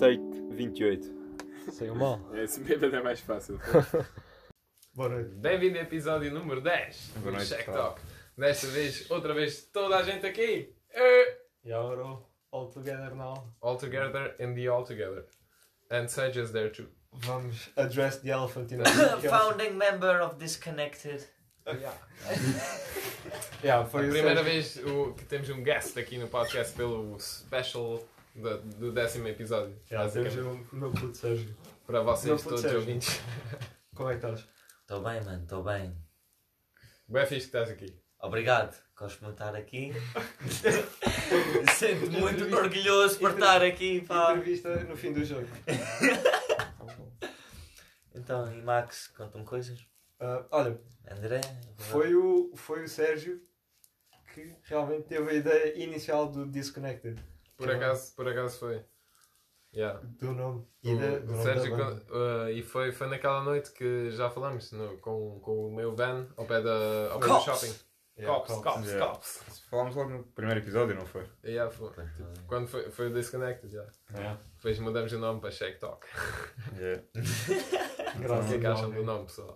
Take 28. Saiu mal. É, assim bêbado é mais fácil. Boa noite. Bem-vindo ao episódio número 10 Boa do noite, Check pessoal. Talk. Desta vez, outra vez, toda a gente aqui. Eh, E agora, all together now. All together and the all together. And Sage is there too. Vamos address the elephant in the room. Founding member of Disconnected. Yeah, foi a primeira vez o- que temos um guest aqui no podcast pelo special da- do décimo episódio. Yeah, temos o meu puto Sérgio. Para vocês todos Sérgio. ouvintes. Como é que estás? Estou bem, mano, estou bem. Bem fixe que estás aqui. Obrigado. Gosto muito de estar aqui. Sinto-me muito orgulhoso por estar aqui, pá. Entrevista no fim do jogo. Então, e Max, conta-me coisas. Ah, olha, André? foi o, foi o Sérgio que realmente teve a ideia inicial do Disconnected. Por acaso, por acaso foi. Yeah. Do nome. O, E da, do o nome Sérgio, da banda. uh, e foi, foi naquela noite que já falamos no- com, com o meu van ao pé, da, ao pé do Cops. shopping. Yeah, cops, Cops. cops, Yeah. cops. Falámos logo no primeiro episódio, não foi? Yeah, foi. Quando foi, foi o Disconnected, já. Yeah. Depois mudamos o nome para Shake Talk. Yeah. O Graças que é que acham do nome, pessoal?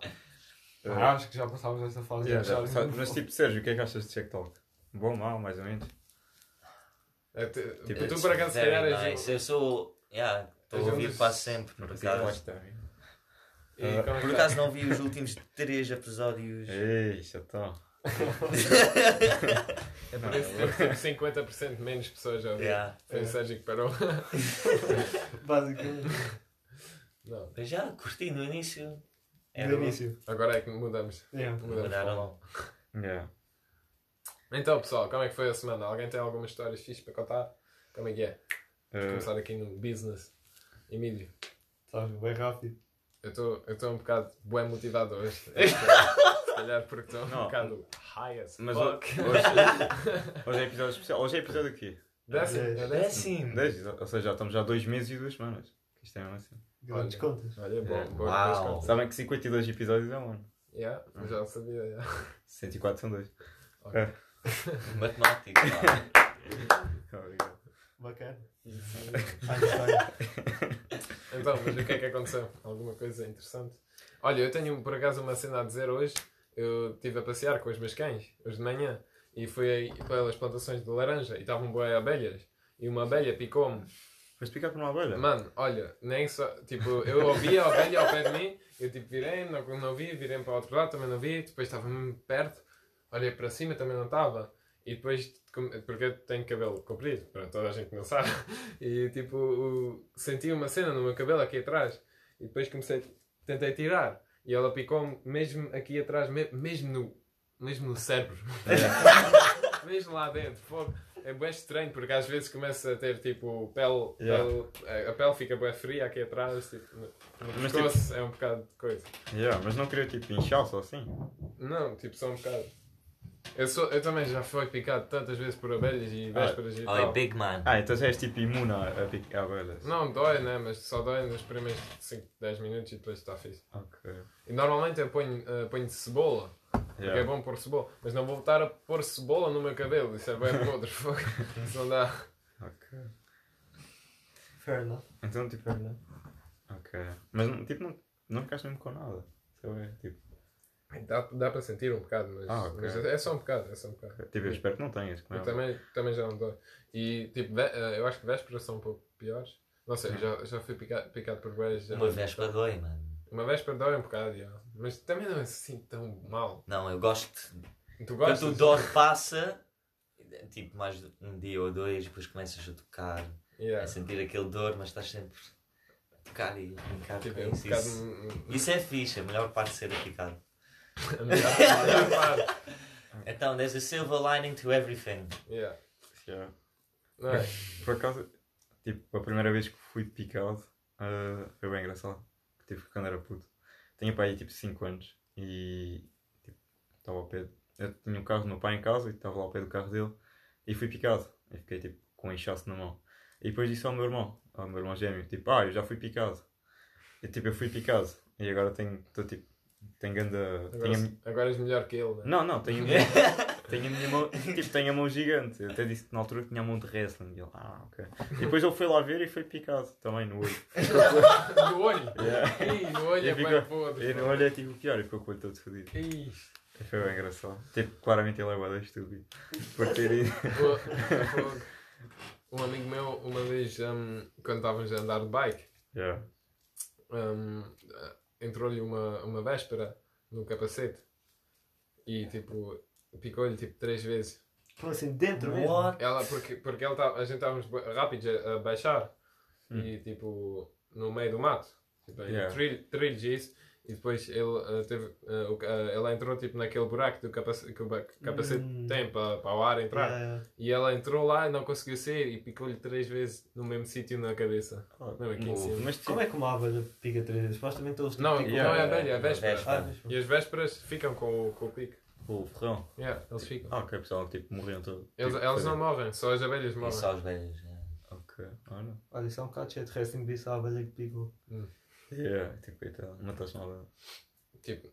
Ah, acho que já passámos essa fase. Yeah, Sabe, muito mas bom. tipo, Sérgio, o que é que achas de Check Talk? Bom, mau, mais ou menos? É, tu, Tipo, tu por acaso se calhar és nice. Eu sou. Yeah, estou a ouvir quase sempre, por lá acaso. é que Por tá? acaso não vi os últimos três episódios. Ei, já está. É por isso que temos tipo 50% menos pessoas a ouvir. Yeah. Foi o Sérgio que parou. Basicamente, Não. Já, curti no início. Era no início. Agora é que mudamos. Yeah. Mudamos Mudaram. Yeah. Então, pessoal, como é que foi a semana? Alguém tem algumas histórias fixas para contar? Como é que é? Uh, Começar aqui no business. Emílio, Estás bem rápido. eu estou um bocado bem motivado hoje. Se calhar porque estou um Não. bocado high as mas fuck. hoje, hoje é episódio especial. Hoje é episódio aqui. Décimo, é décimo. Décimo. 10, ou seja, já estamos já há dois meses e duas semanas. Isto é mesmo assim. Grandes Olha. contas. Olha, bom, É. Uau. conta. Sabem que 52 episódios é um ano. Yeah, eu já sabia. Yeah. 104 são dois. Matemática. pá. Obrigado. Bacana. Einstein. Então, mas o que é que aconteceu? Alguma coisa interessante? Olha, eu tenho por acaso uma cena a dizer hoje. Eu estive a passear com os meus cães, hoje de manhã, e fui aí pelas plantações de laranja e estavam boas abelhas. E uma abelha picou-me. Foste picar por uma abelha? Mano, olha, nem só. Tipo, eu ouvi a ovelha ao pé de mim, eu tipo virei, não, não vi, virei para o outro lado, também não vi, depois estava mesmo perto, olhei para cima, também não estava. E depois, porque eu tenho cabelo comprido, para toda a gente que não sabe, e tipo, senti uma cena no meu cabelo aqui atrás, e depois comecei, tentei tirar, e ela picou-me mesmo aqui atrás, me- mesmo no, mesmo no cérebro. mesmo lá dentro, fogo. É bem estranho porque às vezes começa a ter tipo pele, Yeah. pele- a pele fica bem fria aqui atrás, tipo, no, Mas, pescoço é um bocado de coisa. Yeah, mas não queria tipo inchar só assim. Não, tipo só um bocado. Eu, sou, eu também já fui picado tantas vezes por abelhas e vésperas e Oi, tal. Big Man. Ah, então já és tipo imune a, a, a abelhas. Não dói, né? Mas só dói nos primeiros 5, 10 minutos e depois está fixe. Ok. E normalmente eu ponho, eh, ponho cebola, porque é bom pôr cebola. Mas não vou voltar a pôr cebola no meu cabelo, isso é bem podre. fogo. Isso não dá. Ok. Fair enough. Então tipo. Fair enough. Ok. Mas não- tipo, não, não ficaste mesmo com nada. Só é, tipo, Dá, dá para sentir um bocado, mas, Ah, ok. mas é só um bocado, é só um bocado. tipo, eu espero que não tenhas. como é Eu também, também já não dói. E tipo, eh, eu acho que vésperas são um pouco piores. Não sei, já, já fui picado, picado por vés. Uma véspera dói, mano. Uma véspera dói um bocado, já. mas também não é assim tão mal. Não, eu gosto. Tu Quando gostas? o dor passa, tipo mais um dia ou dois, depois começas a tocar, a Yeah. sentir aquele dor, mas estás sempre a tocar e a brincar Tipo, com é um isso. bocado. Isso, isso é fixe, a melhor parte de ser picado. Então, there's a silver lining to everything. Yeah. Yeah. Não é? Por acaso, tipo, a primeira vez que fui picado ah, foi bem engraçado. Tipo, quando era puto. Tinha pai aí tipo 5 anos e tipo, estava ao pé. Eu tinha um carro do meu pai em casa e estava lá ao pé do carro dele e fui picado. E fiquei tipo com um inchaço na mão. E depois disse ao meu irmão, ao meu irmão gêmeo, tipo, ah, eu já fui picado. E tipo, eu fui picado. E agora tenho, estou tipo, Tem ganda. Agora, a... agora és melhor que ele, né? Não, não, tem a minha, tem a minha mão. Tipo, tem a mão gigante. Eu até disse que na altura tinha a mão de wrestling. E ele, ah, ok. E depois ele foi lá ver e foi picado também no olho. No olho? Yeah. No olho E é bem podre. E no olho é tipo pior e ficou com o olho todo fodido. Foi bem engraçado. Tipo, claramente ele é bada estúpido. Por ter ido. um amigo meu, uma vez, hum, quando estávamos a andar de bike, Yeah. hum, entrou-lhe uma, uma véspera no capacete e tipo, picou-lhe tipo três vezes. Pô, assim, dentro mesmo. Ela, porque, porque ele tá, a gente estávamos rápidos a, a baixar Hum. e tipo no meio do mato, tipo, em Yeah. trilho- trilhos isso, e depois ele uh, teve, uh, uh, ela entrou tipo naquele buraco do capacete, que o capacete Hum. tem para, para o ar entrar. Yeah, E ela entrou lá e não conseguiu sair e picou-lhe três vezes no mesmo sítio na cabeça. Não, aqui em cima. Mas tipo, Como é que uma abelha pica três vezes? Supostamente eles Não, Yeah, não é a yeah, abelha, é a véspera. véspera. Ah, mas- E as vésperas ficam com, o- com o pico. o ferrão. Yeah, eles ficam. Ah, ok, pessoal, tipo, morriam todos. Eles, tipo, elas foi- não morrem, só as abelhas E morrem. só os velhos. é. Ok, olha. Olha, isso é um bocado cheio de wrestling, disse a abelha que picou. Yeah, tipo, coitado, mataste uma. Tipo,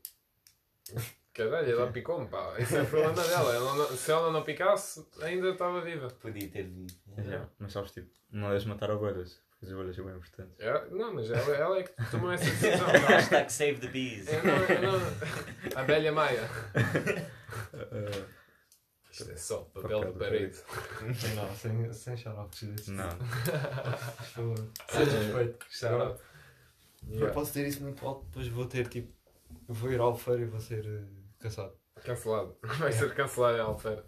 que abelha, ela picou-me, pá. Isso é o problema dela. Ela não- se ela não picasse, ainda estava viva. Podia ter vivo. Yeah. Mas sabes, tipo, não deves matar abelhas, porque as abelhas são bem importantes. É, não, mas ela, ela é que tomou essa decisão. Hashtag save the bees. Eu não, eu não, abelha Maia. Uh, Isto é só papel de Papel de parede. Não, sem, sem xarope. desses. não. Seja respeito. Shout out. Eu Yeah. posso ter isso muito alto, depois vou ter tipo. Vou ir ao feiro e vou ser eh, caçado. Cancelado. Vai ser cancelado em Alfeira.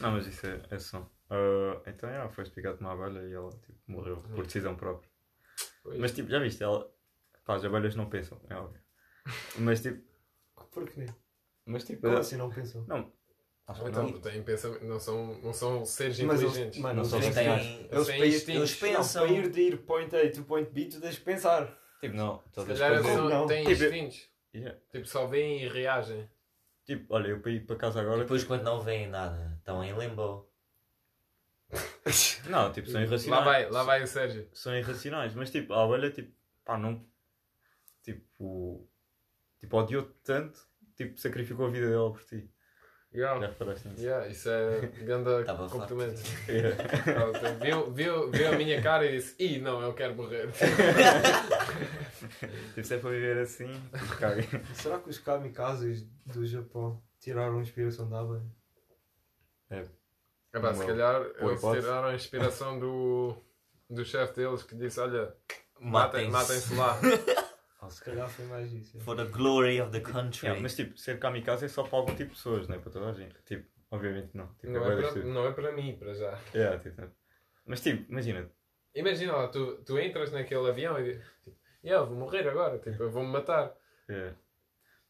Não, mas isso é, é som. Uh, então, yeah, foi picado por uma abelha e ela tipo, morreu por decisão própria. Pois. Mas tipo, já viste, ela. Pá, as abelhas não pensam, é óbvio. Mas tipo. Porquê? Mas tipo. Como ela- assim não pensam? Não. Acho que então, não. têm pensamento, não são, não são seres Mas eles, inteligentes. mano, Não eles são têm Eles. Eles Eles. Eles não, pensam. para ir de ir point A to point B, tu tens de pensar. Tipo, não. Se calhar eles ver- não. têm Tipo, instintos. Yeah. Tipo, só veem e reagem. Tipo, olha, eu para ir para casa agora. Depois quando não veem nada, estão em limbo. Não, tipo, são Lá irracionais. vai, lá vai o Sérgio. São irracionais, mas tipo, a abelha, tipo, pá, não. Tipo. Tipo, odiou-te tanto, tipo, sacrificou a vida dela por ti. Já Yeah. reparaste nisso? Yeah, isso é grande Tava complemento. Yeah. Viu, viu, viu a minha cara e disse: Ih, não, eu quero morrer. se é para viver assim, tipo. Será que os kamikazes do Japão tiraram inspiração da abelha? Epá, se Uma calhar boa eles tiraram a inspiração do, do chefe deles que disse: Olha, Matem-se. matem- matem-se lá. Ou se calhar foi mais isso. é. For the glory of the country. Yeah, mas tipo, ser kamikaze é só para algum tipo de pessoas, não é para toda a gente. Tipo, obviamente não. Tipo, Não é, das para, não é para mim, para já. Yeah, tipo, não. Mas tipo, imagina. Imagina lá, tu, tu entras naquele avião e dizes: tipo, yeah, vou morrer agora, tipo, eu vou-me matar. yeah.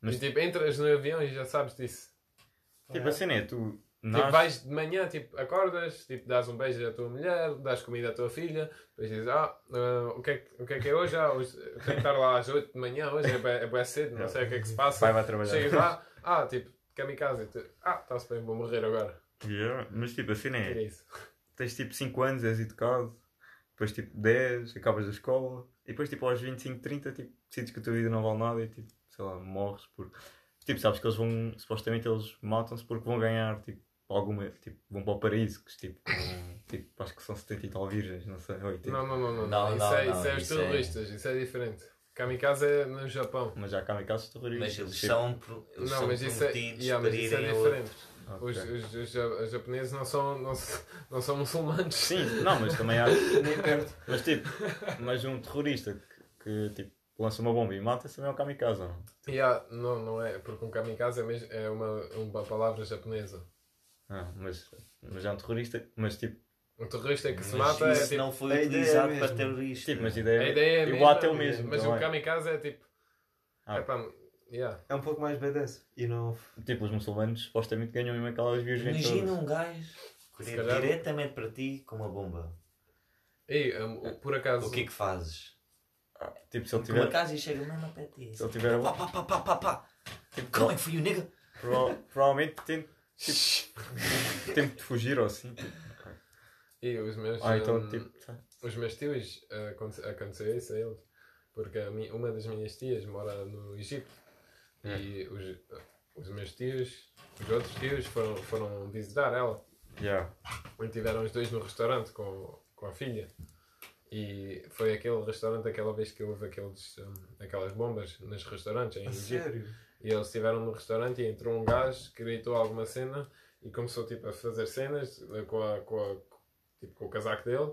Mas Mas- tipo, entras no avião e já sabes disso. Tipo, a cena é, tu Tipo, nasces. vais de manhã, tipo, acordas, tipo, dás um beijo à tua mulher, dás comida à tua filha, depois dizes, ah, ah, o, que é, que- o que é que é hoje? Ah, hoje tenho que estar lá às 8 de manhã, hoje é bem, é bué cedo, não sei o que é que se passa. Pai vai trabalhar. Chegas lá, ah, tipo, kamikaze, tu, ah, está-se bem, vou morrer agora. Yeah, Mas tipo, a cena Que é. é isso? tens tipo 5 anos, és educado, depois tipo 10, acabas a escola, e depois tipo aos 25, 30, tipo, decides que a tua vida não vale nada e tipo, sei lá, morres por. Tipo, sabes que eles vão, supostamente eles matam-se porque vão ganhar, tipo, alguma, tipo, vão para o paraíso, que tipo, vão, tipo, acho que são 70 e tal virgens, não sei, 80. Não, não, não, não, Não, isso, não, é, não, isso é os isso é- terroristas, isso é diferente. Kamikaze é no Japão. Mas já há kamikazes terroristas. Mas eles tipo, são, pro- eles Não, são mas isso é, yeah, mas para isso é diferente. ok. Os, os, os ja- os japoneses não são, não, não são muçulmanos. Sim, não, mas também há. Nem perto. Mas tipo, mas um terrorista que, que tipo, lança uma bomba e mata também é um kamikaze, não? Yeah, não, não é, porque um kamikaze é, mesmo, é uma, uma palavra japonesa. Ah, mas, mas é um terrorista, mas tipo, Um terrorista que se Mas mata é isso tipo. não foi é utilizado para terrorista. tipo mas a ideia, A ideia é e o mesmo, ato é o mesmo. Mas o é? kamikaze é tipo. Ah. epá, yeah. É um pouco mais BDS. E não. Tipo, os muçulmanos supostamente ganham mesmo aquelas virgens Imagina um gajo calhar- diretamente para ti com uma bomba. Ei, um, por acaso. O que é que fazes? Tipo, se ele tiver, casa e chega mesmo a pé de ti. se ele tiver a Pá, pá, pá, pá, pá, pá. tipo, Coming for you, nigga. prova- provavelmente tem tipo, tempo de fugir ou assim. Tipo. E os meus. Ah, então hum, tipo. tá. Os meus tios aconte- aconteceu isso a eles. Porque a mi- uma das minhas tias mora no Egito. E os, os meus tios, os outros tios, foram, foram visitar ela. Yeah. Onde tiveram os dois no restaurante com, com a filha. E foi aquele restaurante, aquela vez que houve aqueles, hum, aquelas bombas nos restaurantes em A Egito. sério? E eles estiveram no restaurante e entrou um gajo que gritou alguma cena e começou tipo, a fazer cenas eh, com, a, com, a- tipo, com o casaco dele,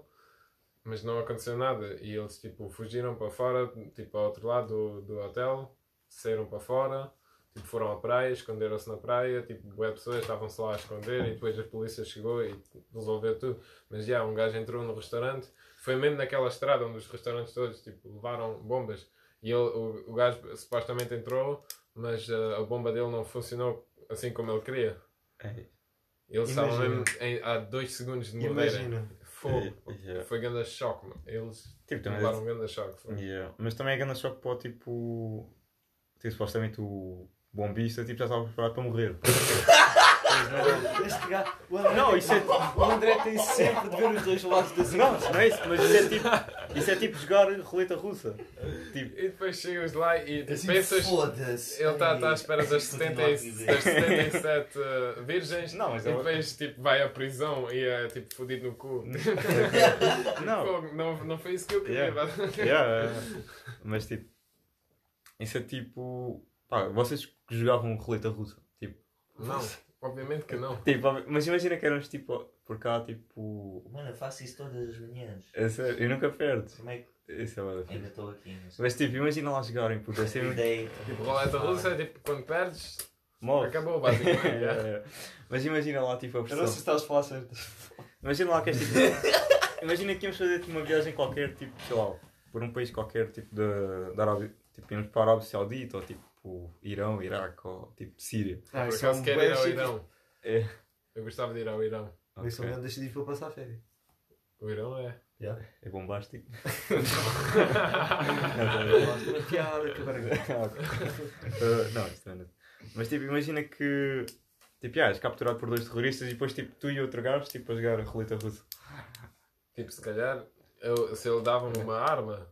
mas não aconteceu nada. E eles tipo, fugiram para fora, tipo, ao outro lado do, do hotel, saíram para fora, tipo, foram à praia, esconderam-se na praia, tipo, bué pessoas estavam-se lá a esconder e depois a polícia chegou e resolveu tudo. Mas já, um gajo entrou no restaurante, foi mesmo naquela estrada onde os restaurantes todos tipo, levaram bombas. E ele, o, o gajo supostamente entrou, mas uh, a bomba dele não funcionou assim como ele queria. Eles estavam Imagina. mesmo em, há dois segundos de morderem. Imagina. Fogo. Yeah. Foi grande choque, mano. Eles Tipo, também levaram um grande choque. foi. Yeah. Mas também é grande choque para o tipo. Tipo, supostamente o bombista tipo, já estava preparado para morrer. Este gajo. O André, Não, tem- isso é- o André tem sempre de ver os dois lados da Não, não é isso, mas isso é tipo. Isso é tipo jogar roleta russa. Tipo, E depois chegas lá e tipo, Assim, pensas. Foda-se. Ele está tá à espera das, continua 70, a e- viver. das 77 uh, virgens Não, mas e eu- depois tipo, vai à prisão e é tipo fodido no cu. não. Não, não foi isso que eu queria. Yeah. Yeah, yeah. Mas tipo. Isso é tipo. Pá, vocês que jogavam roleta russa. Tipo, Não, obviamente que não. tipo, mas imagina que éramos tipo. Por cá, tipo. Mano, eu faço isso todas as manhãs. É sério, eu nunca perdo. Como é que Isso é verdade. ainda estou aqui? Não sei. Mas tipo, imagina lá jogarem, porque ser muito. Ideia. Tipo, roleta russa é tipo quando perdes, Morre. acabou basicamente. Yeah. yeah. Mas imagina lá tipo a Eu não sei se pressão. estás a falar certo. Imagina lá que és tipo. imagina que íamos fazer tipo, uma viagem qualquer, tipo, sei lá, por um país qualquer, tipo da, da Arábia. Tipo, íamos para a Arábia Saudita ou tipo Irão, Iraque ou tipo Síria. Ah, Por isso acaso quero ir ao. Irão. É. Eu gostava de ir ao Irão. Isso Ok. não deixa de ir para passar férias. O Irão é. É bombástico. Uma piada que. Uh, não, isto não é. Mas tipo, imagina que. Tipo, ah, és capturado por dois terroristas e depois tipo tu e outro gajo tipo, a jogar a roleta russa. Tipo, se calhar, eu- se ele dava-me uma arma,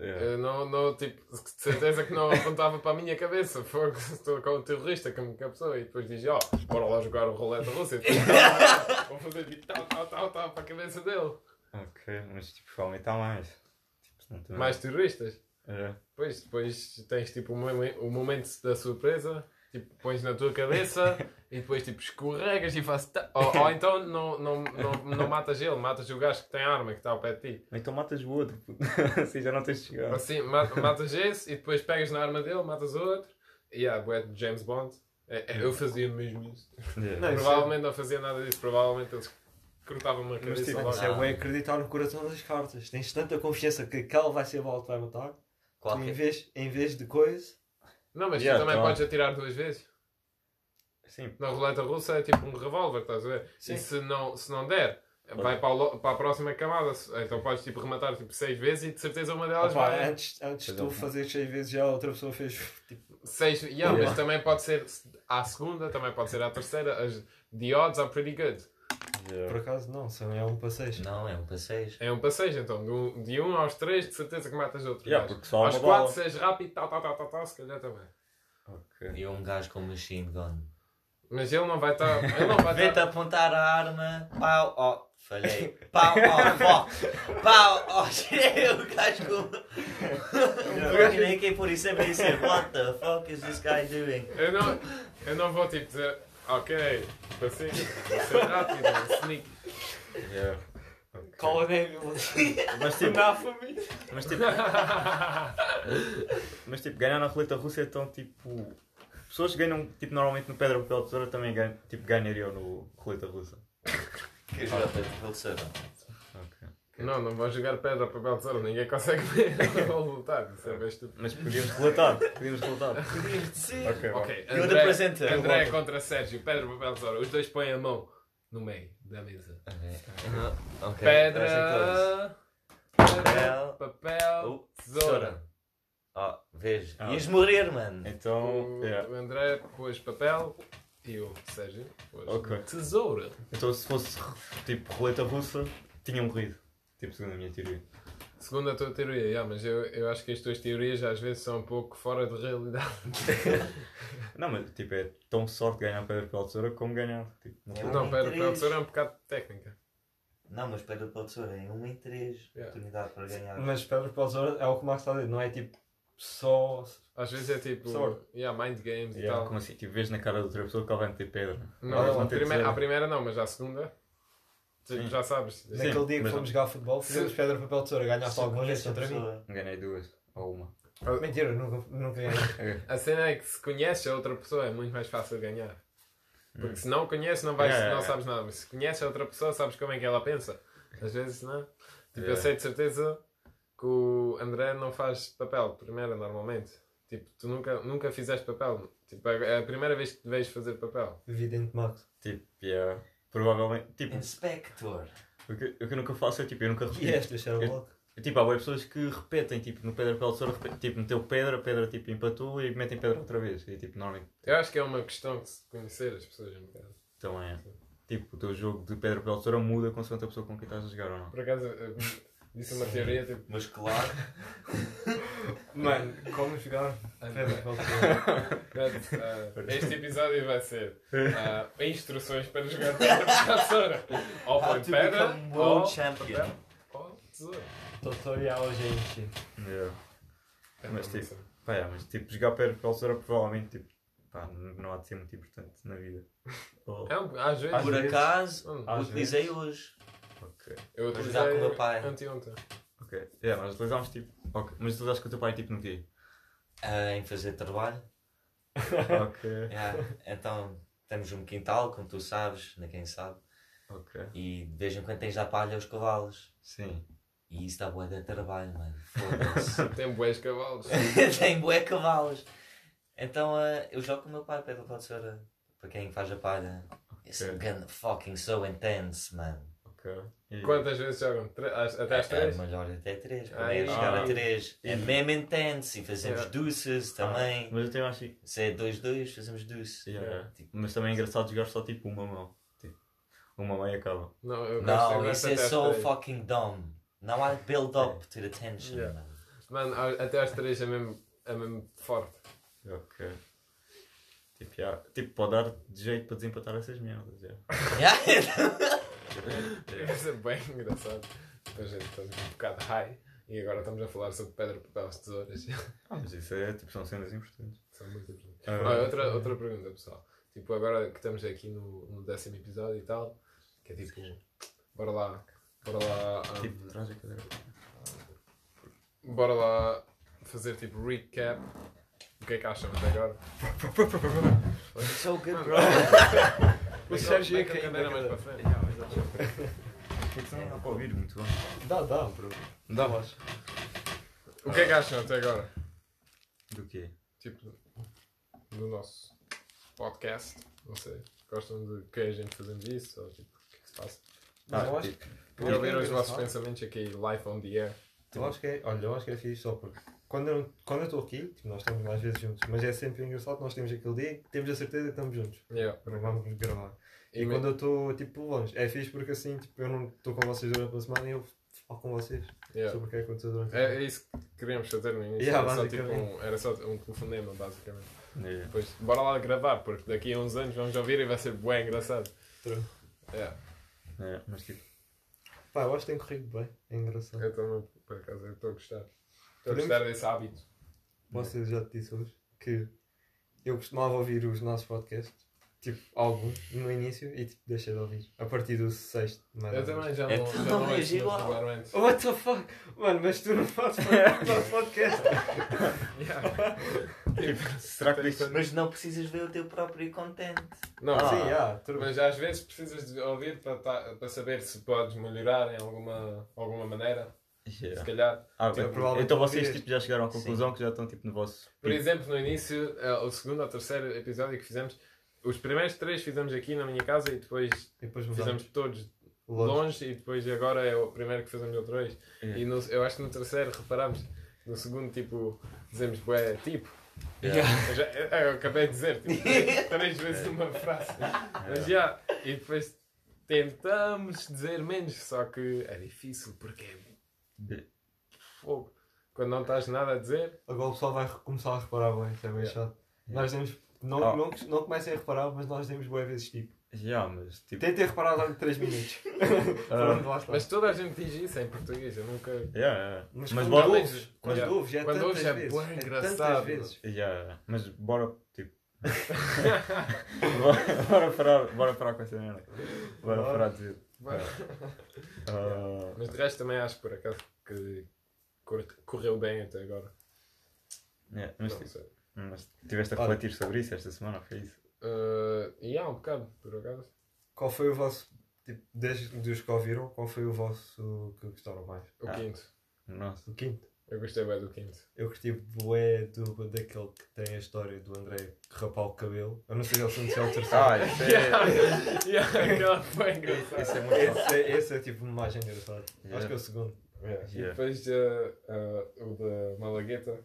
Yeah. eu não, não, tipo, de certeza que não apontava para a minha cabeça. Foi estou com o terrorista que me captou e depois diz: Ó, bora lá jogar o roleta russa. E depois, vou fazer tipo tal, tal, tal, tal para a cabeça dele. Ok, mas tipo, há mais. Tipo, Mais terroristas. É. Depois, depois tens tipo o momento da surpresa, tipo, pões na tua cabeça e depois tipo escorregas e fazes. ta- Ou, ou então não, não, não, não matas ele, matas o gajo que tem arma que está ao pé de ti. Ou então matas o outro. assim já não tens de chegar. Assim, ma- matas esse e depois pegas na arma dele, matas o outro. E yeah, bué de James Bond. É, é, eu fazia mesmo isso. Yeah. Não, isso provavelmente não fazia nada disso, provavelmente eles cortavam-me a Mas, cabeça tipo, logo. É bem acreditar no coração das cartas. Tens tanta confiança que aquela vai ser a bola que vai matar. que em Qualquer. vez, em vez de coisa. Não, mas Yeah, tu também tá. podes atirar duas vezes. Sim. Na roleta russa é tipo um revólver, estás a ver? Sim. E se não, se não der, vai para, o para a próxima camada. Então podes tipo rematar tipo seis vezes e de certeza uma delas Opa, vai. antes antes tu é. fazer seis vezes já a outra pessoa fez. Tipo, Seis, yeah, Yeah. mas também pode ser à segunda, também pode ser à terceira. As, the odds are pretty good. por Yeah. acaso não, são é um para seis. Não, é um passeio. É um para seis, então. De um, de um aos três, de certeza que matas outro. Yeah, gajo. aos uma quatro, bala. se és rápido, tal, tal, tal, tal, tal, se calhar também. Ok. E um gajo com machine gun. Mas ele não vai estar. Ele não vai Vem-te estar. apontar a arma. Pau, ó. Falhei. Pau, ó, fuck. Pau, ó. Tirei o gajo com. Eu nem quem por isso é bem dizer. What the fuck is this guy doing? Eu não, eu não vou tipo dizer, ok, assim, vou ser rápido, sneak. Yeah. Call a name. Mas tipo, Na família. mas tipo, mas tipo, ganhar na roleta russa é tão tipo. Pessoas que ganham tipo, normalmente no pedra, papel, tesoura também ganham, tipo, ganhariam no roleta russa. Que joga para o tesouro. Ok. Não, não vou jogar pedra, papel, tesoura, ninguém consegue ver o resultado, isso é bem estúpido. Mas podíamos relatar. Podíamos relatar. Ok, vá. Ok, André, represent- André contra Sérgio, pedra, papel, tesoura, os dois põem a mão no meio da mesa. Ok. Ok, Pedra, Papel, pedra, papel, tesoura. Ah. Ias morrer, mano. Então, O, yeah. o André pôs papel e o Sérgio pôs Ok. tesoura. então se fosse tipo roleta russa, tinha morrido. Tipo, segundo a minha teoria. Segundo a tua teoria, yeah, mas eu, eu acho que as tuas teorias às vezes são um pouco fora de realidade. Não, mas tipo, é tão sorte ganhar pedra pela tesoura como ganhar. Tipo, não É foi- não, pera, pela tesoura é um bocado de técnica. Não, mas pedra pela tesoura é 1 em 3. Yeah. Oportunidade para ganhar. Mas pedra para tesoura é o que o Max está a dizer, não é tipo só. Às vezes é tipo. Sorte. Yeah, mind games e Yeah, tal. como assim? Tipo, vês na cara da outra pessoa que ela vai meter pedra. Não, a, meter primeira, à primeira não, mas à segunda. tipo, Sim. já sabes. Sim, Naquele dia que fomos não. jogar futebol, fizemos pedra, papel, tesoura, ganhaste eu alguma vez contra mim. Ganhei duas. Ou uma. Mentira, nunca, nunca ganhei. A cena é que se conheces a outra pessoa é muito mais fácil ganhar. Porque Hum. se não conheces, não, vais, Yeah, yeah, não yeah. sabes nada. Mas se conheces a outra pessoa, sabes como é que ela pensa. Às vezes não. Tipo, eu Yeah. sei de certeza que o André não faz papel de primeira normalmente. Tipo, tu nunca, nunca fizeste papel. Tipo, é a primeira vez que te vejo fazer papel. Evidente, Max. Tipo, yeah. Provavelmente. Tipo, Inspector. o que, o que eu nunca faço é tipo, eu nunca repito. E esta, Sherlock? Tipo, há boas pessoas que repetem, tipo, no pedra pela tesoura, repete- tipo, meteu pedra, pedra tipo empatou e metem pedra outra vez. E tipo, normalmente Eu acho que é uma questão de se conhecer as pessoas um bocado. também é. Tipo, o teu jogo de pedra pela tesoura muda consoante a pessoa com quem estás a jogar ou não. Por acaso, eu- disse uma teoria tipo. Muscular. Mano, como jogar pedra, tesoura? Portanto, ah, este episódio vai ser ah, instruções para jogar pedra para tesoura. Ou põe pedra, ou world champion. ou tesoura. Tutorial, gente. Yeah. É Mas, tipo. Pá, é, mas tipo, jogar pedra tesoura provavelmente tipo, pá, não há de ser muito importante na vida. Oh, É um, às vezes. Por acaso, Hum, às utilizei hoje. Ok. eu vou com o meu pai. Anteontem. Ok. Yeah, nós utilizámos tipo. Ok. Mas utilizaste com o teu pai tipo no quê? ah, em fazer trabalho. ok. Yeah. Então, temos um quintal, como tu sabes, nem quem sabe. Ok. E de vez em quando tens da palha aos cavalos. Sim. E isso dá bué de trabalho, mano. Foda-se. Tem bués cavalos. Tem bué cavalos. Então ah, eu jogo com o meu pai, para tesoura. Para quem faz a palha. It's Ok. gonna fucking so intense, man. Ok. E- Quantas vezes jogam? Tre- Até às É, três? melhor até 3. Para Ai, mim é jogar a 3. É mesmo intense. E fazemos Yeah. deuces também. Mas eu tenho acho que. Se é 2-2, fazemos deuce. Yeah, Yeah. Tipo, mas também é engraçado jogar só tipo uma mão. Tipo, uma mão e acaba. Não, eu gosto, eu Não, gosto isso é até só três. fucking dumb. Não há build up to the tension, Yeah. man. Mano, até às três é mesmo, é mesmo forte. Ok. Tipo, yeah. tipo, pode dar de jeito para desempatar essas merdas. Yeah. Vai ser bem engraçado. Então, gente, estamos um bocado high e agora estamos a falar sobre pedra, papel, tesouras. Ah, mas isso é tipo, são cenas importantes. São muito importantes. Ah, Olha, outra, outra pergunta, pessoal. Tipo, agora que estamos aqui no, no décimo episódio e tal, que é tipo, bora lá, bora lá, um, Tipo, traz a cadeira. bora lá fazer tipo recap. O que é que acham até agora? so good, bro. O Sérgio Vem é cadeira dá mais para frente. Porque senão não dá para ouvir muito bem. Dá, dá, bro. Dá. O que é que acham até agora? Do quê? Tipo, do nosso podcast. Não sei. Gostam de que a gente fazemos isso? Ou tipo, o que é que se passa? Mas eu Ah, acho- tipo, Queria ouvir os vossos pensamentos aqui, live on the air. Eu acho que é, olha, eu acho que é fixe só porque quando eu quando eu estou aqui, tipo, nós estamos mais vezes juntos, mas é sempre engraçado, nós temos aquele dia que temos a certeza que estamos juntos. Yeah. Não vamos gravar. E, quando eu estou tipo longe, é fixe porque assim, tipo, eu não estou com vocês durante uma semana e eu falo com vocês yeah. sobre o que é que aconteceu durante É, é isso que queríamos fazer no início. Yeah, era, só, tipo, um, era só um telefonema, basicamente. é. Depois, bora lá gravar, porque daqui a uns anos vamos ouvir e vai ser bem engraçado. True. Yeah. É, mas tipo, Pá, eu acho que tem corrido bem, é engraçado. Eu também, por acaso, eu estou a gostar. Estou a gostar desse hábito. Você já te disse hoje que eu costumava ouvir os nossos podcasts, tipo, alguns, no início, e tipo, deixei de ouvir. A partir do sexto, mais Eu também já É não, tudo já não igual. regularmente. What the fuck? Mano, mas tu não fazes podcast. Yeah. Tipo, será que isto. Mas não precisas ver o teu próprio content. Não, Ah. Sim, yeah, true. Mas às vezes precisas de ouvir para, ta- para saber se podes melhorar em alguma, alguma maneira. Se Yeah. calhar. Ah, Tipo, provavelmente então vocês tipo, já chegaram à conclusão que já estão tipo no vosso. Por exemplo, no início, eh, o segundo ou terceiro episódio que fizemos, os primeiros três fizemos aqui na minha casa e depois E depois fizemos todos longe. longe e depois agora é o primeiro que fazemos outra vez. Yeah. E no- eu acho que no terceiro reparamos, no segundo tipo, dizemos bué, tipo. Yeah. Eu, já, eu- eu acabei de dizer, tipo, três, três vezes numa frase. Mas já, e depois tentamos dizer menos, só que é difícil porque é fogo. Quando não estás nada a dizer, Agora o pessoal vai começar a reparar bem, isso é bem Yeah. chato. Nós temos. Não, Ah. não, não comecem a reparar, mas nós temos boas vezes tipo. Já, mas tipo. Tentem reparar durante 3 minutos. ah, mas toda a gente diz isso em português. Eu nunca. yeah, yeah. Mas, Mas quando bora- ouves, quando Yeah. ouves, é Quando tantas ouves é vezes. bué tantas engraçado. vezes. Yeah, mas bora, tipo. bora, bora parar, bora parar com essa merda. Bora Bora. parar de dizer. Ah, Mas de resto também acho por acaso que cor- correu bem até agora. yeah, mas, Não tipo, sei. Mas tiveste a Olha. refletir sobre isso esta semana, foi isso? Uh, e há um bocado, por acaso. Qual foi o vosso. Tipo, desde dos que ouviram, qual foi o vosso que gostaram mais? O Ah. quinto. Nossa. O quinto. Eu gostei bem do quinto. Eu curti bué do, daquele que tem a história do André que rapar o cabelo. Eu não sei se ele se é o terceiro. Ah, isso é. yeah, aquela foi engraçada. Isso é muito esse, é, esse é tipo mais engraçado. Yeah. Acho que é o segundo. Yeah. E Yeah. depois uh, uh, o da Malagueta.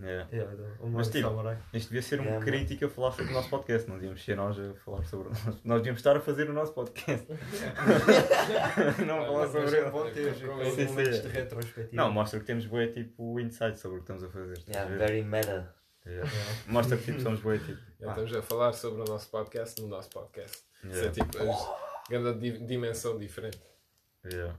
Yeah. Yeah, Mas, tipo, samurai. Isto devia ser um Yeah, crítico a falar sobre o nosso podcast, não devíamos ser nós a falar sobre o nosso. Nós devíamos estar a fazer o nosso podcast. não falar sobre é ele. bom. Bom ter Sim, aqueles sim. momentos de retrospectiva. Não, mostra que temos boa tipo insight sobre o que estamos a fazer. Yeah, very meta. Yeah. Yeah. Mostra que tipo, somos boa tipo. Já ah, estamos a falar sobre o nosso podcast no nosso podcast. Isso é yeah, tipo a grande di- dimensão diferente. yeah.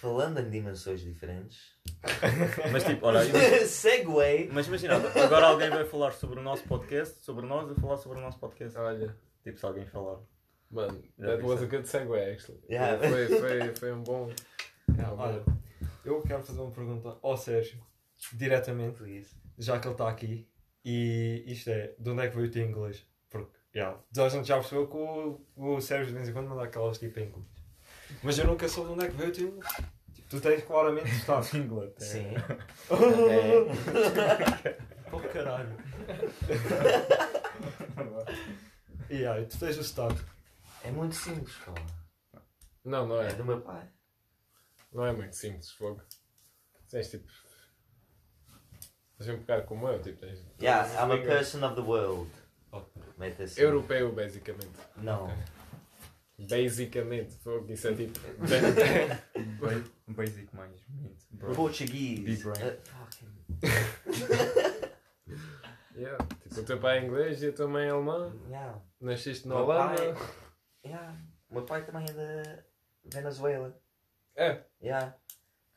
Falando em dimensões diferentes. Mas tipo, olha, imagina- Segway. mas imagina, agora alguém vai falar sobre o nosso podcast, sobre nós, a falar sobre o nosso podcast. Olha, Tipo, se alguém falar. mano, that was a pensei. good segue actually. Yeah. Foi, foi, foi um bom. Yeah, olha, eu quero fazer uma pergunta ao Sérgio, diretamente, Please. já que ele está aqui. E isto é, de onde é que veio o teu inglês? Porque, yeah, a gente já percebeu que o, o Sérgio de vez em quando manda aquelas tipo em inglês. Mas eu nunca soube de onde é que veio o teu inglês. Tu tens claramente estado. Inglaterra. Sim. Oh caralho. e aí, tu tens o estado. É muito simples, cara. Não, não É é. do meu pai. Não é muito simples, fogo. Tens tipo. Tens um bocado como eu, tipo, tens. Yeah, I'm a person of the world. Oh. Assim. Europeu, basicamente. Não. Basicamente, fogo, isso é tipo. Ba- Basic mais. Português. Big brain. Uh, fucking- yeah. Tipo, o teu pai é inglês e a tua mãe é alemã. Yeah. Nasceste na Meu Holanda. pai- Yeah. O meu pai também é da Venezuela. É. Yeah.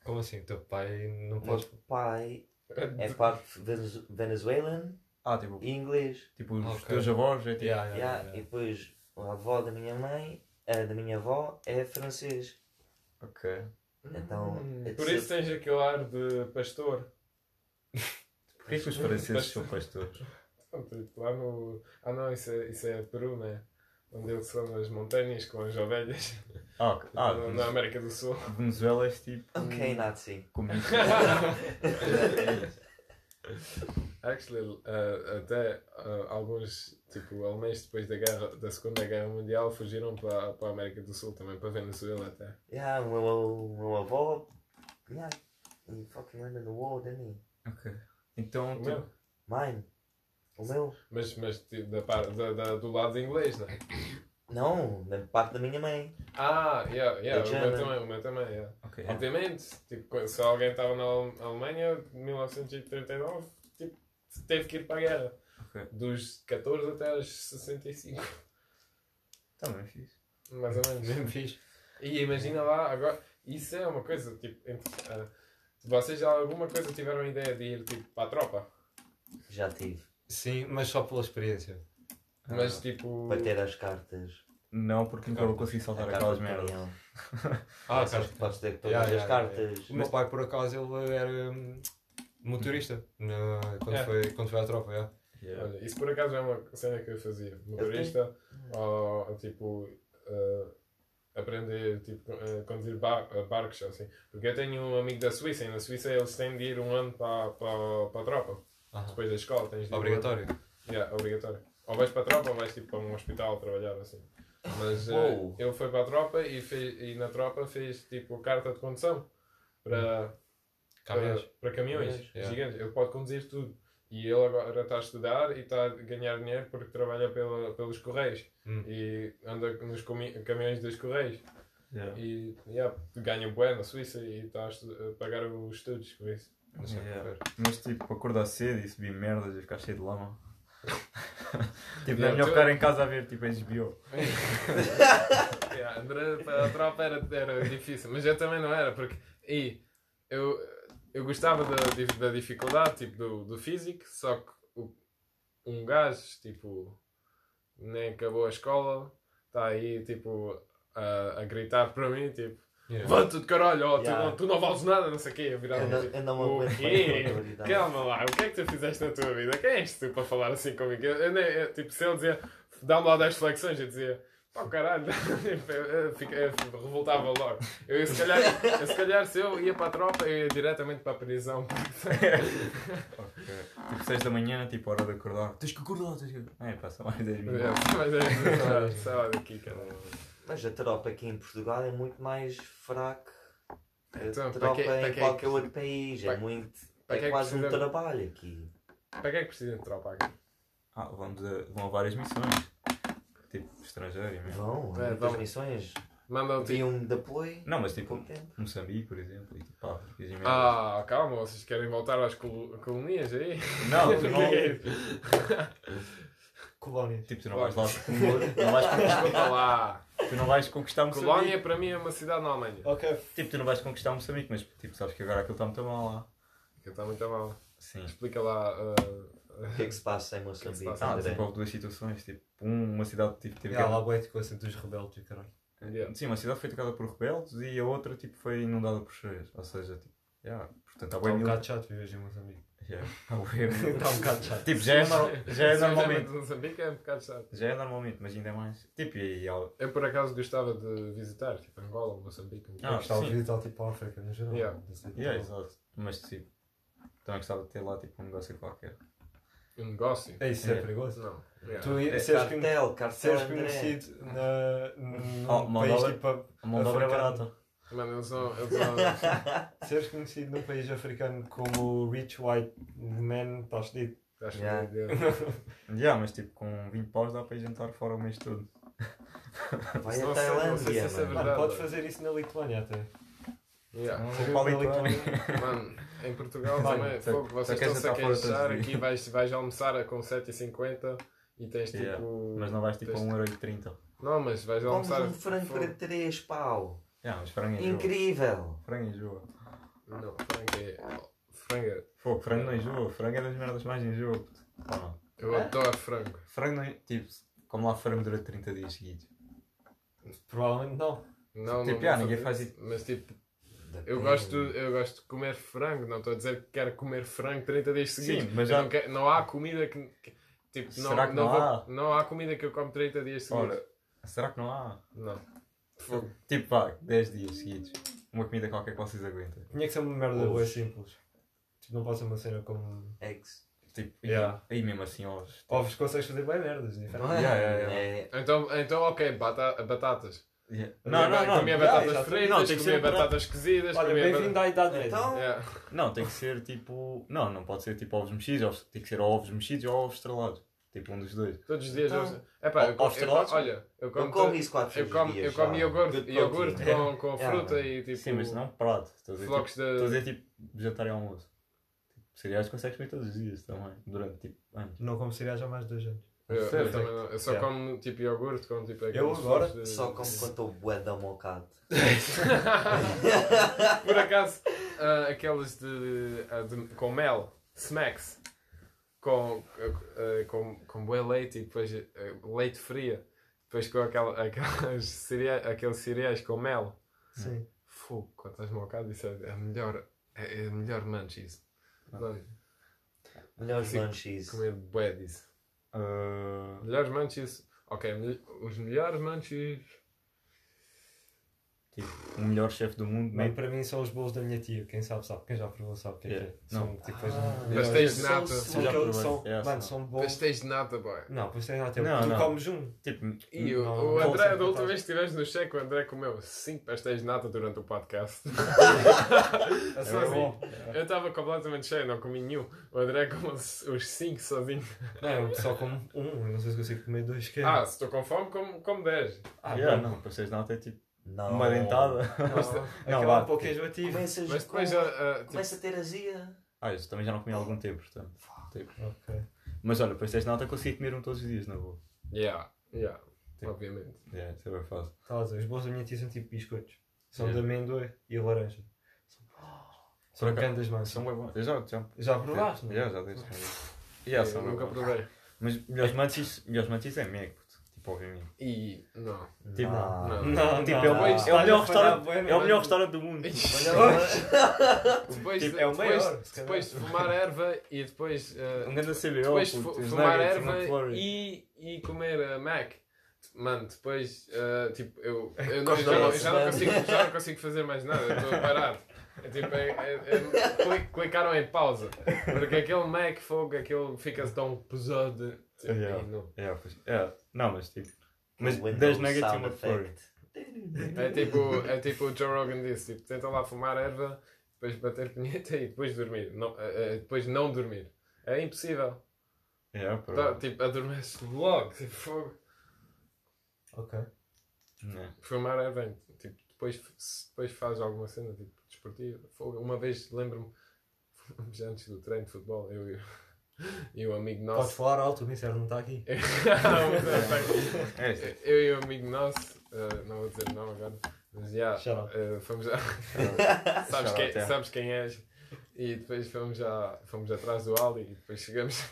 Como assim? O teu pai não O pode. meu pai é parte venezu- venezuelan Ah, tipo, e inglês. tipo os Ok. teus avós é tipo. Yeah, yeah, Yeah. yeah, E depois a avó da minha mãe, a da minha avó, é francês. Ok. Então, Hum, it's Por isso tens aquele ar de pastor. Porquê que os franceses são pastores? Tipo, lá no. Ah não, isso é, isso é Peru, né? Onde eles são nas montanhas com as ovelhas. Ah, ah na, na América do Sul. Venezuela é tipo. Ok, Nazi. comunista. Actually, uh, até uh, alguns tipo, alemães depois da, guerra, da Segunda Guerra Mundial fugiram para, para a América do Sul também, para a Venezuela até. Yeah, o meu, meu avô. Yeah, he fucking went in the war, didn't he? ok. Então, O tipo, meu. Mine. O meu? Mas, mas tipo, da, par- da, da- do lado inglês, não é? Não, da parte da minha mãe. Ah, yeah, yeah, o meu também, o meu também, yeah. ok. Obviamente, tipo, se alguém estava na Ale- Alemanha em 1939, tipo, teve que ir para a guerra. Ok. Dos 14 até aos 65, Também fiz. mais ou menos. Mesmo fixe. E imagina lá, agora, isso é uma coisa, tipo, entre, ah, vocês já alguma coisa tiveram a ideia de ir tipo, para a tropa? Já tive. Sim, mas só pela experiência. Mas tipo. Para ter as cartas. Não, porque nunca vou conseguir A saltar carta aquelas merdas. Ah, Essas que podes ter todas Yeah, as yeah, yeah, cartas. O meu pai, por acaso, ele era hum, motorista na- quando, É. foi, quando foi à tropa. Yeah. Yeah. Olha, isso por acaso é uma cena que eu fazia. Motorista, ou, ou, tipo, ah, aprender tipo, a conduzir bar- a barcos, assim. Porque eu tenho um amigo da Suíça, e na Suíça eles têm de ir um ano para, para, para a tropa. Aham. Depois da escola tens de ir um Obrigatório. ano. Yeah, obrigatório. Ou vais para a tropa ou vais tipo, para um hospital trabalhar assim. Mas Uou. ele foi para a tropa e, fez, e na tropa fez tipo carta de condução para, Caminhões. para, para caminhões Yeah. gigantes. Ele pode conduzir tudo. E ele agora está a estudar e está a ganhar dinheiro porque trabalha pela, pelos Correios Hum. e anda nos caminhões dos Correios. Yeah. E yeah, ganha bué na Suíça e está a, a pagar os estudos com isso. Eu Yeah. Mas tipo, acordar cedo e subir merdas e ficar cheio de lama. tipo, é melhor ficar em casa a ver tipo HBO. Yeah, para a tropa era, era difícil, mas eu também não era, porque e, eu, eu gostava da, da dificuldade tipo, do, do físico, só que o, um gajo tipo, nem acabou a escola, está aí tipo, a, a gritar para mim, tipo, Yeah. levanta de caralho, tu, Yeah. não, tu não vales nada, não sei o quê. Eu virava Eu não, eu não o quê? mais. Calma lá, o que é que tu fizeste na tua vida? Quem és tu para falar assim comigo? Eu, eu eu, tipo, se ele dizia, dá-me lá 10 flexões, eu dizia, pá, caralho, eu, eu, fica- eu revoltava logo. Eu, se, calhar, eu, se calhar, se eu ia para a tropa, eu ia diretamente para a prisão. Tipo, 6 da manhã, tipo, hora de acordar. Tens que acordar, tens que acordar. É, passa mais 10 minutos. Mas é, sei lá daqui, cara. Mas a tropa aqui em Portugal é muito mais fraca. A Então, para tropa que- para em que- qualquer outro país para- é muito. para que é É que quase um precisa- trabalho aqui. Para que é que precisa de tropa aqui? Ah, vamos a, vão a várias missões. Tipo, estrangeiro mesmo. Vão, É, muitas vão. missões. Mandam tipo. Viam de apoio. Não, mas tipo. Moçambique, por exemplo, e tipo, África e. Ah, calma, vocês querem voltar às col- colonias aí? Não, que não, é isso? Colónias. tipo, tu não vais lá, não vais, Desculpa lá. Tu não vais conquistar Moçambique. Colónia para mim é uma cidade na Alemanha. Ok. Tipo, tu não vais conquistar Moçambique, mas tipo, sabes que agora aquilo está muito mal lá. Que está muito mal. Sim. Explica lá. uh, O que é que se passa em que se Moçambique? passa? Ah, tipo, houve duas situações. Tipo, um, uma cidade tipo, teve Yeah, guerra- lá bué, tipo, assim, dos rebeldes e caralho. Yeah. Sim, uma cidade foi atacada por rebeldes e a outra tipo, foi inundada por cheias. Ou seja, tipo, yeah, portanto há bem um bocado chato viver em Moçambique. Yeah, Está um bocado chato. Tipo, já é, nor- já é normalmente. Moçambique é um bocado chato. Já é normalmente, mas ainda é mais. Tipo, e, e Eu por acaso gostava de visitar, tipo Angola, Moçambique. Ah, gostava de visitar tipo a África no geral. Yeah. Desse tipo. yeah, exato. Mas tipo, também gostava de ter lá tipo um negócio qualquer. Um negócio? É isso, é Yeah. perigoso. Não. Yeah. Tu É seres, con- cartel, cartel seres André. conhecido na, num Oh, mão país de tipo. A mão de obra é Africano. barata. Mano, eles são. Eles são Seres conhecido num país africano como Rich White Man, estás dito. acho que- Yeah. Yeah, mas tipo, com 20 paus dá para ir jantar fora o mês todo. Vai Não a não se Tailândia, isso é mano. podes fazer isso na Lituânia até. Yeah. Não, Lituânia. Lituânia. Mano, em Portugal Mano, também, só- fogo, vocês queres estão-se a queixar aqui vais, vais almoçar com 7,50 e tens tipo. Yeah, Mas não vais tipo a tens- 1,30€. Não, mas vais Vamos almoçar. um frango para 3 pau. Yeah, mas frango enjoa. Incrível. Frango enjoa. Não, frango é. Frango é. Fogo, frango não enjoa. Frango é das merdas mais enjoa. não? Eu É? adoro frango. Frango não. Tipo, como lá frango durante 30 dias seguidos. Provavelmente não. Não, Tipo, não ah, vou ninguém faz isso. Mas tipo, Depende. eu gosto, eu gosto de comer frango. Não estou a dizer que quero comer frango 30 dias seguidos. Sim, mas já. não, quero- não há comida que. que- tipo, não, Será que não, não vou- há? não há comida que eu como 30 dias seguidos. Ora, será que não há? Não. Fogo. Tipo, pá, 10 dias seguidos. Uma comida qualquer que vocês aguentem. Tinha que ser uma merda Ovos. boa simples. Tipo, não pode ser uma cena como. Eggs. Tipo, Yeah. e, e mesmo assim ovos. Tipo, Ovos consegues fazer bem merdas, diferente. Não é? Yeah, yeah, É- Então, então ok, bata- batatas. yeah. Não, Não, não, não. Comia já, batatas já, fritas, não, tem que comia ser para- batatas cozidas, Olha, comia bem-vindo à Idade Média. Então, Yeah. Não, tem que ser tipo. Não, não pode ser tipo ovos mexidos. ovos- Tem que ser ovos mexidos ou ovos estrelados. Tipo um dos dois. Todos os dias Então, eu. Epá, eu, eu, estrelados? olha, eu como. eu como isso 4 eu como, eu como iogurte, iogurte com, com Yeah. fruta e tipo. Sim, mas não prato. Estou a dizer, flocos tipo, estou a de. dizer tipo jantar e almoço. Tipo, cereais consegues comer todos os dias também. Durante tipo anos. Não como cereais há mais de dois anos. Eu, eu Certo. também não. Eu só Yeah. como tipo iogurte com tipo Eu agora de- Só como quando estou bué da mocado. Por acaso, ah, aqueles de, ah, de- com mel, smacks, com, ah, com, com bué leite e depois ah, leite fria, depois com aquela, aquelas cereais, aqueles cereais com mel. Sim. Fogo, quando estás mocado, isso é a melhor, é, é melhor munchies. Mano, Melhores munchies. comer bué disso. Ah, Melhores munchies, ok, os melhores munchies. Tipo, o melhor chefe do mundo. Bem, Nem... para mim são os bolos da minha tia. Quem sabe sabe. Quem já provou sabe o que é é. São Não. tipo. Ah. Pastéis de nata. São, Já aquele- provei. são, Yeah, mano, são. bons. Pastéis de nata, boy. Não, pastéis de nata. é Não, tu não. comes um. Tipo, E o, Não, o André, da última vez que estiveste no cheque, o André comeu 5 pastéis de nata durante o podcast. É bom. Eu estava completamente cheio, não comi nenhum. O André comeu os 5 sozinho. Não, eu só como um. Eu não sei se consigo comer dois. Que é. Ah, se estou com fome, como, como 10. Ah, yeah, não. para vocês não tem tipo Não. uma dentada. Não, Não, um pouco enjoativa. Começas Mas depois, com- ah, tipo, Começa a ter azia. Ah, isso também já não comi há algum tempo, portanto. Tipo. Ok. Mas olha, depois tens nota consegui comer um todos os dias, na boa. Yeah, yeah, obviamente. É, isso é bem fácil. Estás a ver, os bolos da minha tia são tipo biscoitos. São Yeah. de amêndoa e laranja. São acaso- grandes massas. São bem bons. Eu já, já. Já provaste, não? Já, já. Já, são eu bem nunca bons. provei. Mas melhores mantis, melhores mantis é Mac, E. Não. Tipo, Não. não. Não, Tipo, não, é o, não. é o melhor restaurante, é o melhor restaurante do mundo. Depois, Tipo, é o depois, maior, depois de fumar erva e depois. eh, Um grande CBO, depois de fumar erva e, e comer eh, Mac. Mano, depois, eh, tipo, eu, eu, não, Gosto já, não, desse, já, não consigo, já não consigo fazer mais nada, eu estou a parar. É tipo, é, é, é, cli- clicaram em pausa. Porque aquele Mac fogo, aquele fica tão pesado. Tipo, Yeah. não. É, pois, é, não, mas tipo. Mas Windows 10 nuggets sound uma McFlurry. effect. É tipo, é tipo o Joe Rogan disse, tipo, tenta lá fumar erva, depois bater punheta e depois dormir. Não, eh, eh, depois não dormir. É impossível. É, Tá, pronto. tipo, adormece logo, tipo, fogo. Ok. É. Fumar bem, tipo, depois, depois faz alguma cena, tipo, desportiva. Uma vez, lembro-me, fomos antes do treino de futebol, eu e, e o amigo Podes nosso. falar alto, o Mister não está aqui. É, sim. eu e o amigo nosso, eh, não vou dizer não agora, mas já, out. eh, fomos a, sabes, quem, é. sabes quem és? E depois fomos, já, fomos atrás do Ali e depois chegamos,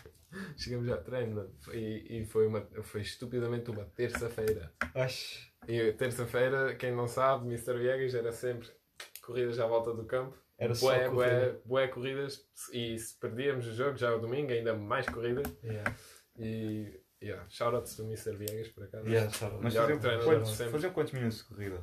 chegamos a treino e, e foi, uma, foi estupidamente uma terça-feira. Acho. E terça-feira, quem não sabe, Mr. Viegas era sempre corridas à volta do campo. Era só bué, corrida. bué, bué corridas e se perdíamos o jogo, já o domingo, ainda mais corridas. Yeah. E yeah, shoutouts do Mr. Viegas por acaso. Yeah, shout out. Mas faziam quantos, faziam quantos minutos de corrida?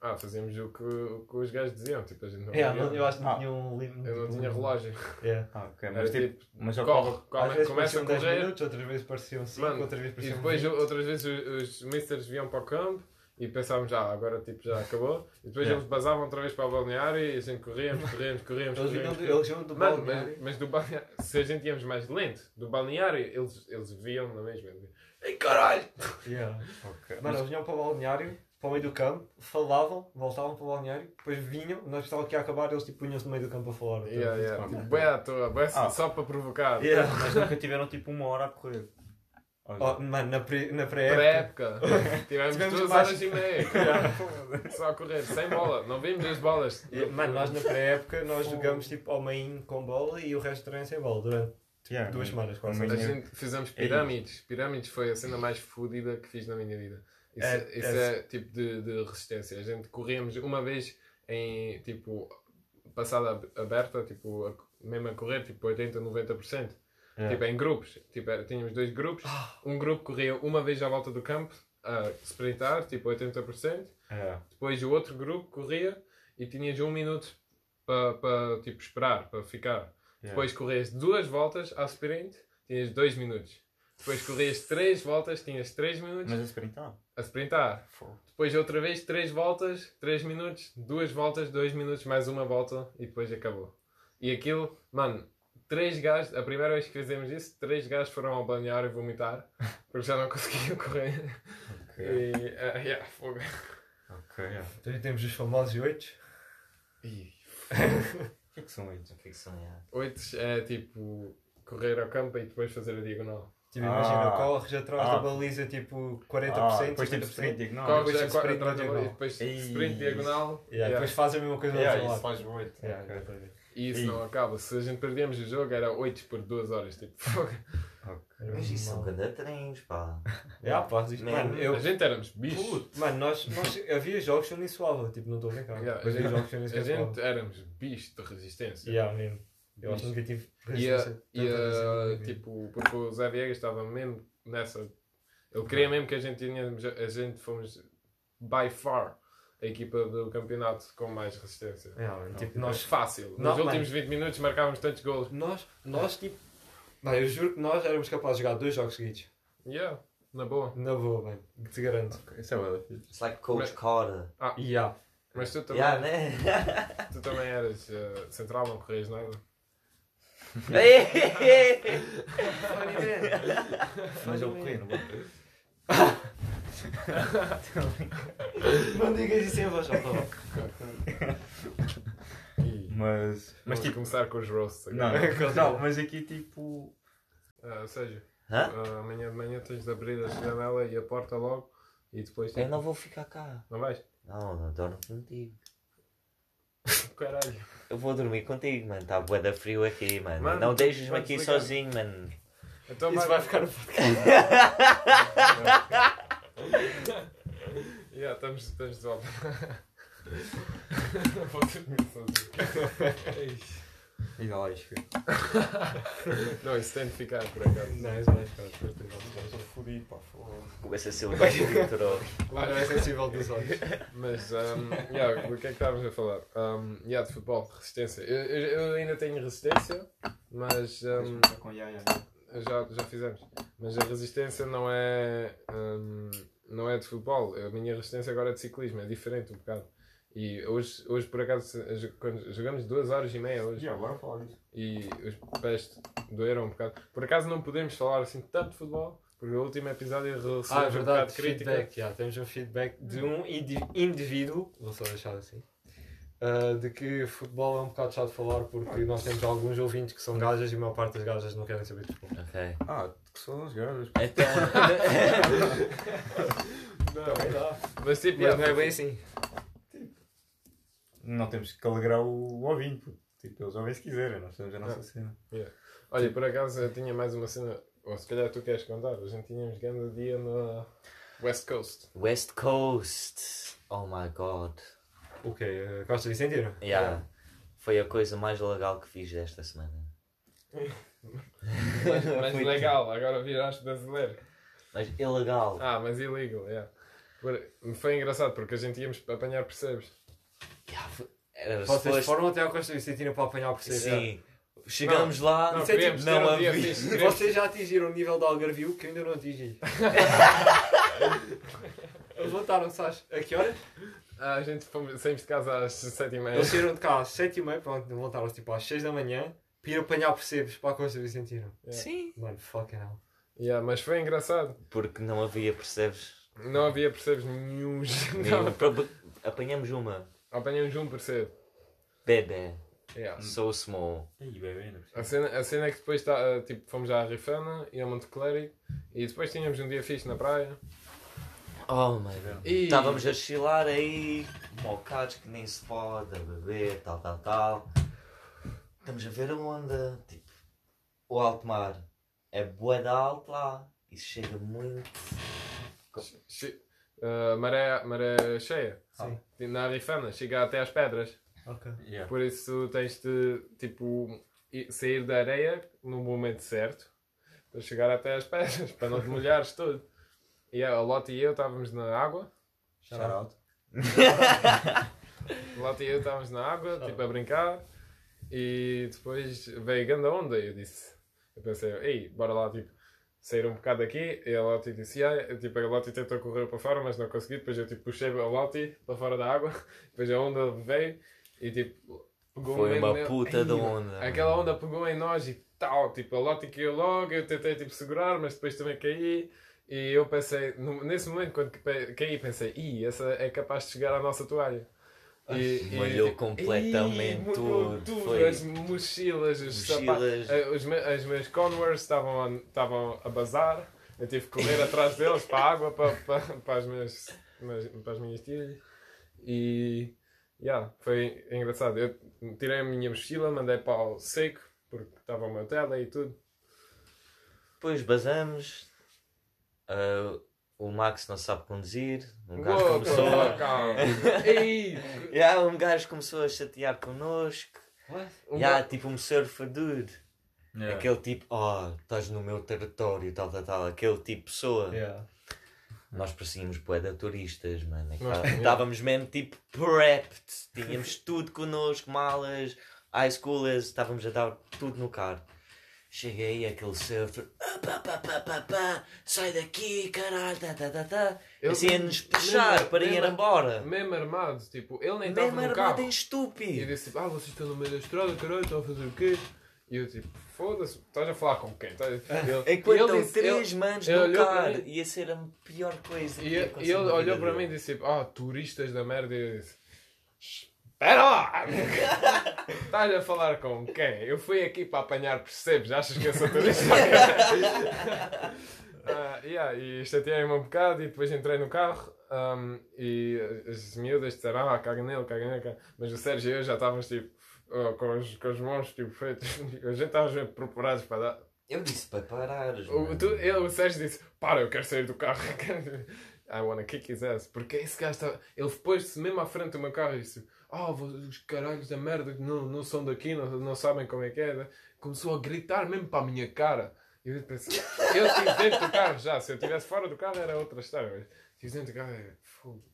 Ah, fazíamos o que, o que os gajos diziam, tipo, a gente não, Yeah, não, eu acho que não Ah. tinha um limite. eu não tinha relógio. Yeah. Ah, ok, mas tipo. tipo, Mas corre, corre. Vezes começa a pareciam 10 correr. minutos, outras vezes pareciam 5, Mano, outras vezes E pareciam depois 20. outras vezes os, os misters vinham para o campo e pensávamos, ah, agora tipo já acabou. E depois Yeah. eles basavam outra vez para o balneário e a gente corríamos, corríamos, corríamos. Eles vinham corríamos, do- eles do Mano, balneário. mas, mas do balneário, se a gente íamos mais lento, do balneário, eles, eles viam na mesma. Ei caralho! Yeah. Ok. Mano, eles vinham para o balneário, para o meio do campo, falavam, voltavam para o balneário, depois vinham, nós estávamos aqui a acabar, eles tipo punham-se no meio do campo a falar. Yeah, yeah. Ok. Tipo, bem à toa, bem Ah. só para provocar. Yeah. Mas nunca tiveram tipo uma hora a correr. Oh, mano, na pré- pré-época. época, tivemos Tivemos duas mais- horas e meia. Só a correr, sem bola, não vimos as bolas. Yeah, Mano, nós na pré-época nós jogamos tipo ao meio com bola e o resto do treino sem bola durante Yeah, duas semanas quase. A gente fizemos pirâmides. Pirâmides foi a cena mais fodida que fiz na minha vida. Isso É- é, isso é- é tipo de, de resistência. A gente corríamos uma vez em tipo passada ab- aberta, tipo, a- mesmo a correr, tipo 80, 90%. Yeah. Tipo em grupos. Tipo, era- tínhamos dois grupos. Um grupo corria uma vez à volta do campo a sprintar, tipo 80%. É. Depois o outro grupo corria e tinhas um minuto para pa, tipo, esperar, para ficar. Yeah. Depois corrias duas voltas ao sprint, tinhas dois minutos. Depois corrias três voltas, tinhas três minutos Mas a sprintar. a sprintar. Depois outra vez três voltas, três minutos, duas voltas, dois minutos, mais uma volta e depois acabou. E aquilo, mano, três gajos, a primeira vez que fizemos isso, três gajos foram ao balneário vomitar porque já não conseguiam correr. Ok. E, ah, yeah, fogo. Ok, yeah. Então temos os famosos oito. Ih, O que é que são eles? Ficção, yeah. Oitos é tipo correr ao campo e depois fazer a diagonal. Tipo, Ah. imagina, corres atrás Ah. da baliza tipo 40%, Ah, depois tipo 50%. sprint diagonal. Corres depois a de quatro sprint atrás da bola diagonal. depois sprint diagonal. Yeah, Yeah. Depois fazem a mesma coisa do Yeah, outro isso lado. faz oito. Yeah, Ok. E isso Ei. não acaba. Se a gente perdíamos o jogo era 8 por 2 horas. Tipo, fogo. Ok. Mas isso são ganda treinos, pá. Yeah, pá, isto- Man. mano, eu, A gente éramos bichos. mano, nós, nós, havia jogos que eu nem suava, tipo, não estou a brincar. Yeah, a havia gente- jogos que eu nem A sequer gente suava. éramos bichos de resistência. Yeah, mesmo. Eu acho que nunca tive E, a, resistência. e a, minha vida. tipo, porque o Zé Viegas estava mesmo nessa. Ele queria mesmo que a gente tinha. A gente fomos by far a equipa do campeonato com mais resistência. Yeah, mano, tipo, Nós nós, fácil. Nos Não, últimos 20 minutos marcávamos tantos gols. nós, nós, tipo, mano, eu juro que nós éramos capazes de jogar dois jogos seguidos. Yeah, na boa. Na boa, mano, te garanto. Ok, Isso é fixe. It's like Coach Mas- Carter. Yeah. Mas tu também, Yeah, né? tu também eras eh, central, não corrias nada. Mas eu corri, não vou. Não digas isso em voz alta. Mas, mas Vamos tipo, começar com os roasts não, agora. não, não, mas aqui tipo, Ah, Sérgio, Hã? ah, amanhã de manhã tens de abrir a janela e a porta logo e depois Eu tipo, não vou ficar cá. não vais? Não, não dormo contigo. Caralho. Eu vou dormir contigo, mano. Está bué da frio aqui, mano. Mano, não deixes-me aqui desligar. sozinho, mano. Então Isso vai ficar no podcast. Yeah, estamos, estamos de volta. Vou dormir sozinho. Ainda lá isto. Não, isso tem de ficar por acaso. Não, isso vai ficar no podcast. Estou fodido, pá, Começa a ser o gajo. Lá não é sensível dos olhos. Mas, um, yeah, do que é que estávamos a falar? Um, yeah, de futebol, resistência. Eu, eu- eu ainda tenho resistência, mas um, ya. já, já fizemos. Mas a resistência não é, um, não é de futebol. A minha resistência agora é de ciclismo, é diferente um bocado. E hoje, hoje por acaso, quando jogamos duas horas e meia hoje. Já, bora falar disso. e os pés doeram um bocado. Por acaso não podemos falar assim tanto de futebol, porque o último episódio recebemos Ah, é um verdade. bocado de crítica. Feedback, já, temos um feedback de um indi- indivíduo, vou só deixar assim, ah, de que futebol é um bocado chato de falar porque nós temos alguns ouvintes que são gajas e a maior parte das gajas não querem saber de futebol. Ok. Ah, que são as gajas. Então. Não, mas tipo, Mas yeah, não é bem assim. Não temos que alegrar o ouvinte, tipo, eles ouvem se quiserem, nós temos a nossa Ah. cena. Olha, por acaso eu tinha mais uma cena, ou se calhar tu queres contar, a gente tínhamos grande dia na West Coast. West Coast. Oh my god. O quê? Uh, Costa Vicentino? Yeah. Foi a coisa mais legal que fiz esta semana. Mas, legal, agora viraste brasileiro. Mas ilegal. Ah, mas illegal, yeah. Foi engraçado porque a gente íamos apanhar percebes. Yeah, foi- era Vocês foram até ao Costa Vicentino para apanhar o perceber. Sim. Chegamos lá. Não, é queríamos tipo, não um dia Vocês já atingiram o nível de Algarvio que eu ainda não atingi. Eles voltaram-se às... A que horas? Ah, a gente fomos, saímos de casa às sete e meia. Eles saíram de cá às 7h30, pronto, voltaram-se tipo às 6 da manhã para ir apanhar percebes para a Costa Vicentino. Yeah. Sim. Mano, fucking hell. Yeah, mas foi engraçado. Porque não havia, percebes? Não havia percebes nenhum. Proba- Apanhamos uma. Apanhamos um percebe. Bebê. Yeah. So small. Ih, bebê, A cena, a cena é que depois tá, tipo, fomos à Rifana e a Monte Clérigo e depois tínhamos um dia fixe na praia. Oh my god. E Estávamos a chilar aí, mocados que nem se pode, a beber, tal, tal, tal. Estamos a ver a onda. Tipo, o alto mar é bué de alto lá. Isso chega muito. Che- ah, maré, maré cheia. Sim. Na Rifana, chega até às pedras. Ok. Yeah. Por isso tens de tipo, sair da areia no momento certo para chegar até às pedras, para não te molhares todo. E a Lotte e eu estávamos na água. Shout out. A Lotte e eu estávamos na água, tipo a brincar. E depois veio a grande onda e eu disse, eu pensei, ei, bora lá, tipo, sair um bocado daqui. E a Lotte disse, yeah. tipo, a Lotte tentou correr para fora, mas não consegui. Depois eu tipo, puxei a Lotte para fora da água. Depois a onda veio e tipo, pegou Foi uma nele. puta de onda. Aquela onda pegou em nós e tal, tipo, a Lotte caiu logo, eu tentei tipo segurar, mas depois também caí. E eu pensei, nesse momento quando ca- caí, pensei, ih, essa é capaz de chegar à nossa toalha. E, molhou tipo, completamente "Ih, molhou tudo, tudo, as mochilas, os Mochilas. sapatos, eh, os, as minhas Converse estavam a, estavam a bazar. Eu tive que correr atrás deles para a água, para, para, para, as, minhas, para as minhas tilhas. E yeah, foi engraçado. Eu tirei a minha mochila, mandei para o seco, porque estava o meu tele e tudo. Depois basamos. Ah, o Max não sabe conduzir. Um gajo Uou, começou a. Yeah, um gajo começou a chatear connosco. What? um Yeah, tipo um surfer dude. Yeah. Aquele tipo, oh, estás no meu território, tal, tal, tal. Aquele tipo de pessoa. Yeah. Nós parecíamos de turistas, mano. É tá- Estávamos mesmo tipo prepped. Tínhamos tudo connosco, malas, high schoolers, estávamos a dar tudo no carro. Cheguei aquele surfer, ah, pá, pá, pá, pá, pá, sai daqui, caralho, tá, tá, tá, tá. Ele- Assim a nos puxar mesmo- para ir mesmo- embora. Mesmo armado, tipo, ele nem Mesmo estava no armado carro. em E eu estúpido. disse tipo, ah, vocês estão no meio da estrada, caralho, estão a fazer o quê? E eu tipo, foda-se, estás a falar com quem? Estás- Ele, Enquanto ele disse- três ele- manos ele no carro, ia ser a pior coisa. E, ele na olhou para mim e disse ah, turistas da merda. E eu disse, espera lá! Estás a falar com quem? Eu fui aqui para apanhar percebes? Achas que eu sou turista? Ah, yeah, e chateei-me um bocado e depois entrei no carro um, e as miúdas disseram, ah, caga nele, caga nele, caga. Mas o Sérgio e eu já estávamos tipo, oh, com, os, com as mãos tipo, feitas, a gente estava preparados para dar. Eu disse para parares. O, tu, ele, o Sérgio disse, para, eu quero sair do carro. I wanna kick his ass. Porque esse gajo estava. Ele pôs-se mesmo à frente do meu carro e disse: Ah, os caralhos da merda que não, não são daqui, não, não sabem como é que é. Começou a gritar mesmo para a minha cara. E eu pensei: Eu estive dentro do carro já. Se eu estivesse fora do carro era outra história. Mas estive dentro do carro é. Fogo.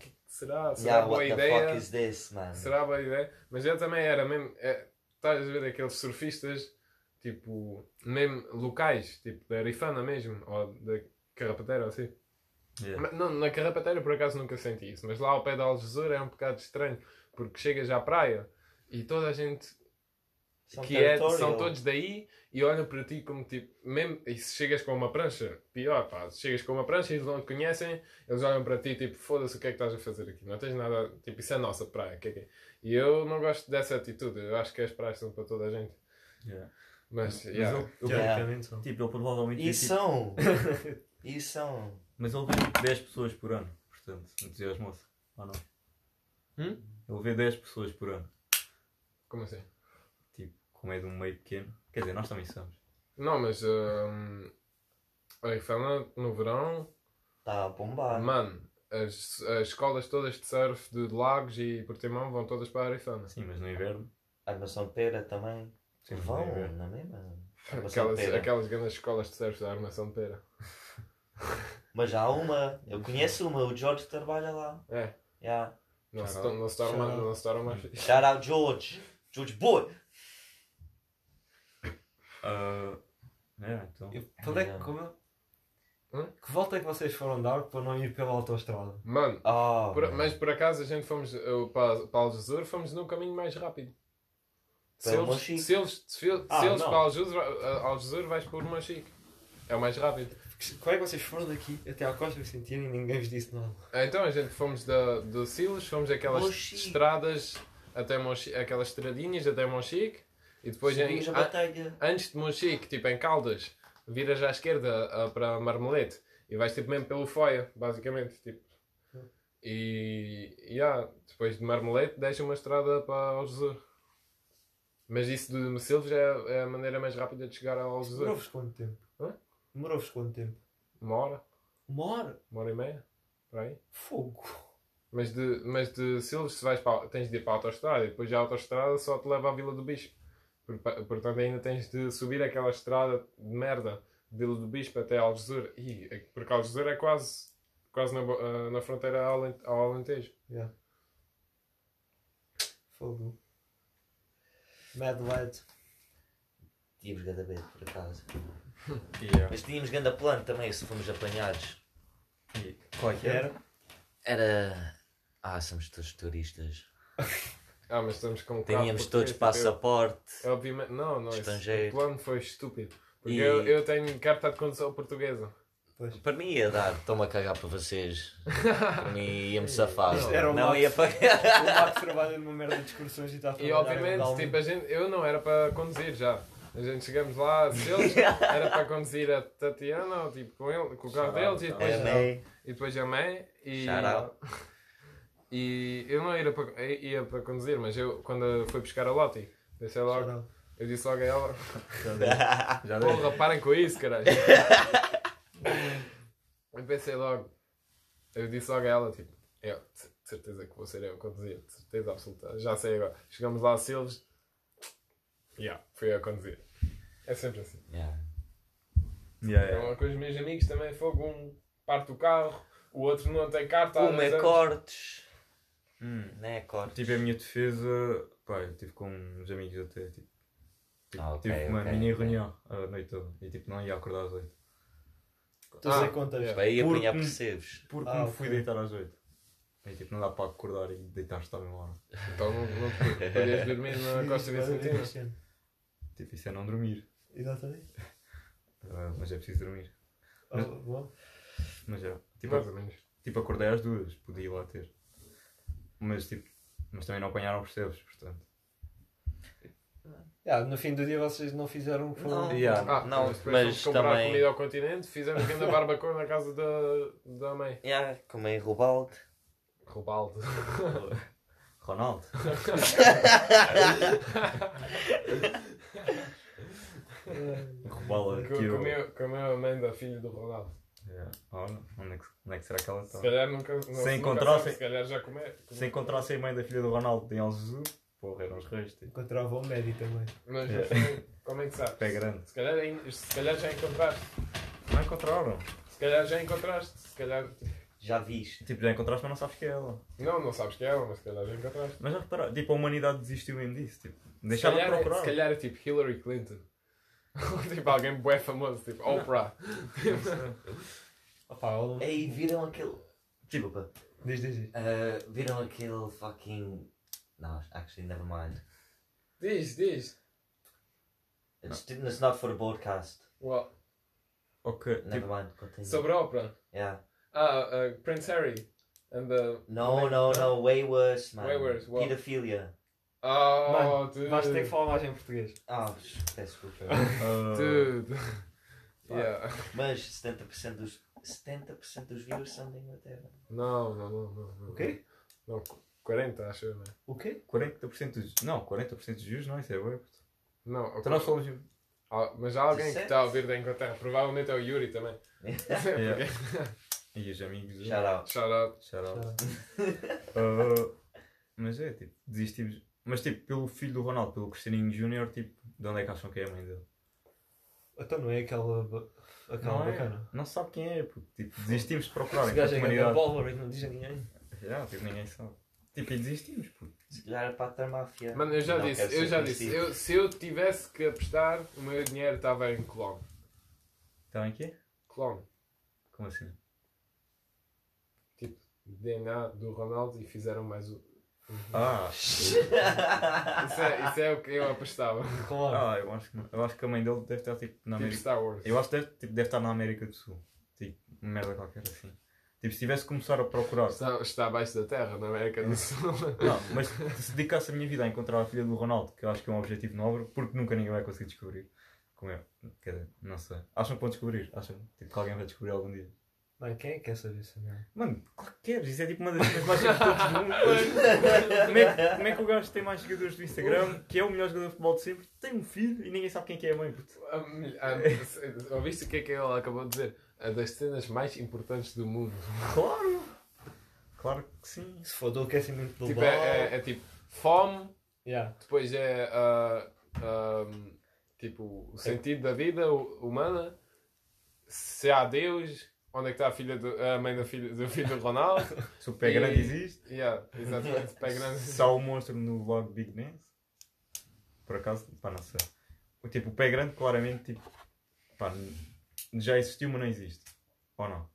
Que- será? Será Yeah, boa ideia? this? Será boa ideia? Mas eu também era mesmo. É, estás a ver aqueles surfistas, tipo, mesmo locais, tipo da Arifana mesmo, ou da Carrapateira, ou assim. Yeah. Mas, Não, na Carrapateira por acaso nunca senti isso, mas lá ao pé da Algesur é um bocado estranho, porque chegas à praia e toda a gente São que é, são todos daí e olham para ti como tipo, mesmo, e se chegas com uma prancha, pior pá, se chegas com uma prancha e eles não te conhecem, eles olham para ti tipo, foda-se o que é que estás a fazer aqui, não tens nada, tipo, isso é nossa praia, que é que é? E eu não gosto dessa atitude, eu acho que as praias são para toda a gente, Yeah. mas, Mas yeah. ele, ele- Yeah. Yeah. Tipo, ele provavelmente E tipo, são. E são. Mas ele vê tipo 10 pessoas por ano, portanto, entusiasmou-se. Ou não? Hum? Ele vê 10 pessoas por ano. como assim? Tipo, como é de um meio pequeno. Quer dizer, nós também somos. Não, mas hum, a Arifana no verão Está a bombar. Mano, as, as escolas todas de surf de Lagos e Portimão vão todas para a Arifana. Sim, mas no inverno. Armação de pera também. Sim, mas Vão, no inverno. na mesma. Armação Aquelas, pera. aquelas grandes escolas de surf da Armação de Pera. Mas há uma. Eu conheço uma. O George trabalha lá. É, Yeah. não se, se torna mais, não se torna mais fixe. Shout out George. George Boy. Ah, é, então. Eu- Quando é como, Hã? que volta é que vocês foram dar para não ir pela autostrada? Mano, Oh, por- man. mas por acaso a gente fomos uh, para, para Algesur, fomos no caminho mais rápido. Se Para o eles, se eles, se eles, Ah, se eles para uh, Algesur vais por Monchique. É o mais rápido. Como é que vocês foram daqui até à Costa Vicentina e ninguém vos disse nada? Então a gente fomos da, do Silos, fomos aquelas estradas até Monchique, aquelas estradinhas até Monchique e depois em, a a- antes de Monchique, tipo em Caldas, viras à esquerda ah, para Marmelete e vais tipo mesmo pelo Foia, basicamente. Tipo. E yeah, depois de Marmelete deixa uma estrada para Algesur. Mas isso de Silves é, é a maneira mais rápida de chegar ao Algesur. Demorou-vos quanto tempo? Demorou-vos quanto tempo? Uma hora, Uma hora? uma hora e meia, por aí. Fogo. Mas de, mas de Silves se vais para, tens de ir para a autostrada e depois já a autostrada só te leva à Vila do Bispo. Portanto ainda tens de subir aquela estrada de merda de Vila do Bispo até Algesur. Ih, é- porque Algesur é quase, quase na, ah, na fronteira ao ao Alentejo. Yeah. Fogo. Mad lad. Tínhamos ganda medo, por acaso. Yeah. Mas tínhamos ganda plano também, se fomos apanhados. E qual é que Era? era? Ah, somos todos turistas. Ah, mas estamos com um carro Tínhamos todos passaporte. eu- Obviamente, não, não. Estrangeiro. O plano foi estúpido. Porque E- eu, eu tenho carta de condução portuguesa. Pois. Para mim ia dar, estou-me a cagar para vocês. Para mim ia-me safar. Isto era o Não Max. O ia pagar. Max trabalha numa merda de excursões e está a E obviamente, tipo, a gente, eu não era para conduzir já. A gente chegamos lá, se eles era para conduzir a Tatiana, ou, tipo, com, ele, com o carro deles, e depois, meio. e depois a mãe. E, Shout out. e eu não ia para, ia para conduzir, mas eu, quando fui buscar a Lottie, disse logo, Shout eu disse logo a ela: Já deu. Porra, parem com isso, caralho. eu pensei logo, eu disse logo a ela: tipo, eu, de certeza que vou ser eu a conduzir, de certeza absoluta, já sei agora. Chegamos lá a Silves, yeah, eu a conduzir. É sempre assim. Yeah. Yeah, yeah. Então, com os meus amigos também fogo, um parte o carro, o outro não tem carta. dois é cortes. Hum. Não é cortes. Tive a minha defesa, pá, eu estive com uns amigos até, tipo, tipo, Ah, ok, tive uma ok, mini ok. reunião a noite toda e tipo, não ia acordar às 8. Tu a Ah, dizer quantas? yeah. Para ir Porque- apanhar percebes. Porque Ah, me fui deitar às 8. E tipo, não dá para acordar e deitar-te à mesma hora. Então não, não podias dormir na Costa este ano. Tipo, isso é não dormir. Exatamente. Ah, mas é preciso dormir. Oh, bom. Mas já. Tipo, Mais ou menos. tipo, acordei às duas, podia ir lá ter. Mas tipo, Mas também não apanharam os seus, portanto. Yeah, no fim do dia vocês não fizeram o que foram. Não. Yeah. Ah, Não, mas mas comprar também- comida ao continente, fizemos aqui na barbacoa na casa da, da mãe. Yeah, como em Rubalde. Robaldo. Ronaldo. Rebala Co- aqui o. Comeu, comeu a mãe da filha do Ronaldo. Yeah. Olha, onde é, que, onde é que será que ela Se está? calhar nunca. Não, Se nunca encontrassem- sabe, Se calhar já comer. Se encontrassem a mãe da filha do Ronaldo em Alzezu, porra, eram os reis. Tipo, Encontrava o Medi também. Mas Yeah. como- como é que sabe? pé grande. Se calhar, se calhar já encontraste. Não encontraram. Se calhar já encontraste. Se calhar. Já viste? Tipo, já encontraste, mas não sabes que é ela. Não, não sabes que é ela, mas se calhar já encontraste. Mas já repararam, tipo, a humanidade desistiu mesmo disso. Tipo, Se deixaram de é- procurar. se calhar é tipo Hillary Clinton. tipo alguém bué famoso, tipo Oprah. Opa, ele... Ei, viram aquele. Desculpa. diz, diz, diz. Uh, viram aquele fucking. No, actually, never mind. Diz, diz. It's, it's not for the broadcast. Well, Ok, Never tipo, mind. Continue. sobre a Oprah. Yeah. Ah, uh, Prince Harry. And the... No, no, no. Way worse, man. Way worse, what? Pedophilia. Oh, Mano, dude. Vais ter que falar mais em português. Ah, peço desculpa. ah, Dude. yeah. Mas 70% dos. 70% dos views são da Inglaterra. Não, não, não, não. não. O quê? Não, 40 acho eu, não é? O quê? 40% dos. Não, 40% dos juros não, isso é puto. Não, ok. Então nós falamos. Ah, mas há alguém que 17? está a ouvir da Inglaterra. Provavelmente é o Yuri também. Yeah. E os amigos. dele. Shout out. Shout out. Shout out. Ah, mas é, tipo, desistimos. Mas tipo, pelo filho do Ronaldo, pelo Cristianinho Júnior, tipo, de onde é que acham que é a mãe dele? Então não é aquela, aquela Não é, bacana. não se sabe quem é, porque tipo, desistimos de procurar. Esse gajo é. Wolverine, não diz a ninguém. Yeah, tipo, ninguém sabe. Tipo, e desistimos, puto. Se calhar é para a máfia. Mano, eu já Não disse, eu já disse. Eu, se eu tivesse que apostar, o meu dinheiro estava em clone. Está em quê? Clone. Como assim? Tipo, DNA do Ronaldo e fizeram mais o. Ah, Isso é, isso é o que eu apostava. Claro. ah eu, acho que, eu acho que a mãe dele deve estar tipo na Tipo América. Star Wars. Eu acho que deve, tipo, deve estar na América do Sul. Tipo, uma merda qualquer assim. Tipo, se tivesse que começar a procurar. Está, está abaixo da terra, na América do Sul. Não, mas se dedicasse a minha vida a encontrar a filha do Ronaldo, que eu acho que é um objetivo nobre, porque nunca ninguém vai conseguir descobrir. Como é? Quer dizer, não sei. Acham que vão descobrir? Acham tipo, que alguém vai descobrir algum dia? Mano, quem é que quer saber isso mesmo? Mano, claro que queres. Isso é tipo uma das coisas mais importantes do mundo. Como é, como é que o gajo tem mais seguidores do Instagram, que é o melhor jogador de futebol de sempre, tem um filho e ninguém sabe quem é que é a mãe? puto. A mil- a- Ouviste o que é que ele acabou de dizer? A das cenas mais importantes do mundo. Claro! Claro que sim. Se for do aquecimento global. Tipo, é, é- é tipo fome, Yeah. depois é ah, ah, tipo o sentido da vida hu- humana, se há Deus, onde é que está a, filha do- a mãe da filha, do filho do Ronaldo. Se o pé E- grande existe, Yeah, exatamente, pé grande. se há o monstro no vlog Big Nance, por acaso, pá, não sei. O Tipo, o pé grande, claramente, tipo, pá, já existiu, mas não existe. Ou não?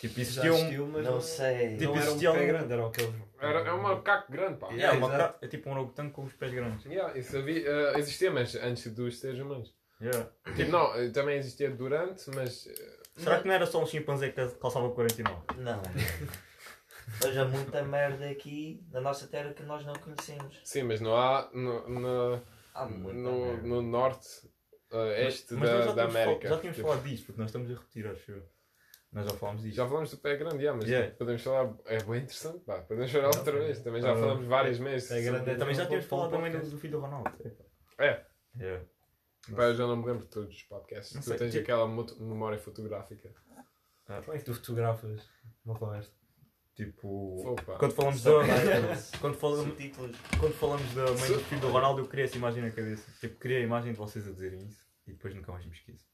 Tipo, existiu um. mas Não sei. Tipo, não era um pé um- grande, era aquele. Era, é um macaco grande, pá. Yeah, uma exato. ca- é tipo um orangotango com os pés grandes. Yeah, isso havia, ah, existia, mas antes dos seres humanos. Yeah. Tipo, não, eh, também existia durante, mas. eh, Será que não era só um chimpanzé que calçava 49? Não. Mas há muita merda aqui na nossa terra que nós não conhecemos. Sim, mas não há no, no, Há muita no, merda. no norte, eh, este Mas nós da, da América. Já tínhamos Tipo, falado disto, porque nós estamos a repetir, acho eu. Nós já falámos disto. Já falamos do pé grande, yeah, mas Yeah. tipo, podemos falar. É bem interessante, pá. Podemos falar outra vez. Também já Ah, falamos várias vezes. pé grande é Também já tínhamos falado também do, do filho do Ronaldo. É, Yeah. Pá, eu já não me lembro de todos os podcasts. Não tu sei, tens tipo- aquela memória fotográfica. Como é que tu fotografas uma conversa? Tipo, pá. quando falamos da. Subtitles. Quando falamos, Subtítulos. quando falamos da mãe do filho do Ronaldo, eu criei essa imagem na cabeça. Tipo, criei a imagem de vocês a dizerem isso e depois nunca mais me esqueço.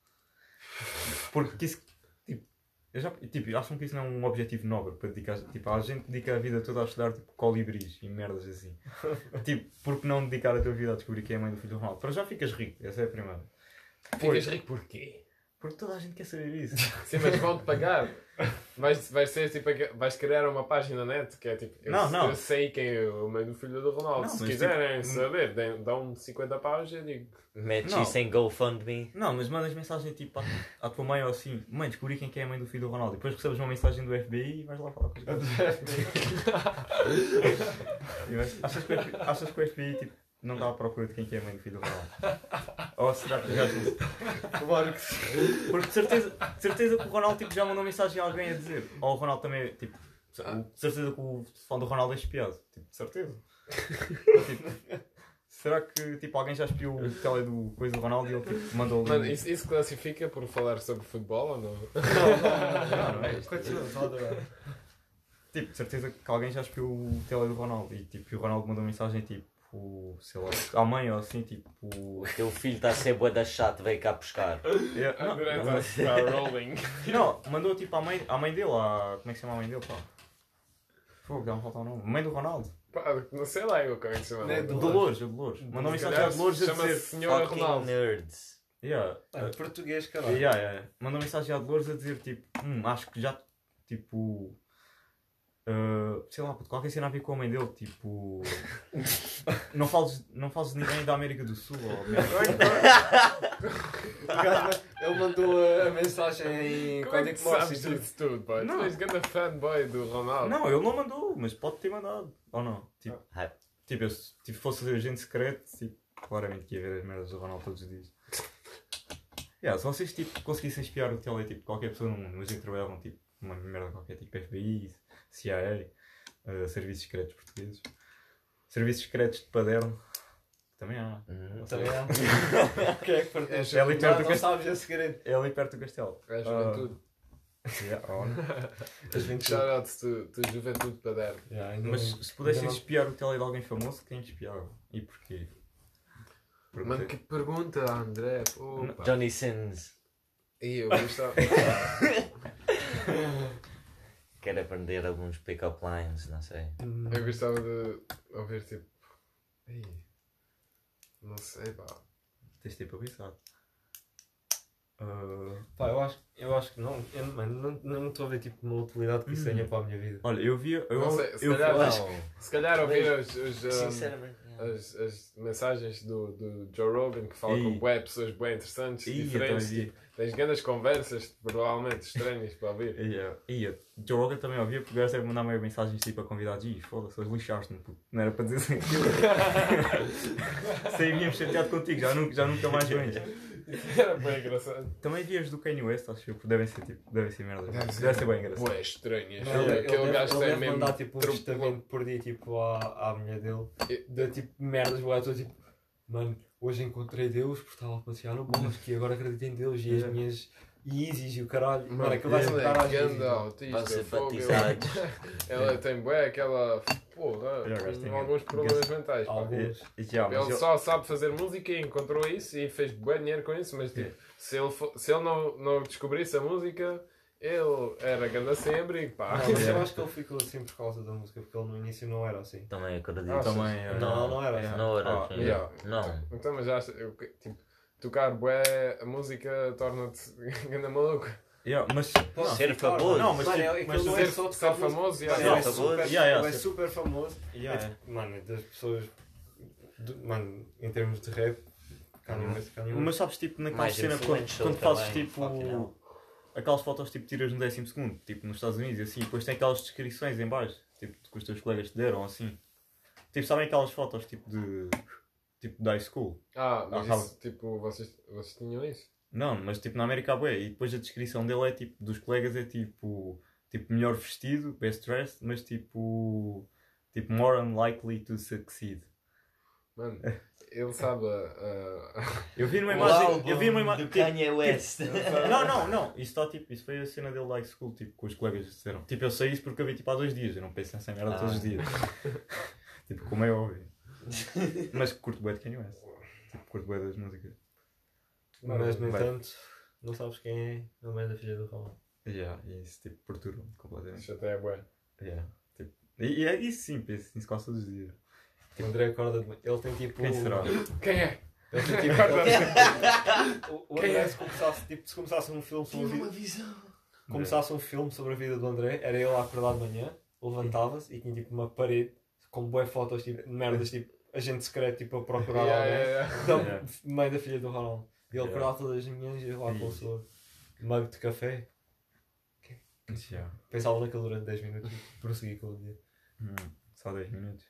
Porque isso, eu já, tipo, acham que isso não é um objetivo nobre para dedicar. Tipo, a gente dedica a vida toda a estudar tipo, colibris e merdas assim. tipo, por que não dedicar a tua vida a descobrir quem é a mãe do filho do Ronaldo? Para já ficas rico, essa é a primeira. Ficas rico porquê? Porque toda a gente quer saber isso. Sim, mas vão-te pagar. Vais, vais, ser, tipo, vais criar uma página net que é tipo. Eu, Não, não. eu sei quem é o meio do filho do Ronaldo. Não, Se mas, quiserem tipo, saber, dêem- dão 50 paus e eu digo. Mete isso em GoFundMe. Não, mas mandas mensagem tipo à, à tua mãe ou assim: Mãe, descobri quem que é a mãe do filho do Ronaldo. E depois recebes uma mensagem do FBI e vais lá falar com os gajos. Achas, que o FBI, achas que o FBI tipo, não está à procura de quem que é a mãe do filho do Ronaldo? Ou será que gajos não Claro que sim. Porque de certeza, de certeza que o Ronaldo tipo, já mandou mensagem a alguém a dizer. Ou o Ronaldo também, tipo, de certeza que o fã do Ronaldo é espiado. Tipo, de certeza. Tipo, será que tipo, alguém já espiou o tele do coisa do Ronaldo e ele tipo, mandou ali. Mano, isso, isso classifica por falar sobre futebol ou não? Não, não é isto. Continua, estou a adorar. Tipo, de certeza que alguém já espiou o tele do Ronaldo e tipo, e o Ronaldo mandou mensagem tipo, sei lá, ou assim, tipo. O teu filho está a ser bué da chato, veio cá buscar. Yeah, não, André não. Não, mandou tipo à mãe, à mãe dele, à, como é que se chama a mãe dele, pá? Fogo, dá-me falta o nome. Mãe do Ronaldo. Pá, não sei lá eu como é que se chama. É do- Dolores, o Dolores. Mandou mensagem à Dolores a dizer. Senhora Fucking Ronaldo. nerds. Yeah, Ah, português, caralho. yeah, yeah. Mandou mensagem à Dolores a dizer tipo, hum, acho que já, tipo. Uh, sei lá, puto, qualquer cena a ver com a mãe dele, tipo. não fales, não fales de ninguém da América do Sul ou merda. O gajo, Ele mandou a, a mensagem em Como é que código Morse sabes e tudo. tudo, pá? Não. Tu és grande fanboy do Ronaldo. Não, ele não mandou, mas pode ter mandado. Ou não? Tipo, Ah. tipo eu, se tipo, fosse agente secreto, tipo, claramente que ia ver as merdas do Ronaldo todos os dias. Yeah, se vocês tipo, conseguissem espiar o tele tipo, de qualquer pessoa no mundo, imagina que trabalhavam tipo, uma merda qualquer, tipo FBI, CIA, uh, Serviços Secretos Portugueses, Serviços Secretos de Paderno, também há. Hum. Também há. O que é que pertence? É ali perto do não castelo. É ali perto do castelo. É a juventude. yeah, oh, As 20 Shout out to, to juventude paderno. Yeah, Mas não- se pudessem espiar o tele de alguém famoso, quem espiava? E porquê? Porque- Mano, que pergunta, André. Opa. Johnny Sins. E eu gostava. Quero aprender alguns pick-up lines, não sei. Eu gostava de ouvir tipo. Ih, não sei, pá. Tens tempo a pensar. Ah, Pá, eu acho, eu acho que não. Eu, mano, não não estou a ver tipo uma utilidade que isso Hum. tenha para a minha vida. olha, eu vi. Eu, Não sei, se eu, calhar eu acho-. Se calhar ouvir os, os, um, Sinceramente. As, as mensagens do, do Joe Rogan que fala Ih. com bué pessoas bem interessantes, eu diferentes. Tipo, tens grandes conversas, provavelmente estranhas para ouvir. Ia. Joe Rogan também ouvia porque deve mandar meio mensagens tipo a convidados. Ih, foda-se, lixaste-me. Não era para dizer assim. Sei, vinha-me chateado contigo, já nunca, já nunca mais vens. Era bem engraçado. Também vias do Kanye West, acho porque devem ser tipo, devem ser merda. Deve Deve ser. ser, bem engraçado. Bué estranhas. Não, ele, ele Aquele deve, gajo ele tem deve mesmo. mandar tipo um testamento por dia tipo, à, à mulher dele. E- De tipo merdas, boa, estou tipo, mano, hoje encontrei Deus porque estava a passear no bosque e agora acredito em Deus e as minhas Yeezys e o caralho. Mano, aquilo vai é dar às ganda Yeezys. autista, Vão ser. Ela, ela tem bué aquela. Porra, com alguns problemas mentais. Alguns. Já, Ele ele- só sabe fazer música e encontrou isso e fez bem dinheiro com isso, mas tipo, se ele, fo- se ele não, não descobrisse a música, ele era ganda sem abrigo, pá. Não, mas eu acho que ele ficou assim por causa da música, porque ele no início não era assim. Também acredito. Ah, também. eh, Não, não era é. assim. Não era Ah, assim. Yeah. Não. Então, mas eu, tipo, tocar bué, a música torna-te ganda maluco. Yeah, mas. Pode Ser famoso. Não, mas Mano, tipo, é- mas não é só tocar famoso, Mano, yeah. ele é super- Yeah, yeah, é super famoso. Yeah, É tipo, Mano, das pessoas. do- mano, em termos de rap, Kanye West, Kanye West. Mas sabes, tipo, naquela Mais cena, quando, quando fazes também. tipo. Aquelas fotos tipo tiras no décimo segundo, tipo nos Estados Unidos e assim, e depois tem aquelas descrições em baixo, tipo que os teus colegas te deram assim. Tipo, sabem aquelas fotos tipo de. tipo de high school? Ah, mas Ah, isso, tipo, vocês, vocês tinham isso? Não, mas tipo na América há bué, e depois a descrição dele é tipo, dos colegas é tipo. tipo melhor vestido, best dressed, mas tipo. tipo more unlikely to succeed. Mano, ele sabe a. Eu vi numa O imagem. Eu vi numa imagem. do Kanye West. Não, não, não. Isso está tipo. Isso foi a cena dele high school, tipo, que os colegas disseram. Tipo, eu sei isso porque eu vi tipo há dois dias. Eu não penso nessa merda Ah. todos os dias. tipo, como é óbvio. Mas curto bué de Kanye West. Tipo, curto bué das músicas. Mas, no Vai. entanto, não sabes quem é a mãe da filha do Ronaldo. Yeah, e isso tipo perturba-me completamente. Isso até é bué. Yeah, tipo, e, e é isso sim, penso nisso quase todos os dias. O André acorda de manhã. Ele tem tipo. Quem será? Quem é? É que, tipo, o, o André, se começasse, tipo, se começasse um filme sobre a Tive uma visão. começasse um filme sobre a vida do André, era ele a acordar de manhã, levantava-se e tinha tipo uma parede com boas fotos, tipo, de merdas, tipo, agente secreto, tipo, a procurar Yeah, alguém. yeah, yeah. Então, Yeah. mãe da filha do Ronaldo. E ele Yeah. acordava todas as manhãs e ia lá com o seu mug de café. Já. Pensava naquilo durante 10 minutos e prossegui com o dia. Hum, só 10 minutos.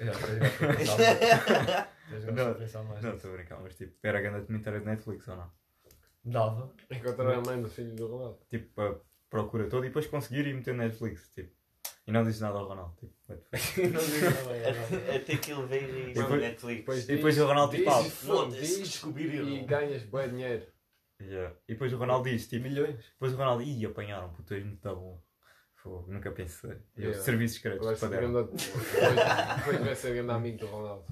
Já, já, pensava mais. Não. pensava mais. Não, estou a brincar, mas tipo, era a grande documentária de Netflix ou não? Dava. Encontrar a mãe do filho do Ronaldo. Tipo, a procura toda e depois conseguir e meter Netflix. Tipo, e não diz nada ao Ronaldo. Tipo? Não digo nada. Até que ele veja isso Depois- no Netflix. Depois E depois o Ronaldo tipo, diz, Foda-se, descobriram. e ganhas bem dinheiro. Yeah. E depois o Ronaldo diz, tipo, Milhões. depois o Ronaldo, ih, apanharam, puto, és muito bom. Fogo, nunca pensei. E Yeah. os serviços secretos para grande, depois, depois vai ser grande amigo do Ronaldo.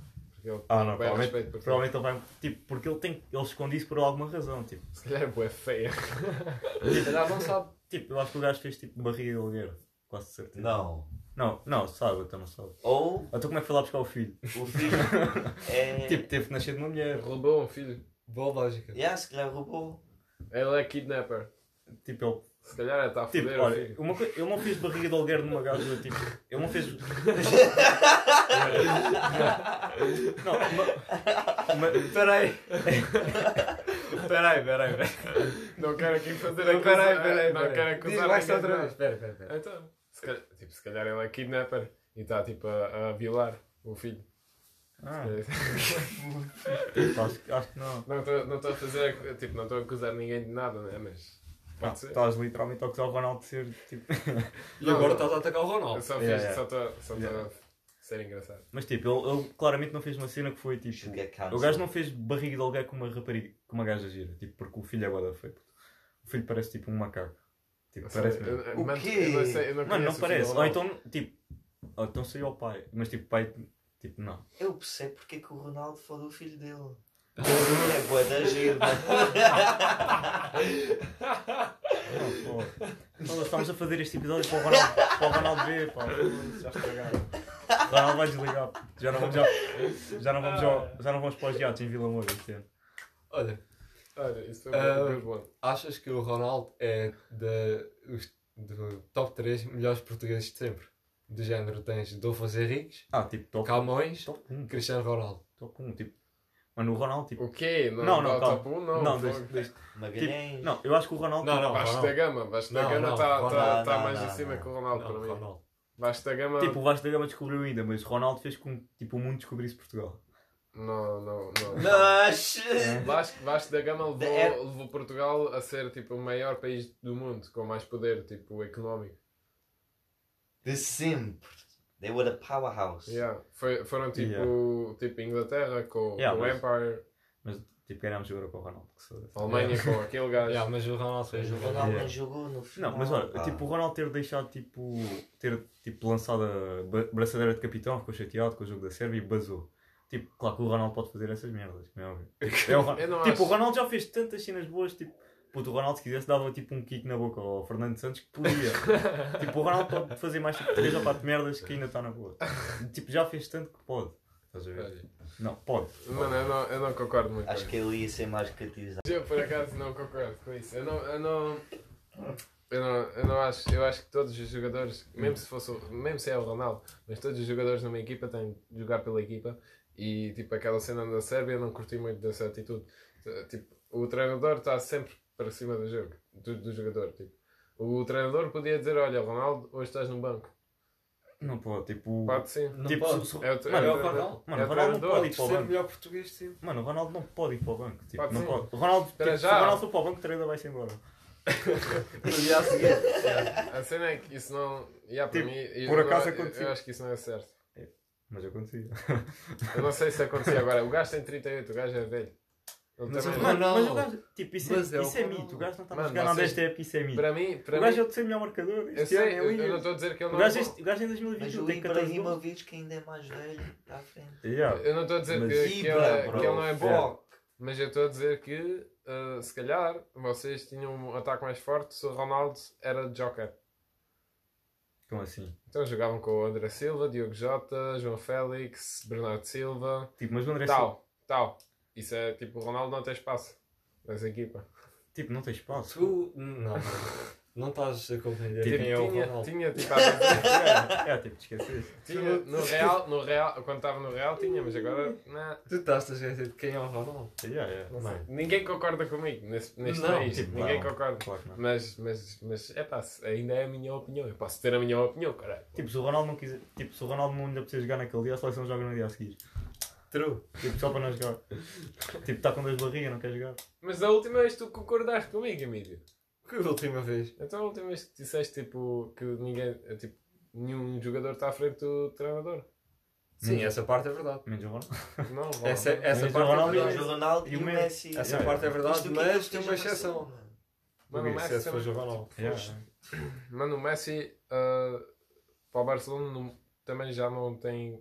Ele Ah, não, provavelmente, respeito por provavelmente ele vai, tipo, porque ele tem, ele esconde isso por alguma razão, tipo. Se calhar é bué feia. Se calhar não sabe. Tipo, eu acho que o gajo fez tipo barriga de alugueiro, quase certeza. Não. Não, não, sabe, então não sabe. Ou Então como é que foi lá buscar o filho? o filho é. Tipo, teve que nascer de uma mulher. Roubou um filho. Boa lógica. Yeah, se calhar roubou. Ele é kidnapper. Tipo, ele Se calhar está a Tipo, foder o olha, filho. uma coi- ele não fez barriga de aluguer numa gaja, tipo, ele não fez. não, uma, uma, Peraí. Peraí, peraí, peraí. Não quero aqui fazer Peraí, acusar- peraí, Não peraí. quero Diz, acusar vai-se ninguém outra de vez. nada. Espera, espera, espera. Então, se calhar, tipo, se calhar ele é kidnapper e está tipo a, a violar o filho. ah, É. acho, que- acho que não. Não estou não estou a fazer, tipo, não estou a acusar ninguém de nada, né? Mas pode ser. Estás literalmente a acusar o Ronaldo de ser tipo. E Não, agora não. estás a atacar o Eu Ronaldo. só Yeah, fiz, yeah. só estou só estou Yeah. a ser engraçado. Mas tipo, ele, ele claramente não fez uma cena que foi tipo. Should get O gajo não fez barriga de aluguer com uma rapariga, com uma gaja gira, tipo, porque o filho é guarda feio. puto. O filho parece tipo um macaco. Tipo, sei, parece eu- mesmo. eu- O mano, quê? Eu não sei, eu não Mano, não conheço o filho parece. Ou então, tipo. Ou então seria o pai. Mas tipo, pai, tipo, não. Eu percebo porque é que o Ronaldo fodeu o filho dele. é boa da giro, mano. Não, pô. Nós estamos a fazer este episódio para o Ronaldo, para o Ronaldo ver, pá. Já estragaram. O Ronaldo vai desligar. Já não vamos, já, já não vamos, ao- já não vamos para os iates em Vila Moura este ano. Olha, Olha, isso foi muito bom. achas que o Ronaldo é de, os- do top 3 melhores portugueses de sempre? Do género tens Dolfos Henriques, Ah, tipo, top, Camões, top 1. Cristiano Ronaldo. Top 1, tipo. Mano, o Ronaldo, tipo. O quê? Não, Não, não, não, não calma. top 1 não. Não, Magalhães. tipo, não, eu acho que o Ronaldo. Não, não, Baixo da gama, baixo da gama está tá, tá mais não, em cima não. que o Ronaldo Não, para mim. Ronaldo. Baixo da gama. Tipo, o Vasco da Gama descobriu ainda, mas o Ronaldo fez com que tipo, o mundo descobrisse Portugal. Não, não, não. Mas. Vasco, Vasco da Gama levou, É- levou Portugal a ser tipo o maior país do mundo, com mais poder tipo, económico. De sempre. They were the powerhouse. Yeah. Foi, foram tipo, Yeah. tipo Inglaterra com, Yeah, com o mas- Empire, Mas tipo, ganhámos agora com o Ronaldo. Que foda. Alemanha com aquele gajo. Yeah, mas o Ronaldo fez Mas o Ronaldo Yeah. nem jogou no final. Não, mas olha, pá. tipo, o Ronaldo ter deixado, tipo, ter tipo, lançado a ba- braçadeira de capitão, ficou chateado com o jogo da Sérvia e basou. Tipo, claro que o Ronaldo pode fazer essas merdas, como é óbvio. É o Ron- Eu não tipo, acho. o Ronaldo já fez tantas cenas boas, tipo, puto, o Ronaldo se quisesse dava tipo um kick na boca ao Fernando Santos que podia. tipo, o Ronaldo pode fazer mais tipo 3 ou 4 merdas que ainda está na boa. Tipo, já fez tanto que pode. Estás a ver? Não, pode. Mano, eu não, eu não concordo muito Acho com que ele ia ser mais catizado. Eu por acaso não concordo com isso. Eu não. Eu não... Eu não, eu não acho, eu acho que todos os jogadores, mesmo se fosse, o- mesmo se é o Ronaldo, mas todos os jogadores numa equipa têm de jogar pela equipa e tipo aquela cena na Sérvia eu não curti muito dessa atitude. Tipo, o treinador está sempre para cima do jogo, do, do jogador. Tipo. O treinador podia dizer, olha Ronaldo, hoje estás no banco. Não pode, tipo. Pode sim. Não tipo, pode. É o, Mano, é é o. Ronaldo. Mano, É o Ronaldo não pode ir para o Ser o banco. melhor português sempre. Mano, o Ronaldo não pode ir para o banco. Tipo, Pode não sim. pode. O Ronaldo, tipo, Para se já. o Ronaldo for para o banco, o treinador vai-se embora. No dia a seguir. A cena é que isso não. Yeah, para Tipo, mim, por acaso eu- aconteceu. Eu acho que isso não é certo. Mas acontecia. Eu não sei se acontecia agora. O gajo tem 38, o gajo é velho. Ele Mas também- o Mano, Ronaldo. mas o gajo, tipo, isso, Mas é, é o isso é mito. O gajo não está a jogar vocês- desta época, isso é mito. Para mim, para O gajo é mim o terceiro melhor marcador. eu sei, é eu, o eu não estou a dizer que ele O não gajo, é este- o gajo em Mas 2021 o tem 14 gols. Ibrahimovic, que ainda é mais velho, está à frente. Yeah. Eu não estou a dizer Mas- que, que, ele, é- bro. que ele não é bom. Fuck. Mas eu estou a dizer que, ah, se calhar, vocês tinham um ataque mais forte se o Ronaldo era Joker. Como assim? Então jogavam com o André Silva, Diogo Jota, João Félix, Bernardo Silva, Tipo, mas o André Silva. tal, tal. Isso é tipo, o Ronaldo não tem espaço nessa equipa. Tipo, não tem espaço. Tu. Não, não. Estás a compreender Tipo, quem é o tinha, Ronaldo. tinha, tipo, É, é, tipo, te esqueceste. tinha, no Real, no Real, quando estava no Real tinha, mas agora, não. Tu estás a esquecer de quem é o Ronaldo. Yeah, yeah. Não sei. Não. Ninguém concorda comigo nesse, neste Não, país. tipo, Ninguém não. concorda. Claro que não. Mas, mas, mas, é pá, ainda é a minha opinião. Eu posso ter a minha opinião, caralho. Tipo, se o Ronaldo não quiser. Tipo, se o Ronaldo não ainda precisa jogar naquele dia, a seleção joga no dia a seguir. True. Tipo, só para não jogar. Tipo, está com dor de barriga, não quer jogar. Mas da última vez tu concordaste comigo, Emílio. Que última vez? Então a última vez que disseste tipo, que ninguém, tipo, nenhum jogador está à frente do treinador. Sim, Hum. essa parte é verdade. Menos o Ronaldo. Não. Essa, essa parte Ronaldo é é- Mas verdade. o Ronaldo E o Messi. Essa Yeah, parte é verdade, mas tem uma exceção. mano. Mano, o Messi se fosse o Ronaldo. Yeah. Mano, o Messi ah, para o Barcelona não- também já não tem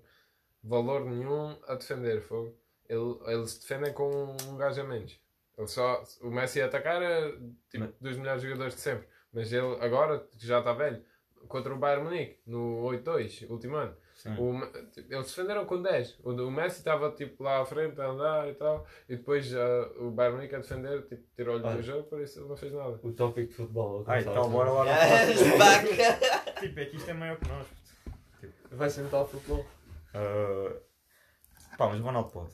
valor nenhum a defender. Fogo. Ele, eles defendem com um gajo a menos. Ele só, o Messi a atacar é tipo, Mas- dos melhores jogadores de sempre. Mas ele agora, que já está velho, contra o Bayern Munique, no 8-2, último ano. Sim. O Me- eles defenderam com 10. O, o Messi estava tipo, lá à frente a andar e tal. E depois ah, o Bayern Munique a defender, tipo, tirou-lhe Olha. do jogo, por isso ele não fez nada. O tópico de futebol. Ai, começar tal, a bora lá. falar. back. Tipo, é que isto é maior que nós. Vai sentar o futebol. Ah, Pá, mas o Ronaldo pode.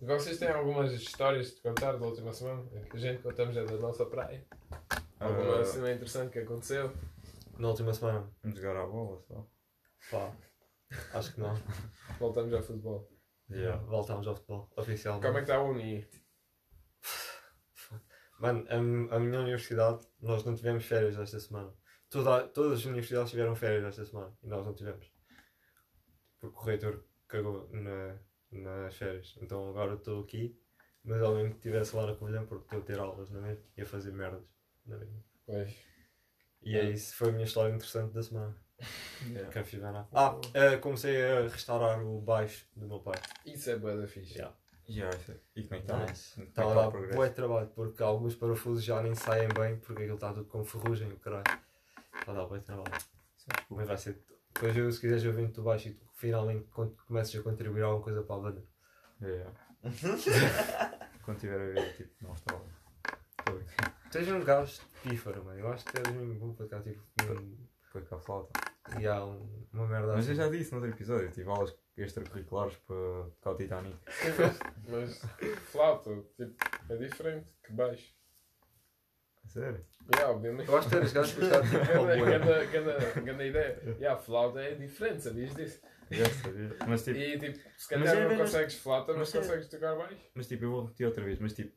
Vocês têm algumas histórias de contar da última semana? A gente contamos é da nossa praia. Alguma Ah, cena interessante que aconteceu? Na última semana. Vamos jogar à bola só. Pá. Acho que não. Voltamos ao futebol. Yeah. Voltamos ao futebol. Oficialmente. Como é que está a Uni? Mano, a, a minha universidade, nós não tivemos férias esta semana. Toda, todas as universidades tiveram férias esta semana e nós não tivemos. Porque o reitor cagou na, nas férias. Então agora estou aqui, mas alguém que estivesse lá na Covilhã porque estou a ter aulas na mesma e a fazer merdas na mesma. Pois. E é isso, foi a minha história interessante da semana. Yeah. Quero ficar nada. Ah, eh, comecei a restaurar o baixo do meu pai. Isso é boa da fixe. Yeah. Yeah, é- E como é que está? Nice. É Está a dar bué trabalho porque alguns parafusos já nem saem bem porque aquilo está tudo com ferrugem, o caralho. Está a dar bué trabalho. Mas vai ser. Depois eu, se quiseres eu venho tu baixo e tu finalmente começas a contribuir alguma coisa para a banda. Yeah. Quando tiver a ver, tipo, não está. Estou bem. Tu és um gajo de pífaro, mano. Eu acho que és mesmo bom para cá, tipo, um, Foi com a flauta. e há um, uma merda Mas eu assim. já disse no outro episódio, tive aulas extracurriculares para tocar o Titanic. Mas flauta, tipo, é diferente que baixo. Sério? Yeah, obviamente. Eu acho que tu eres gajo que bué. ganda, ganda, ganda ideia. Yeah, flauta é diferente, sabias disso? Já sabia. Mas tipo, E tipo, se calhar é não mesmo- consegues flauta, mas mas é- consegues tocar baixo. mas, tipo, eu vou repetir outra vez, mas tipo,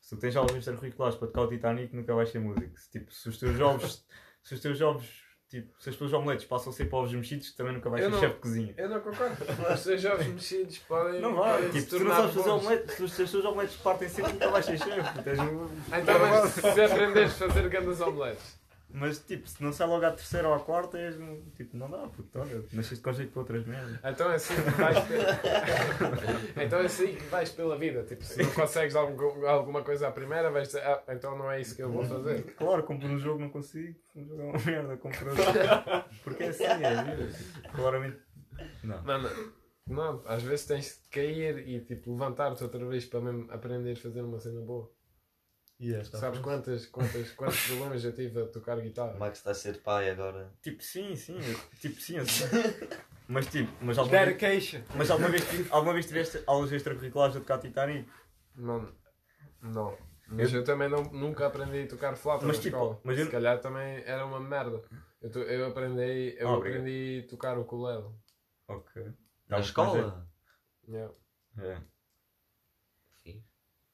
se tu tens aulas extracurriculares para tocar o Titanic, nunca vais ser músico. Se, tipo, se os teus jovens, se os teus jovens, tipo, se as tuas omeletes passam a ser povos mexidos, também nunca vais ser chefe de cozinha. Eu não concordo. Os seus jovens mexidos podem. Não vai, podem se tipo, se tu não sabes fazer omeletes, se os se os teus omeletes partem sempre, nunca vais ser chefe. tens um- Então, mas se aprenderes a fazer grandes omeletes. Mas tipo, se não sai logo à terceira ou à quarta, és. Tipo, não dá, puto, olha, nasceste com jeito para outras merdas. Então é assim que vais pe- Então é assim que vais pela vida. Tipo, se não consegues algum- alguma coisa à primeira, vais dizer, ah, então não é isso que eu vou fazer. Claro, compro um jogo, não consigo, um jogo é uma merda, compro outro. Porque é assim, é vida. Tipo, claramente. Não. Mano, não, às vezes tens de cair e tipo levantar-te outra vez para mesmo aprender a fazer uma cena boa. E esta Sabes quantas, quantas, quantos problemas eu tive a tocar O guitarra? Max está a ser pai agora. Tipo, sim, sim, eu- tipo, sim, eu sei. Mas tipo, mas alguma, vez, mas alguma vez, alguma vez tiveste aulas extracurriculares a tocar Titanic? Mano, não. Mas eu também não, nunca aprendi a tocar flauta Mas na tipo, escola. mas eu- Se calhar também era uma merda. Eu, to- eu aprendi, eu obrigado. aprendi a tocar o ukulele. Ok. Na Não, escola? Yeah. é- é. Sim.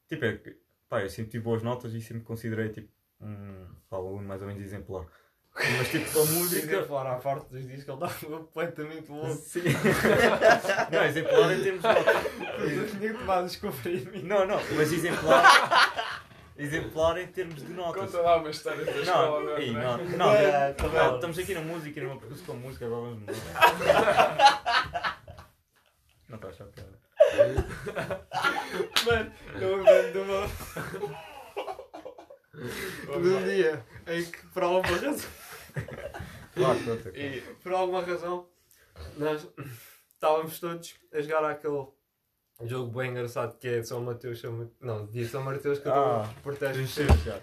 Tipo, é que, pá, eu sempre tive boas notas e sempre me considerei tipo um aluno mais ou menos exemplar. Mas tipo, a música. fora à parte dos dias que ele estava completamente louco. Sim. não, exemplar em termos de notas. Tinha que tomar. Não, não, mas exemplar. exemplar em termos de notas. Conta lá uma história da escola. Não, ei, é? não, não, É, não, tá bom. estamos aqui na música, numa percurso com música, agora vamos mudar. Não está a achar piada. Mano, eu lembro de uma. de um dia em que, por alguma razão, Claro. E por alguma razão, nós estávamos todos a jogar aquele jogo bem engraçado que é São Mateus, São Mateus. Não, dia São Mateus que eu Ah.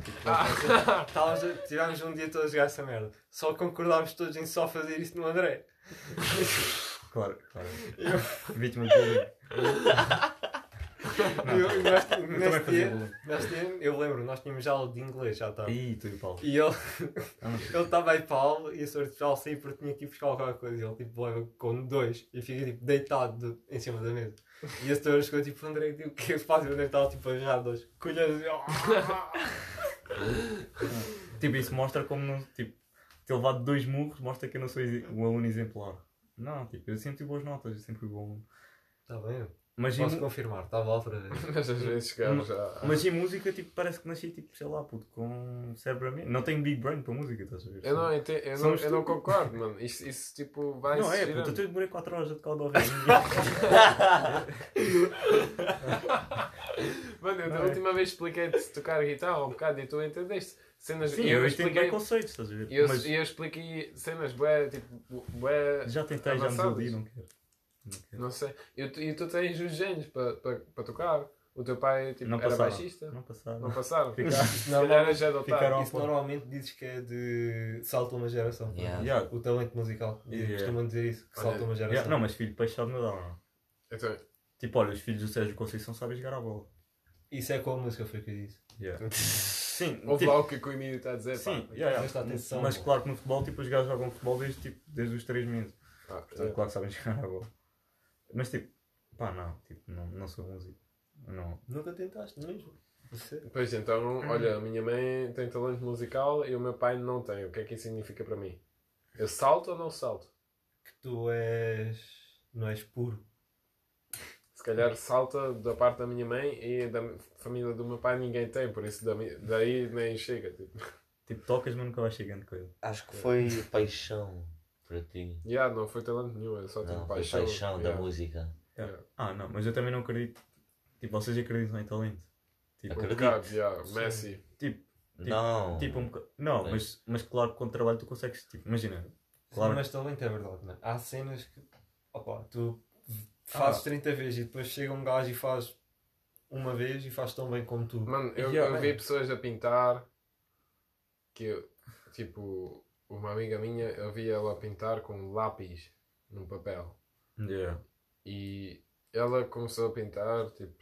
tipo, Estávamos a- Tivemos um dia todos a jogar essa merda. Só concordámos todos em só fazer isso no André. Claro, claro. Vítima de eu- e nós- Eu fazia dia, nesse dia, eu lembro, nós tínhamos já aula de inglês, já estava. Ih, tu e Paulo. E ele Ah, ele estava aí aula e a sorte de Paulo sair porque tinha que ir buscar qualquer coisa. E ele tipo leva com dois e fica tipo deitado em cima da mesa. E a senhora chegou tipo, André, tipo, o que é que? E o André estava tipo agarrado aos colheres. e, "Ah!" Tipo, isso mostra como não. Tipo, ter levado dois murros mostra que eu não sou um aluno exemplar. Não, tipo, eu sempre tive boas notas, eu sempre fui bom aluno. Está Tá bem, Mas posso confirmar, estava lá outra vez. Mas às vezes chegamos já. mas em música, tipo, parece que nasci, tipo, sei lá, puto, com um cérebro a mim. Não tenho big brain para música, estás a ver? Eu não, entendo, eu, não, eu não concordo, mano. Isso, isso tipo vai Não, é, girando. puto, eu demorei 4 horas a tocar o dó. Mano, eu da é. última vez expliquei-te tocar guitarra um bocado e tu entendeste. Cenas Sim, eu eu expliquei. conceitos, estás a ver? E eu, Mas eu expliquei cenas bué, tipo, bué. já tentei, já me avançadas. desiludi, não quero. Não quero. Não sei. E tu, e tu tens os genes para pa, pa tocar. O teu pai tipo, Não era baixista. Não passaram. Não passaram. Ficaram- Se calhar já. Ficaram- Isso normalmente dizes que é de salta uma geração. Yeah. Yeah. O talento musical. Yeah. Costumam dizer isso, que Olha, salta uma geração. Yeah, não, mas filho de peixe sabe nadar, não. Então, Tipo, olha, os filhos do Sérgio Conceição sabem jogar a bola. Isso é com a música, foi que eu disse. Yeah. Sim, ouve tipo, lá o que o Emílio está a dizer. sim, pá. yeah, presta yeah. atenção, mas pô. claro que no futebol, tipo, os gajos jogam futebol desde, tipo, desde os 3 meses. Ah, Portanto, claro que sabem jogar a bola. Mas tipo, pá, não, tipo, não, não sou músico. Não. Nunca tentaste mesmo. Você? Pois então, olha, a minha mãe tem talento musical e o meu pai não tem. O que é que isso significa para mim? Eu salto ou não salto? Que tu és. não és puro. Se calhar salta da parte da minha mãe e da família do meu pai ninguém tem, por isso daí nem chega. Tipo. Tipo, tocas, mas nunca vais chegando coisa. Acho que foi paixão para ti. Yeah, não foi talento nenhum, eu só tive Não, foi paixão. paixão da yeah. música. Yeah. Ah, não, mas eu também não acredito. Tipo, vocês acreditam em talento. Tipo, Um Acredito. bocado, yeah. Messi. tipo, Não. tipo um bocado. Não, Mas- mas, mas claro que com trabalho tu consegues. Tipo, imagina. Claro. Claro. Mas talento é verdade, mano. Há cenas que. Opa, tu fazes Ah. 30 vezes e depois chega um gajo e faz uma vez e faz tão bem como tu. Mano, eu, Yeah, eu vi pessoas a pintar que eu, tipo, uma amiga minha, eu vi ela pintar com lápis num papel. Yeah. E ela começou a pintar, tipo,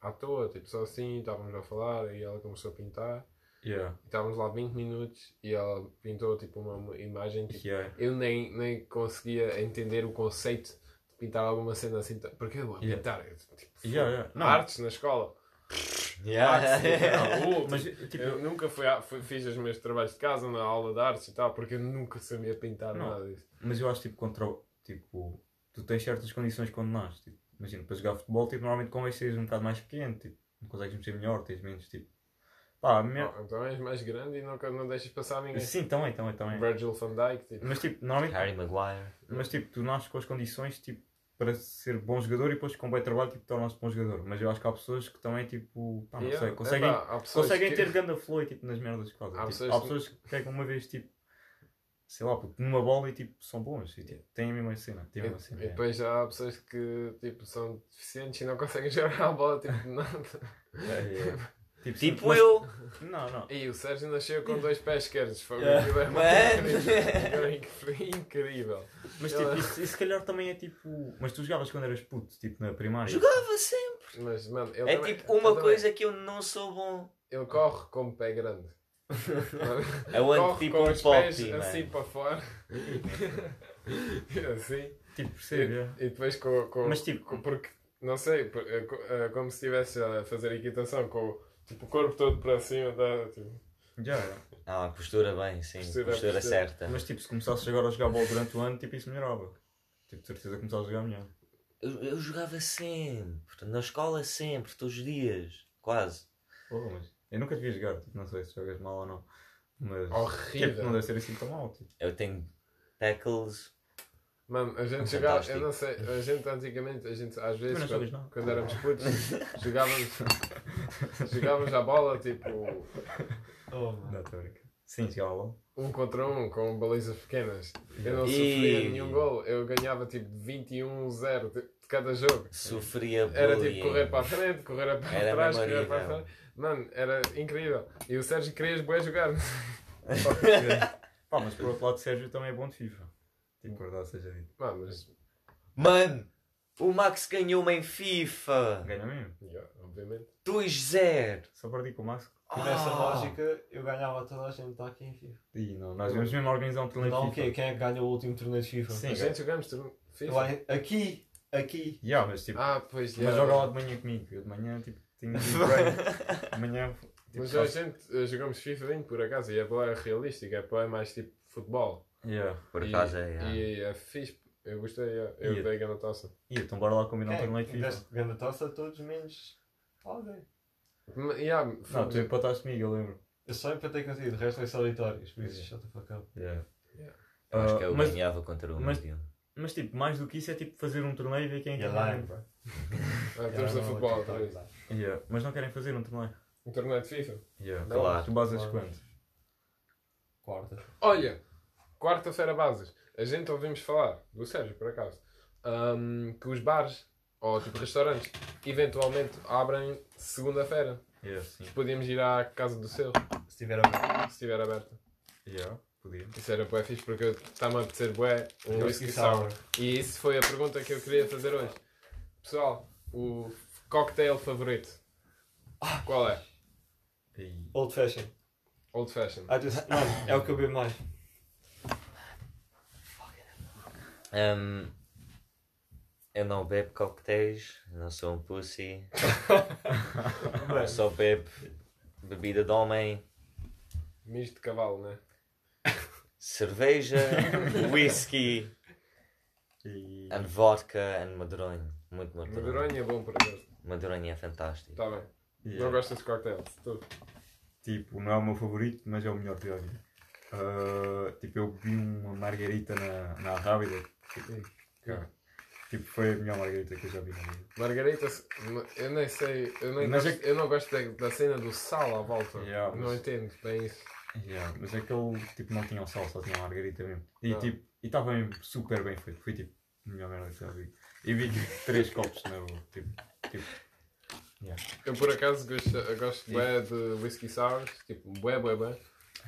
à toa, tipo, só assim, estávamos a falar e ela começou a pintar. Yeah. E estávamos lá 20 minutos e ela pintou, tipo, uma, imagem, tipo, Yeah. eu nem, nem conseguia entender o conceito de pintar alguma cena assim, porque eu vou Yeah. pintar, Eu, tipo, Yeah, yeah. Artes na escola. Yeah. Tipo, na Mas, tipo, eu nunca fui, a- fui- fiz os meus trabalhos de casa na aula de artes e tal, porque eu nunca sabia pintar Não. nada disso. Mas eu acho tipo contra tipo, tu tens certas condições quando nasces. Tipo, imagina, para jogar futebol, tipo, normalmente convém seres um bocado mais pequeno, tipo, não consegues mexer melhor, tens menos tipo. Pá, minha... Oh, então és mais grande e nunca não deixas passar ninguém. Sim, também, também, também. Virgil van Dijk, tipo. Mas tipo, normalmente, Harry Maguire. mas tipo, tu nasces com as condições tipo, para ser bom jogador e depois com bom trabalho tipo, tornas-te bom jogador. Mas eu acho que há pessoas que também tipo, pá, não Yeah, sei, conseguem, pessoas conseguem que- ter ganda flow e, tipo, nas merdas que fazem. Há Tipo, pessoas há que- pessoas que pegam uma vez tipo, sei lá, puto, numa bola e tipo, são bons e tipo, têm a mesma cena. Têm a mesma cena E é. depois já há pessoas que tipo, são deficientes e não conseguem jogar a bola, tipo, nada. É, é. Tipo, Tipo mas- eu. Não, não. E o Sérgio nasceu com dois pés esquerdos. Foi Yeah. é uma Man. incrível. Foi incrível. Mas Ela- tipo, isso, isso se calhar também é tipo. Mas tu jogavas quando eras puto, tipo na primária. Jogava sempre. Mas, mano, ele É também- tipo uma também- coisa que eu não sou bom. Ele corre como pé grande. Eu ando corre tipo com um os pés poppy, assim para fora. E assim. Tipo, percebe? é. E depois com. com Mas, tipo- com- porque, não sei, é co- é como se estivesse a fazer equitação com o, tipo, o corpo todo para cima. Da, tipo, Já, já. Ah, postura bem, sim. Postura, Postura, postura. certa. Mas tipo, se começasses agora a jogar bola durante o ano, tipo, isso melhorava. Tipo, de certeza começavas a jogar melhor. Eu, eu jogava sempre. Na escola sempre, todos os dias. Quase. Porra, mas eu nunca te vi jogar, tipo, não sei se jogas mal ou não. Mas. Horrível. Tipo, não deve ser assim tão mal. Tipo. Eu tenho tackles. Mano, a gente jogava, Fantástico. eu não sei, a gente antigamente, a gente às vezes, quando, quando éramos putos, jogávamos, jogávamos a bola, tipo, Oh, mano. Sim, jogava um contra um com balizas pequenas. Eu não E- sofria nenhum gol. Eu ganhava tipo 21-0 de de cada jogo. Sofria Era bullying. tipo correr para a frente, correr para Era trás, correr para a frente. Mano, era incrível. E o Sérgio queria bué jogar. Pá, mas por outro lado, o Sérgio também é bom de FIFA. Tipo, verdade seja dito. Mano, mas. Mano, o Max ganhou-me em FIFA. Ganha mesmo. yeah, obviamente. 2-0. Só perdi com o Max. E nessa Ah. lógica, eu ganhava toda a gente aqui em FIFA. E não, nós vamos mesmo organizar um torneio Não, de o quê? FIFA. Quem é que ganhou o último torneio de FIFA? Sim. A gente jogamos FIFA. Aqui, aqui. Yeah, mas tipo, Ah, pois mas yeah. joga lá de manhã comigo. Eu de manhã, tipo, tenho de break. De manhã, tipo, Mas a gente eh, jogamos FIFA bem por acaso e é boa realística, é boa mais tipo futebol. Yeah. Por E- acaso é. yeah. E é fixe, eu gostei, yeah. eu E- dei a taça. E então bora lá combinar um torneio de FIFA. Deste grande taça a todos menos alguém. Mas, Yeah, Não, tu empataste comigo, eu lembro. Eu só empatei contigo, de resto é solitários, por isso shut the fuck up. Yeah. Yeah. Eu acho Ah, que eu mas, ganhava contra o mas- Medina. mas tipo, mais do que isso é tipo fazer um torneio e ver quem é que ganha. ah, temos de futebol vez. Yeah. Mas não querem fazer um torneio. Um torneio de FIFA. Yeah. Claro. Tu basas Claro. quanto? Quarta. Olha, quarta-feira bases. A gente ouvimos falar, do Sérgio por acaso, ahm, que os bares, ou tipo restaurantes, eventualmente abrem segunda-feira. Yeah, sim. Podíamos ir à casa do seu, Se tiver a se estiver aberta. Yeah, podia. Isso era bué fixe porque está-me a apetecer bué um whisky sour. E isso foi a pergunta que eu queria fazer hoje. Pessoal, o cocktail favorito. Qual é? Old fashion. Old fashion. I just, é o que eu bebo mais. Hum, eu não bebo coquetéis, não sou um pussy. Eu só bebo bebida de homem, Misto de cavalo, né? cerveja, whisky e... and vodka and madronho. Muito madronho. Maduronha é bom por acaso. Madronho é fantástico. Está bem. Yeah. Não gostas de? Tu? Tipo, não é o meu favorito, mas é o melhor de vida. Ah, tipo, eu bebi uma margarita na, na Rábida. Tipo, cara, tipo, foi a melhor margarita que eu já vi na vida. Margarita, eu nem sei. Eu, nem Mas gosto, é eu não gosto da, da cena do sal à volta. Yeah, Não mas- entendo bem isso. Yeah, mas aquele tipo não tinha o sal, só tinha a margarita mesmo. E Ah. tipo, e estava mesmo super bem feito. Foi tipo, a melhor merda que já vi. E vi tipo, três copos na boa. Tipo, tipo, yeah. Eu por acaso gosto, eu gosto bué de whisky sours, tipo bué, bué, bué.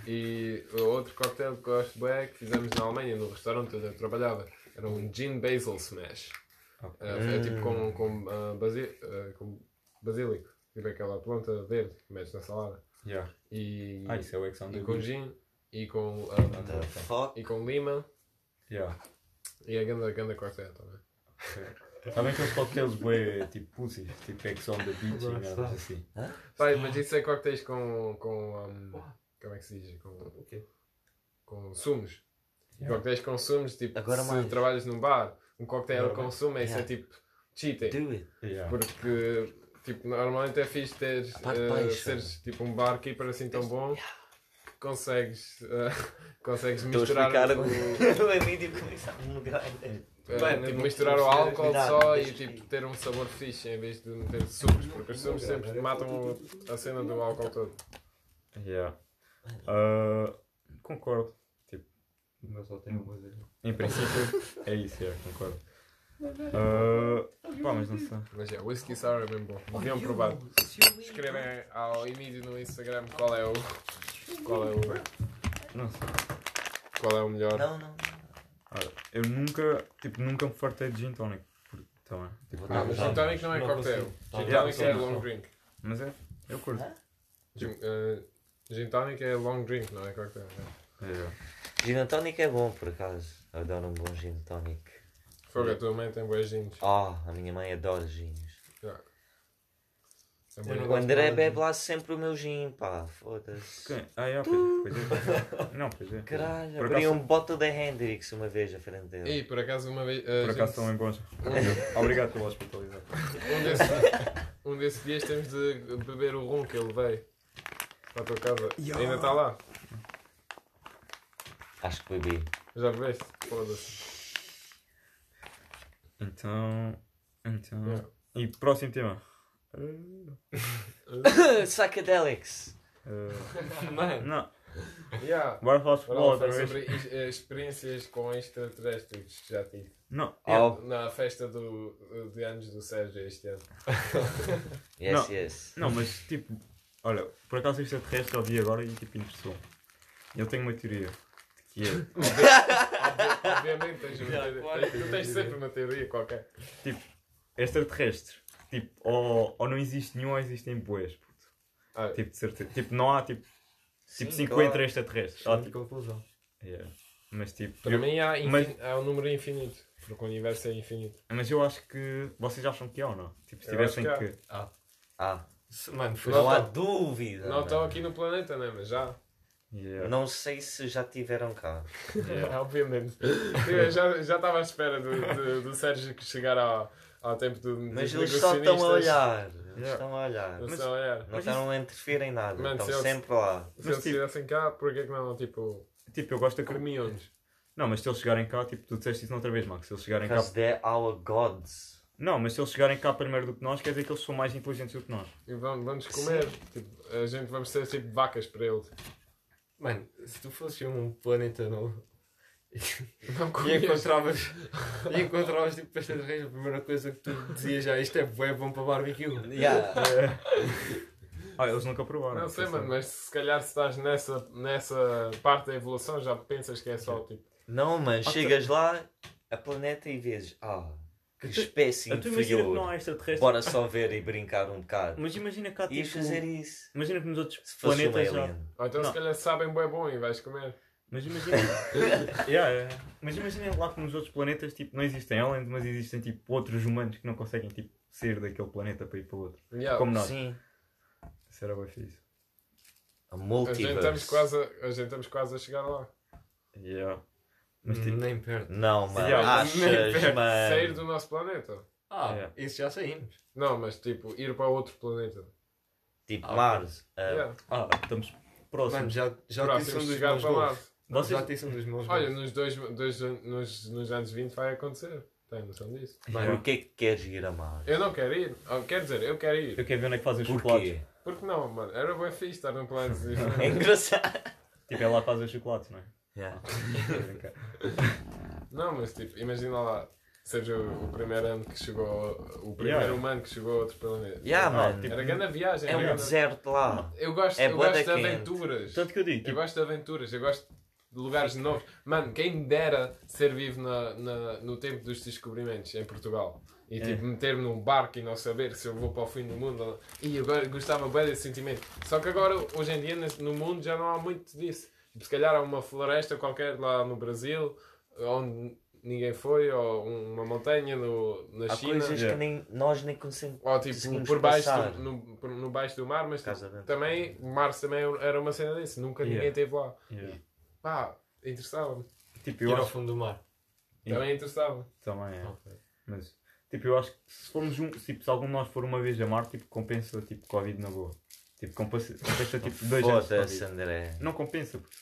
E o outro cocktail que gosto bué que fizemos na Alemanha, no restaurante onde eu trabalhava, era um gin basil smash. Ok. Eh, é tipo com, com, ah, basi- ah, com basílico, tipo aquela planta verde que metes na salada. Yeah. E, Ah, isso é o Ex on the e com gin, e com, ah, the fuck? e com lima, Yeah. e a ganda, ganda cocktail também. Sabem aqueles coquetéis bué, tipo pussies, tipo Ex on the Beach e está. assim. Pai, mas isso é cocktails com. com um, como é que se diz? Com, O quê? com sumos. Yeah. Cocktails com sumos, tipo, Agora se mais. trabalhas num bar, um cocktail Agora com mais. sumo, isso é tipo cheating. Do it. Yeah. Porque, tipo, normalmente é fixe ter, Pá, eh, seres tipo um barkeeper assim tão bom que consegues, eh, consegues Estou a misturar explicar o, o Emílio começar a mudar. eh, Bem, tipo, não- misturar o álcool só e tipo, ter um sabor fixe em vez de meter sumos, porque os sumos sempre matam a cena do álcool todo. Yeah. Ah, concordo. Mas só tenho uma coisa. Em princípio é isso, yeah, concordo. Ah, pá, mas não sei. Mas é, whisky sour é mesmo bom. Deviam provar. Escrevem ao Emílio no Instagram qual é o. Qual é o. Não sei. Qual é o melhor. Não, não. Ora, eu nunca, tipo, nunca me fartei de gin tonic. Também. Tipo, Ah, mas gin tonic não é cocktail. consigo. Gin tonic é long drink. mas é, eu curto. Gin, eh, gin tonic é long drink, não é cocktail. é. Gin tonic é bom, por acaso. Adoro um bom gin tonic. Fogo, a tua mãe tem boas gins. Ah, a minha mãe adora gins. Yeah. É não O gosto André nada de bebe lá sempre o meu gin, pá. Foda-se. Quem? Ah, yeah, pois, pois é. Não, pois é. Caralho, Por abri acaso- um bottle da Hendrix uma vez à frente dele. E por acaso uma vez. eh, Por acaso são gente- bem bons. Obrigado pela hospitalidade. um, desses, um desses dias temos de beber o rum que eu levei para a tua casa. Yeah. Ainda está lá. Acho que bebi. Já bebeste? Foda-se. Então. Então. Yeah. E próximo tema. Ah, Psychedelics. ah, Mano, não, Yeah. Bora falar de futebol Bora outra vez. sobre is- eh, experiências com extraterrestres que já tive. Não, Oh, Na festa do, de anos do Sérgio este ano. yes, Não. yes. não, mas tipo, olha, por acaso extraterrestre eu vi agora e tipo interessou. Eu tenho uma teoria que Obviamente tens uma teoria. tens- Tu tens sempre uma teoria qualquer. extraterrestre, tipo, ou, ou não existe nenhum ou existem boas, puto. Ah, Tipo, de certeza. Tipo, não há tipo, tipo Sim, 50 claro. extraterrestres. Há, tipo, conclusão. yeah. Mas tipo, para eu- mim há, infin... mas- há um número infinito. Porque o universo é infinito. mas eu acho que vocês acham que é ou não? Tipo, se Eu tivessem que que. Ah, Se- Mano, foi Não não há dúvida. Não estão aqui no planeta, né? Mas já. Yeah. Não sei se já tiveram cá. Yeah. Obviamente. Eu já já estava à espera do, do, do Sérgio que chegar ao, ao tempo do. Mas eles só estão a olhar. Eles Yeah. estão a olhar. Não Mas- estão a olhar. Não Mas estão a interferir em nada. Mano, estão se eles- sempre lá. Se Mas, eles tipo- estivessem cá, porquê que não, tipo, Tipo, eu gosto comer. cremiões? Não, mas se eles chegarem cá, tipo, tu disseste isso outra vez, Max. Se eles chegarem cá. Because they're our gods. Não, mas se eles chegarem cá primeiro do que nós, quer dizer que eles são mais inteligentes do que nós. E vão- vamos comer. Tipo, a gente vamos ser tipo vacas para eles. Mano, se tu fosses um planeta novo Não e encontravas, e encontravas tipo pastas de reis, a primeira coisa que tu dizias já, isto é bué bom para barbecue. Yeah. Ah, eles nunca provaram. Não sei, mano, mas se calhar se estás nessa, nessa parte da evolução já pensas que é só tipo. Não, mas Ah, chegas lá, a planeta e vês, ah, que Tu- espécie imagina que não inferior. há extraterrestres. Bora só ver e brincar um bocado. Mas imagina cá, Ias tipo. fazer isso. Imagina que nos outros Se um planetas já. Ou então Não. se calhar sabem bem bom e vais comer. Mas imagina. yeah, yeah. Mas imagina lá que nos outros planetas tipo, não existem aliens, mas existem tipo outros humanos que não conseguem tipo, sair daquele planeta para ir para o outro. Yeah. Como nós. Sim. Isso era bem fixe. A A gente, multiverse. estamos quase a, a gente estamos quase a chegar lá. Yeah. Mas tipo. Nem perto. Não, mano. Yeah, nem Achas, perto. Sair mano. do nosso planeta. Ah, Yeah. isso já saímos. Não, mas tipo, ir para outro planeta. Tipo, Ah, Mars. ah, Yeah. Ah, estamos Mano, próximos. já, já te Próximo disse um de dos chegar meus para. Vocês- Já te disse um dos meus Olha, nos, dois, dois, nos, nos anos 20 vai acontecer. Tem noção disso? Yeah. Porquê que queres ir a Mars? Eu não quero ir. Oh, quer dizer, eu quero ir. Eu quero ver onde é que fazem os chocolates. Porquê? Porque não, mano? Era bem fixe estar num planeta É diferente. engraçado. Tipo, é lá que fazem os chocolates, não é? Yeah. Não, mas tipo, imagina lá. Seja o, o primeiro ano que chegou. O primeiro Yeah. humano que chegou a outro planeta. Yeah, Ah, mano. tipo, Era grande viagem. É era um grande- deserto lá. Eu gosto, É eu bué gosto de quente. aventuras. Tanto que eu digo, Eu tipo, gosto de aventuras, eu gosto de lugares novos. Mano, quem dera ser vivo na, na- no tempo dos descobrimentos em Portugal. E É. tipo, meter-me num barco e não saber se eu vou para o fim do mundo. ou não. E eu agora gostava bem desse sentimento. Só que agora, hoje em dia, nesse- no mundo já não há muito disso. Tipo, se calhar há uma floresta qualquer lá no Brasil, onde ninguém foi, ou uma montanha no, na Há China. coisas Yeah. que nem, nós nem conseguimos. Ou tipo, por baixo, do, no, por- no baixo do mar, mas tipo, também, o mar também era uma cena desse. Nunca Yeah. ninguém esteve lá. yeah. Pá, interessava-me. tipo, Ir eu ao acho fundo do mar. Também interessava. também é. Ok. Mas, tipo, eu acho que se formos um, tipo, se algum de nós for uma vez a Marte, tipo, compensa, tipo, Covid na boa. Tipo, compensa, compensa tipo, dois anos Foda-se. André. Não compensa, porque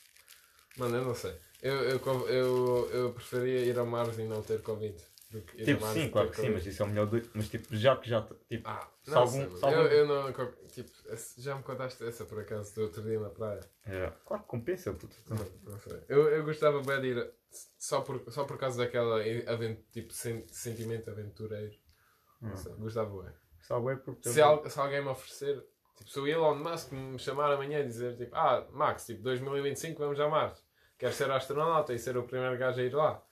Mano, eu não sei. Eu, eu, eu, eu, preferia ir a Mars e não ter Covid. do que ir Tipo, Mars sim, claro que sim, mas isso é o melhor do... Mas tipo, já que já, tipo, Ah, Se não algum- sei, se algum- eu, eu não. Tipo, já me contaste essa por acaso do outro dia na praia. é, claro que compensa, puto. Não, não sei. Eu, eu gostava bem de ir só por, só por causa daquela aven- tipo, sen- sentimento aventureiro. Não Hum. sei, gostava bem. Sabe, é porque... Se, al- se alguém me oferecer, tipo, se o Elon Musk me chamar amanhã e dizer, tipo, ah, Max, tipo, 2025 vamos a Marte. Quero ser astronauta e ser o primeiro gajo a ir lá.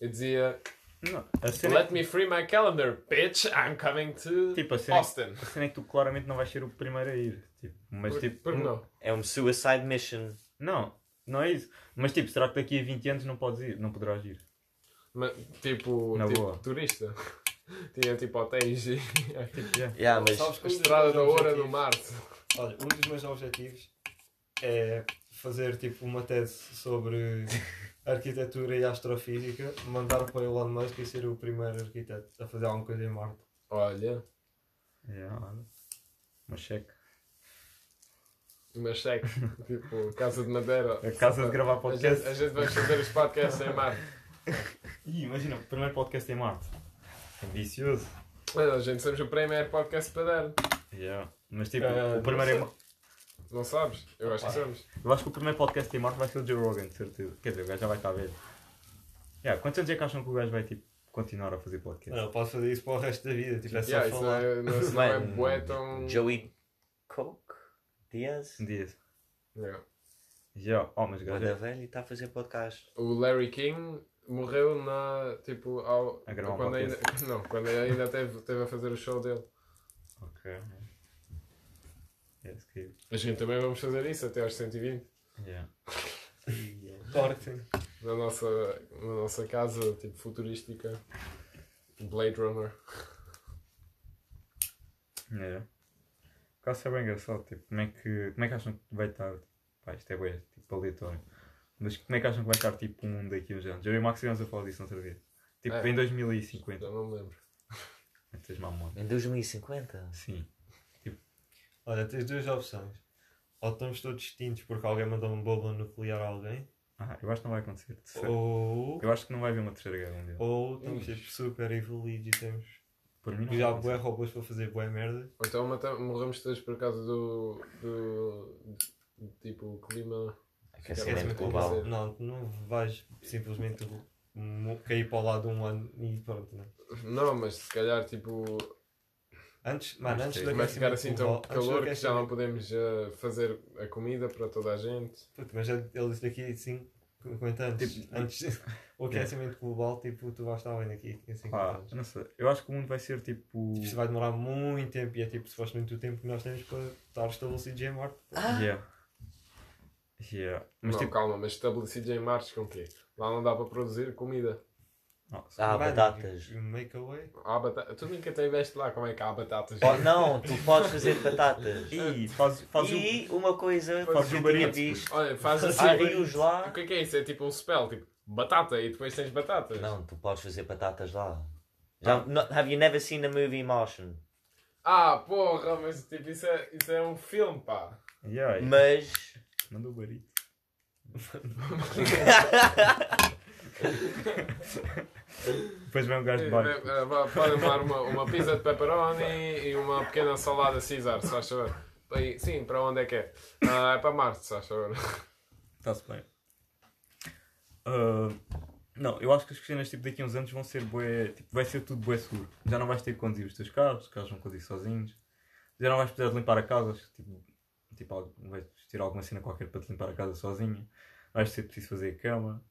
Eu dizia, Não, é let me free my calendar, bitch, I'm coming to tipo, a cena, Austin. a cena é que tu claramente não vais ser o primeiro a ir. Tipo, mas Por, tipo... por que não? É um suicide mission. Não, não é isso. Mas tipo, será que daqui a 20 anos não podes ir? Não poderás ir? Ma- tipo, Na tipo boa. turista. Tinha tipo hotéis e Tipo, yeah. Yeah, mas Sabes que a estrada da hora no Marte. Olha, um dos meus objetivos é fazer tipo uma tese sobre arquitetura e astrofísica, mandar para o Elon Musk e ser o primeiro arquiteto a fazer alguma coisa em Marte. Olha, Yeah, olha. Uma cheque. uma cheque, tipo, casa de madeira. A casa de gravar A podcast. gente, a gente vai fazer os podcasts em Marte. Ih, imagina, o primeiro podcast em Marte. É vicioso. Olha, a gente somos o primeiro podcast para dar. Yeah. Mas tipo, Ah, o primeiro em não sabes? Eu acho que sabes. Eu acho que o primeiro podcast em Marte vai ser o Joe Rogan, de certeza. Quer dizer, o gajo já vai estar velho. Yeah, quantos anos é que acham que o gajo vai tipo, continuar a fazer podcast? Não, pode fazer isso para o resto da vida. Tipo, é só Yeah, isso não falar. é, não, isso não é Mano, bué tão... Joey Coke? Diaz? Dias. Yeah. Já, oh, mas o gajo é velho e está a fazer podcast. O Larry King morreu na, tipo, ao... A gravar um quando ainda, Não, quando ainda teve, teve a fazer o show dele. Ok. Yes, que... A gente também vamos fazer isso até aos 120. Yeah. Sim. Na nossa, na nossa casa, tipo, futurística. Blade Runner. Yeah. Por acaso é bem engraçado, tipo, como é que, como é que acham que vai estar? Pá, isto é bem, tipo, aleatório. Mas como é que acham que vai estar, tipo, um mundo daqui a uns anos? Eu e o Max estivemos a falar disso outra vez. Tipo, É. em 2050. Já não me lembro. Em 2050? Sim. Olha, tens duas opções. Ou estamos todos extintos porque alguém mandou uma bomba nuclear a alguém, Ah, eu acho que não vai acontecer. ou, Eu acho que não vai haver uma terceira guerra mundial. ou estamos Ixi. tipo, super evoluídos e temos Por mim não já bué robôs para fazer bué merda. Ou então mata- morremos todos por causa do. do. do- tipo, clima. Aquecimento global. global. Não, tu não vais simplesmente cair para o lado um ano e pronto, né? Não, mas se calhar, tipo. Antes, mano, Mas antes sim. do Vai ficar assim tão antes calor que já não podemos eh, fazer a comida para toda a gente. Puto, mas ele ele disse daqui 50 anos. Tipo, antes o aquecimento global, tipo, tu vais estar bem daqui em 50 Ah, anos. eu não sei. Eu acho que o mundo vai ser tipo. Tipo, Isto vai demorar muito tempo e é tipo supostamente o tempo que nós temos para estar estabelecidos em Marte. Yeah. Yeah. Mas não, tipo. calma, mas estabelecidos em Marte com o quê? Lá não dá para produzir comida. Nossa. Ah, Mano, batatas. Make away. Há batata... Tu nunca estiveste lá, como é que há batatas? Oh, não, tu podes fazer batatas. Ih, faz, faz E uma coisa Faz que eu tinha visto. Olha, faz assim. Há rios O lá. que é que é isso? É tipo um spell, tipo batata e depois tens batatas. Não, tu podes fazer batatas lá. No- have you never seen the movie Martian? Ah, porra, mas tipo, isso é, isso é um filme, pá. o. Yeah, Mas. Manda o barito. Depois vem um gajo de baixo. Eh, eh, Podem dar uma, uma pizza de pepperoni e uma pequena salada Caesar, se faz favor. E, sim, para onde é que é? Ah, é para Marte, se faz favor. Está-se bem. Ah, não, eu acho que as cenas tipo, daqui a uns anos vão ser bué, tipo, vai ser tudo bué seguro. Já não vais ter que conduzir os teus carros, os carros vão conduzir sozinhos. Já não vais precisar de limpar a casa, acho que, tipo, tipo, vais ter alguma cena qualquer para te limpar a casa sozinho. Vais ter preciso fazer a cama.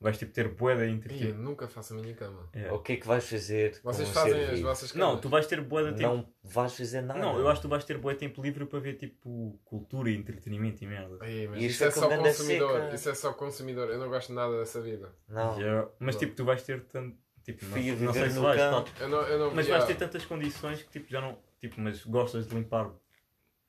Vais tipo ter bué de Ih, eu entretenimento. nunca faço a minha cama. Yeah. O que é que vais fazer? com Vocês um fazem ser as vivo? vossas camas? Não, tu vais ter bué de tempo. Não vais fazer nada. Não, eu acho que tu vais ter bué tempo livre para ver tipo cultura e entretenimento e merda. Ih, mas Isso isso, é é só consumidor. seca. Isso é só consumidor. Eu não gosto nada dessa vida. Não. Yeah. Mas Não. tipo, tu vais ter tanto. Tipo, não, não sei se vais. Eu não, eu não Mas yeah. vais ter tantas condições que tipo, já não. Tipo, mas gostas de limpar.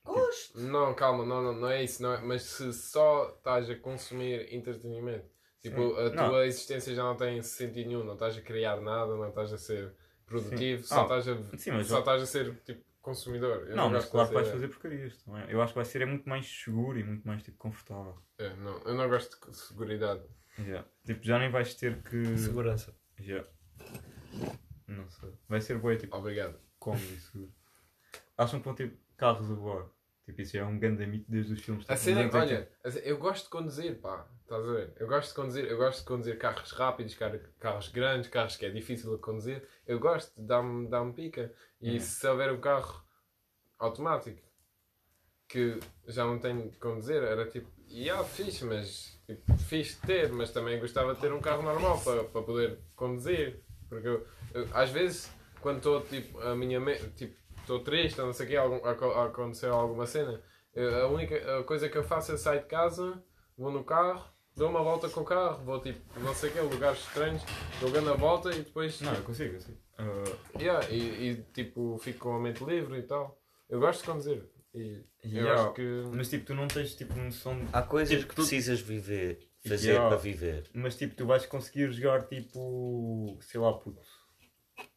Gosto. Não, calma, não, não, não é isso. Não é, mas se só estás a consumir entretenimento, tipo, a Não. tua existência já não tem sentido nenhum. Não estás a criar nada, não estás a ser produtivo, Sim. só, Ah, estás a, Sim, mas. só estás a ser tipo consumidor. Eu não, mas gosto claro que vais fazer porcarias também. Eu acho que vai ser é muito mais seguro e muito mais tipo, confortável. É, não, eu não gosto de seguridade. Yeah. Tipo, já nem vais ter que. Segurança. Yeah. Não sei. Vai ser bué, tipo, Obrigado. e seguro. Acham que vão ter carros a voar? Tipo, isso já é um grande mito desde os filmes. A tipo, cena, 80. olha, a ce- eu gosto de conduzir, pá. Estás a ver? Eu gosto de conduzir, eu gosto de conduzir carros rápidos, car- carros grandes, carros que é difícil de conduzir. Eu gosto, dá-me dá pica. E Uhum. se houver um carro automático que já não tenho de conduzir, era tipo, yeah, fixe, mas tipo, fixe de ter, mas também gostava de ter um carro normal para, para poder conduzir. Porque eu, eu, às vezes, quando estou tipo, a minha me- tipo, estou triste ou não sei o quê, algum, aco- aconteceu alguma cena, eu- a única a coisa que eu faço é sair de casa, vou no carro, dou uma volta com o carro, vou tipo, não sei o quê, lugares estranhos, dou grande a volta e depois Não, eu consigo, eu consigo. Ah, Yeah, e, e, tipo, fico com a mente livre e tal. Eu gosto de conduzir. E eu Yeah. acho que. mas tipo, tu não tens tipo noção de Há coisas Tipo, que tu- precisas viver, fazer Yeah. para viver. Mas tipo, tu vais conseguir jogar tipo, sei lá, puto,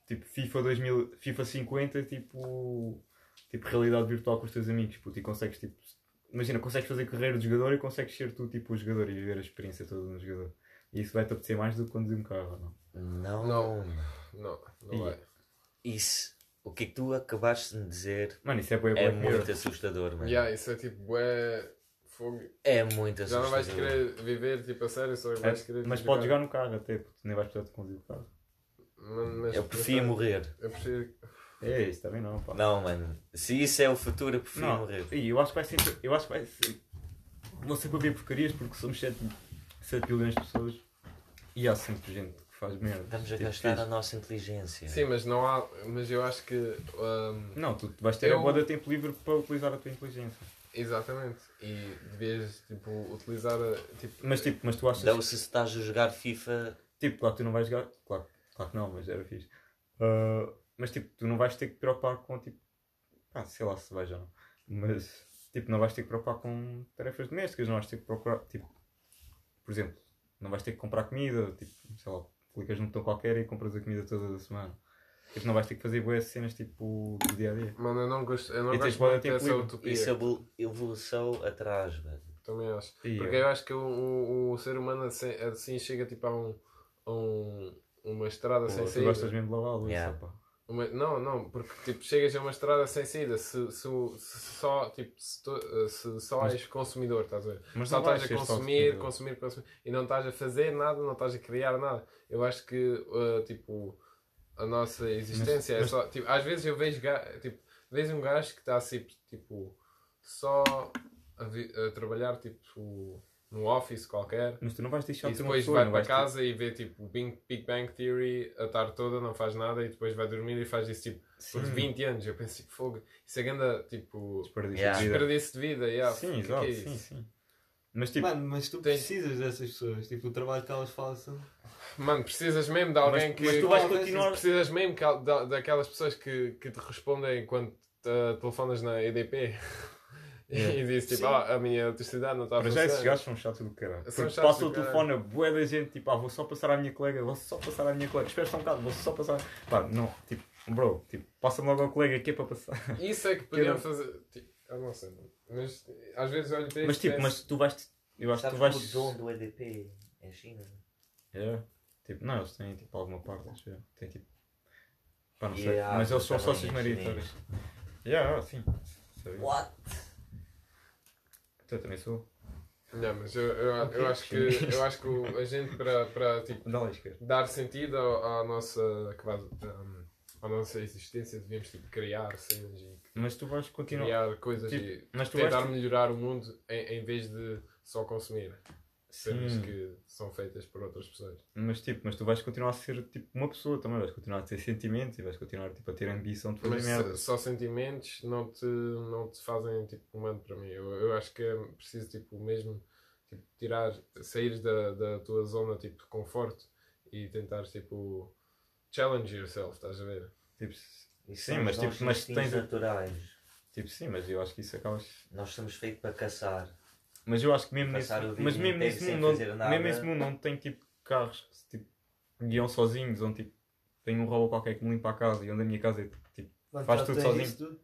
tipo FIFA 2000, FIFA 50, tipo, tipo realidade virtual com os teus amigos, puto, e consegues tipo, imagina, consegues fazer carreira de jogador e consegues ser tu tipo o jogador e viver a experiência toda um jogador. E isso vai-te apetecer mais do que conduzir um carro, não? Não. Não. Não, não E- vai. Isso. O que é que tu acabaste de dizer Mano, isso é bem é muito assustador, mano. Yeah, isso é tipo, é fogo. É muito Já não vais assustador. querer viver tipo a sério, só É, vais querer. mas podes jogar no carro até, porque tu nem vais precisar de conduzir o carro. Mas- mas- Eu prefiro morrer. Eu prefiro. É isso, também não, pá. Não, mano. Se isso é o futuro, eu prefiro Não, morrer. e eu acho que vai ser. Eu acho que vai ser. Vão sempre haver porcarias porque somos 7, 7 bilhões de pessoas e há sempre gente que faz merda. Estamos a Tipo, gastar fixe. a nossa inteligência. Sim, mas não há. Mas eu acho que. hum, Não, tu vais ter Eu- a boa de tempo livre para utilizar a tua inteligência. exatamente. E devias tipo, utilizar a. Tipo, Mas tipo, mas tu achas. Então, se estás a jogar FIFA, Tipo, claro que tu não vais jogar. Claro, claro que não, mas era fixe. Ah, mas tipo, tu não vais ter que preocupar com tipo. Pá, sei lá se vais ou não. Mas tipo, não vais ter que preocupar com tarefas domésticas, não vais ter que procurar. Tipo, por exemplo, não vais ter que comprar comida, tipo, sei lá, clicas num botão qualquer e compras a comida toda a semana. Tipo, não vais ter que fazer boas cenas tipo do dia a dia. Mano, eu não gosto, eu não E gosto muito tempo dessa livre. utopia. isso é evolu- evolução atrás, velho. Também acho. E, Porque eu acho que o, o, o ser humano assim, assim chega tipo a, um, a um, uma estrada pô, sem tu saída. gostas mesmo de lavar a louça, Yeah. pá. Uma- não, não, porque tipo, chegas a uma estrada sem saída se, se, o- se só, tipo, se, to- se só Mas- és consumidor, estás a ver? Mas só estás a consumir, consumir, consumir e não estás a fazer nada, não estás a criar nada. Eu acho que uh, tipo a nossa existência Mas- é só. Tipo, às vezes eu vejo, tipo, vejo um gajo que está assim, tipo, só a, a trabalhar tipo num office qualquer. Mas tu não vais deixar E de ser uma depois pessoa, vai para ter- casa e vê tipo Big, Big Bang Theory a tarde toda, não faz nada e depois vai dormir e faz isso tipo por Sim. 20 anos. Eu penso tipo, fogo, isso é grande tipo Desperdício Yeah. de vida. desperdício de vida. Yeah, Sim, exato, é sim, sim. Mas tipo, Mano, mas tu Tens- precisas dessas pessoas. Tipo, o trabalho que elas façam. Mano, precisas mesmo de alguém Mas- que. mas tu vais continuar- Precisas mesmo que, da, daquelas pessoas que, que te respondem quando te telefonas na EDP Yeah. e dizes tipo, ah, a minha eletricidade não está a para já esses gajos são chatos do caralho. São Porque chatos passa o telefone a bué da gente, tipo, ah, vou só passar à minha colega, vou só passar à minha colega, espera só um bocado, vou só passar. Pá, não, tipo, bro, tipo, passa-me logo ao colega aqui é para passar. Isso é que podiam fazer. Tipo, eu não sei, mas às vezes olho para Mas tipo, mas tu vais, eu acho que tu vais. o dono do EDP é China? É, tipo, não, eles têm tipo alguma parte, acho eu. Tem tipo. Pá, não sei. Mas eles são sócios é maioritários. Yeah, sim. What? Eu também sou. Não, mas eu, eu, eu acho que, eu acho que a gente, para, para tipo, esquerda. dar sentido à nossa, um, à nossa existência, devíamos tipo, criar cenas e Mas tu vais continuar. criar coisas Tipo, e mas tu tentar vais. melhorar o mundo em, em vez de só consumir cenas Sim. que são feitas por outras pessoas. Mas tipo, mas tu vais continuar a ser tipo uma pessoa também, vais continuar a ter sentimentos e vais continuar tipo, a ter ambição de fazer Mas merda. só sentimentos não te, não te fazem tipo humano para mim. Eu, eu acho que é preciso tipo, mesmo tipo, tirar, sair da, da tua zona tipo, de conforto e tentar tipo challenge yourself, estás a ver? Tipo, Isso Sim, mas, tipo, mas tens naturais. tipo, sim, mas eu acho que isso acabas. Nós somos feitos para caçar. Mas eu acho que mesmo nesse, mas mesmo nesse mundo, onde, mesmo nesse mundo onde tem tipo carros que se, tipo, guiam sozinhos, onde tipo tem um robô qualquer que me limpa a casa e onde a minha casa é tipo. Faz tudo tens sozinho. isso tudo.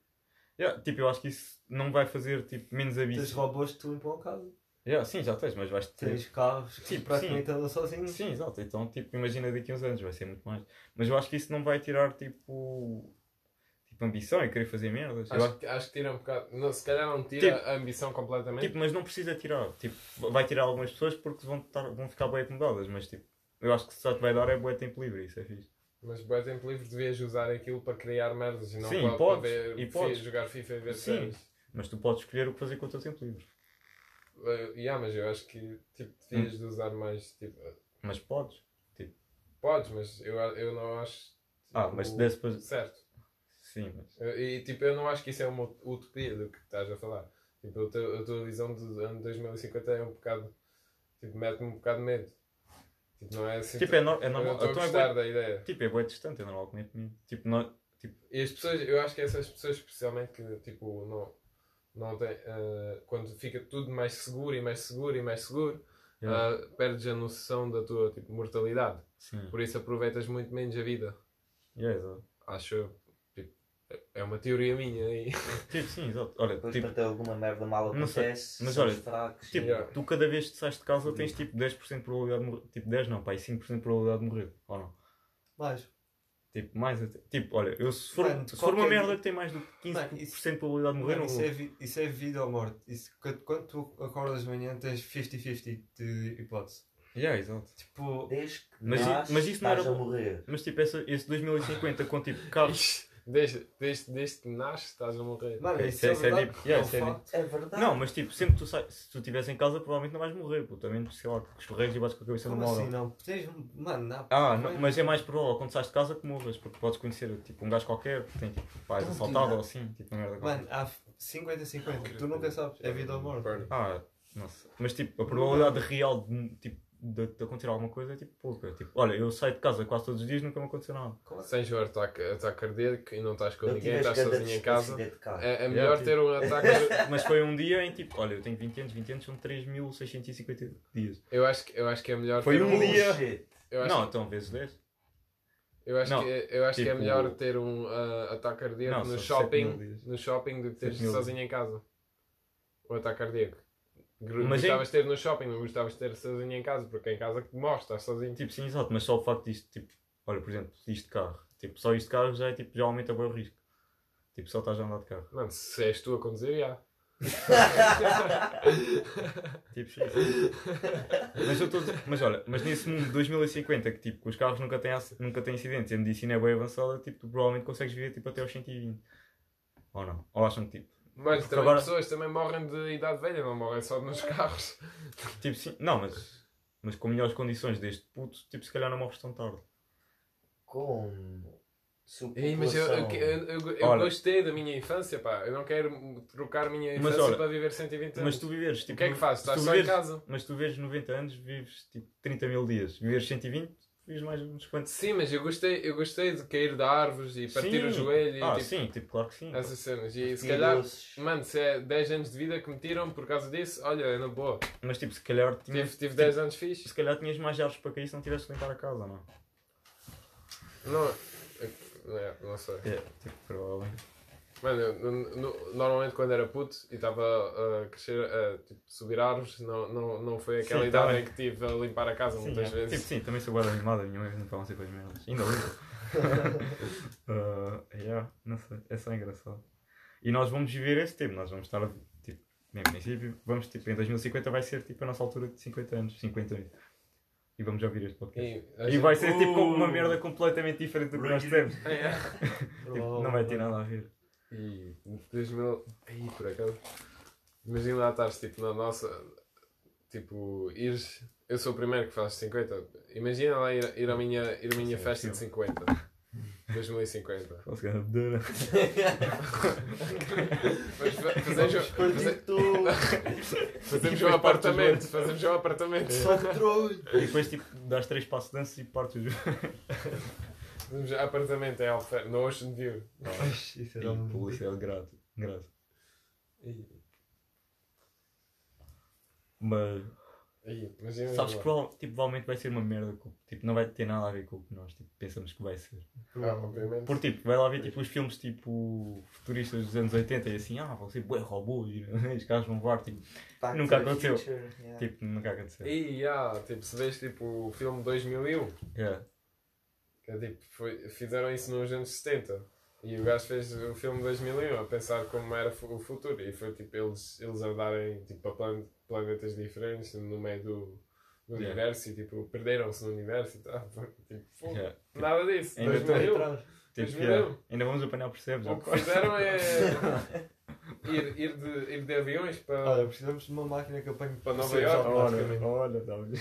Yeah, tipo, eu acho que isso não vai fazer tipo, menos Tens aviso. robôs que te limpam a casa. Yeah, sim, já tens, mas vais ter. Tens carros que Tipo, praticamente andam sozinhos. Sim, exato. Então, tipo, imagina daqui a uns anos, vai ser muito mais. Mas eu acho que isso não vai tirar, tipo, tipo ambição e querer fazer merdas. Acho, que- acho que tira um bocado. Não, se calhar não tira Tipo- a ambição completamente. tipo, mas não precisa tirar. Tipo, vai tirar algumas pessoas porque vão, estar, vão ficar bem acomodadas. Mas, tipo, eu acho que só te vai dar é bué tempo livre. Isso é fixe. Mas bem tempo livre devias usar aquilo para criar merdas e não Sim, para, podes, para ver, e podes. jogar FIFA e ver Sim. séries. Mas tu podes escolher o que fazer com o teu tempo livre. Uh, yeah, mas eu acho que tipo, devias de usar mais. Tipo, uh, Mas podes. podes, mas eu, eu não acho. Ah, tipo, mas desse depois. Certo. Sim, mas. Eu- E tipo, eu não acho que isso é uma utopia do que estás a falar. Tipo, a tua, a tua visão do ano 2050 é um bocado. Tipo, mete-me um bocado de medo. Tipo, não é assim. Tipo, é, é eu normal. estou a Então é gostar bué, da ideia. tipo, é bué distante, é normal comer comigo. Tipo, não, tipo, E as pessoas, eu acho que essas pessoas, especialmente que tipo, não, não têm. uh, quando fica tudo mais seguro e mais seguro e mais seguro, yeah, uh, perdes a noção da tua tipo, mortalidade. sim. Por isso aproveitas muito menos a vida. Yeah, exato. Acho eu. É- uma teoria minha aí. Tipo, sim, exato. Olha, Depois tipo, para ter alguma merda mal acontece, mas olha, fracos. Tipo, Yeah. tu cada vez que sais de casa tens tipo 10% de probabilidade de morrer. Tipo, 10 não, pá, e 5% de probabilidade de morrer. Ou não? Mais. Tipo, mais até. Tipo, olha, eu se for, Mano, se for uma merda que tem mais do que 15% Mano, isso- de probabilidade de morrer, Mano, não isso, é vi- isso é vida ou morte. Isso, quando, quando tu acordas de manhã tens 50-50 de hipótese. Yeah, exato. Tipo, Desde que Mas mas isso não era- a morrer. Mas tipo, essa, esse 2050 com tipo carros. Desde, desde, desde que nasces estás a morrer. mano, isso isso é, é- isso é verdade. deep. Yeah, é isso é. É verdade. Não, mas tipo, sempre que tu sai, se tu estiveres em casa, provavelmente não vais morrer, puto. Também, sei lá, que escorregas e bates com a cabeça Como no móvel. assim? Não, tens. Mano, não. Ah, não, mas é mais provável quando sais de casa que morras, porque podes conhecer tipo, um gajo qualquer que tem tipo, pais Não, assaltado não. ou assim, tipo, uma merda qualquer. Mano, há 50-50. Tu nunca sabes. É vida ou morte. Ah, nossa. Mas tipo, a probabilidade real de, tipo, de, de acontecer alguma coisa é tipo pouca. Tipo, olha, eu saio de casa quase todos os dias nunca me aconteceu nada. Assim? Sem o ataque, ataque cardíaco e não estás com Não ninguém, estás sozinho em casa. É, é melhor tipo- ter um ataque. Mas foi um dia em tipo, olha, eu tenho 20 anos, 20 anos são 3650 dias. Eu acho que, eu acho que é melhor Foi ter um dia- Bullshit. Eu acho, Não, então vezes 10. eu acho, não, que, eu acho que é tipo- melhor ter um ah, ataque cardíaco Não, no shopping, no shopping do que teres sozinho em casa. O ataque cardíaco. Mas gostavas de ter no shopping, não gostavas de ter sozinho em casa, porque em casa que morres, estás sozinho. Tipo, sim, exato, mas só o facto disto, tipo, olha, por exemplo, isto de carro. Tipo, só isto de carro já, é, tipo, já aumenta bem o risco. Tipo, só estás a andar de carro. Mano, se és tu a conduzir, já. Tipo, sim, sim. mas, eu dizer- mas olha, mas nesse mundo de 2050 que tipo, os carros nunca têm, nunca têm acidentes e a medicina é bem avançada, tipo, tu provavelmente consegues viver tipo, até aos 120. Ou não? Ou acham que tipo. Mas também agora- pessoas também morrem de idade velha, não morrem só nos carros. Tipo, sim, não, mas, mas com melhores condições deste puto, tipo, se calhar não morres tão tarde. Com. Ei, mas eu, eu, eu, eu- Olha. gostei da minha infância, pá. Eu não quero trocar a minha infância olha, para viver 120 anos. Mas tu viveres, tipo. o que é que fazes? Estás só em viveres- casa? Mas tu vives 90 anos, vives tipo 30 mil dias. Viveres 120, vives mais uns quantos. Sim, mas eu gostei, eu gostei de cair de árvores e partir Sim. o joelho e Ah, tipo, sim, tipo, claro que sim. essas cenas. E se calhar, doces. mano, se é 10 anos de vida que me tiram por causa disso, olha, é na boa. Mas tipo, se calhar tinhas, Tive, tive tipo, 10 anos fixe. se calhar tinhas mais árvores para cair se não tivesse que limpar a casa, não? Não, é, não sei. É, tipo, provavelmente. Mano, no- no- normalmente quando era puto e estava a crescer, a tipo, subir árvores, não, não, não foi aquela Sim, idade tá bem. em que tive a limpar a casa Sim, muitas é. vezes. Tipo, sim, também sou guarda animada, minha mãe não estavam sempre as merdas. Ainda limpo. uh, yeah, não sei, é só engraçado. E nós vamos viver esse tempo, nós vamos estar, tipo, em princípio, vamos, tipo, em 2050 vai ser, tipo, a nossa altura de 50 anos, 50 anos. E vamos ouvir este podcast. E, E gente- vai ser, tipo, Uh! uma merda completamente diferente do que nós temos. É, é. Tipo, não vai ter nada a ver. E 2000. Aí, por acaso. Imagina lá estares tipo na nossa. Tipo, ires. Eu sou o primeiro que faz 50. Imagina lá ir, ir à minha, ir à minha Sim, festa de 50. 2050. Posso ganhar dura. Mas fa- fazemos, faze- fazemos um apartamento. Fazemos um apartamento. E depois, tipo, dás três passos de dança e partes. Fazemos apartamento em Alfer, no Ocean View. Isso E era um publicidade grátis. grátis. E, Mas. imagina Sabes que prova- tipo, provavelmente vai ser uma merda. com- Tipo, não vai ter nada a ver com o que nós tipo, pensamos que vai ser. Ah, obviamente. Porque tipo, vai lá ver tipo, os filmes tipo futuristas dos anos 80 e assim, ah, vão ser bué robôs e os carros vão voar. Tipo, Back Nunca to the aconteceu. future, yeah. tipo nunca aconteceu. E, yeah, tipo, se vês tipo, o filme 2001. Yeah. Que é tipo, foi- fizeram isso nos anos 70. E o gajo fez o filme 2001 a pensar como era o futuro. E foi tipo eles, eles andarem tipo, a plan- planetas diferentes no meio do, do Yeah. universo e tipo, perderam-se no universo e tal. Foi, Tipo, fogo. Yeah. Nada disso. Ainda 2001. atrás. Tipo, 2001. yeah. Ainda vamos apanhar percebes? O que fizeram é ir, ir, de, ir de aviões para. Olha, precisamos de uma máquina que apanhe Para Nova Iorque, Olha, olha, dá-me.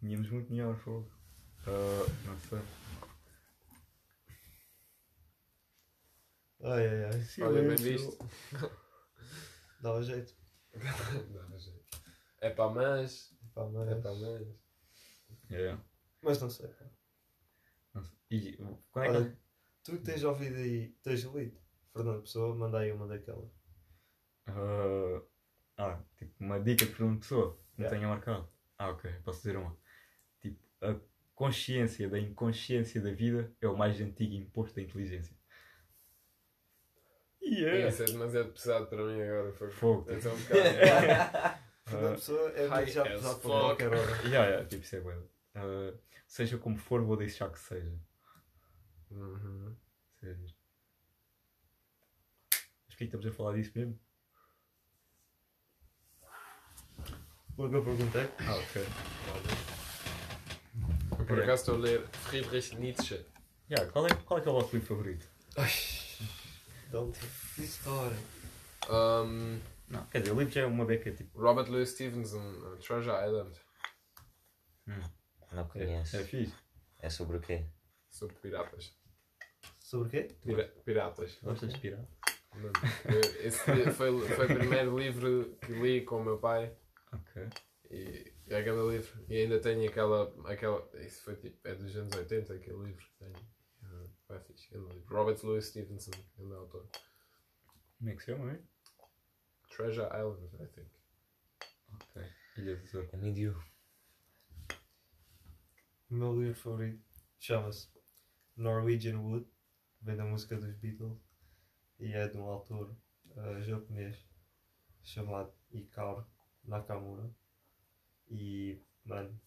Tínhamos muito melhor fogo. Ah, não sei. Ai, ai, ai. Olha, bem Silêncio. visto. Dava jeito. Dá jeito. É para mas. Pá, mas... É para mas. Yeah. mas não sei. pá. Não sei. E quando é que. Olha, tu que tens ouvido aí, tens lido. Fernando Pessoa, manda aí uma daquelas. Ah, ah, tipo, uma dica para uma pessoa que não Yeah. tenha marcado. Ah, ok, posso dizer uma. Tipo, a consciência da inconsciência da vida é o mais antigo imposto da inteligência. Yeah! Isso é demasiado pesado para mim agora. Foi, Fogo. é só um bocado. Fernando Pessoa é as pesado para qualquer hora. Yeah, yeah, tipo, isso é bueno. Ah, seja como for, vou deixar que seja. Uhum. Sério. Mas porquê que estamos a falar disso mesmo? Porque eu perguntei. Ah, ok. Eu, por acaso estou a ler Friedrich Nietzsche. Yeah, qual, é, qual é que é o vosso livro favorito? Então, história. Um, Não, quer dizer, o livro já é uma beca tipo. Robert Louis Stevenson, Treasure Island. Não É, conheço. é fixe. É sobre o quê? Sobre piratas. Sobre o quê? Pira- piratas. Gostas de eu- Esse foi, foi o primeiro livro que li com o meu pai. Ok. E é aquele livro. E ainda tenho aquela. aquela isso foi tipo. É dos anos 80 aquele livro. Tenho. Uh, vai fixe. Robert Louis Stevenson, ele é o autor. Como é que se chama, mesmo? Treasure Island, I think. Ok. Ilha do Tesouro. É mídio. O meu livro favorito chama-se Norwegian Wood, vem da música dos Beatles e é de um autor eh, japonês chamado Ikaro Nakamura. E, mano,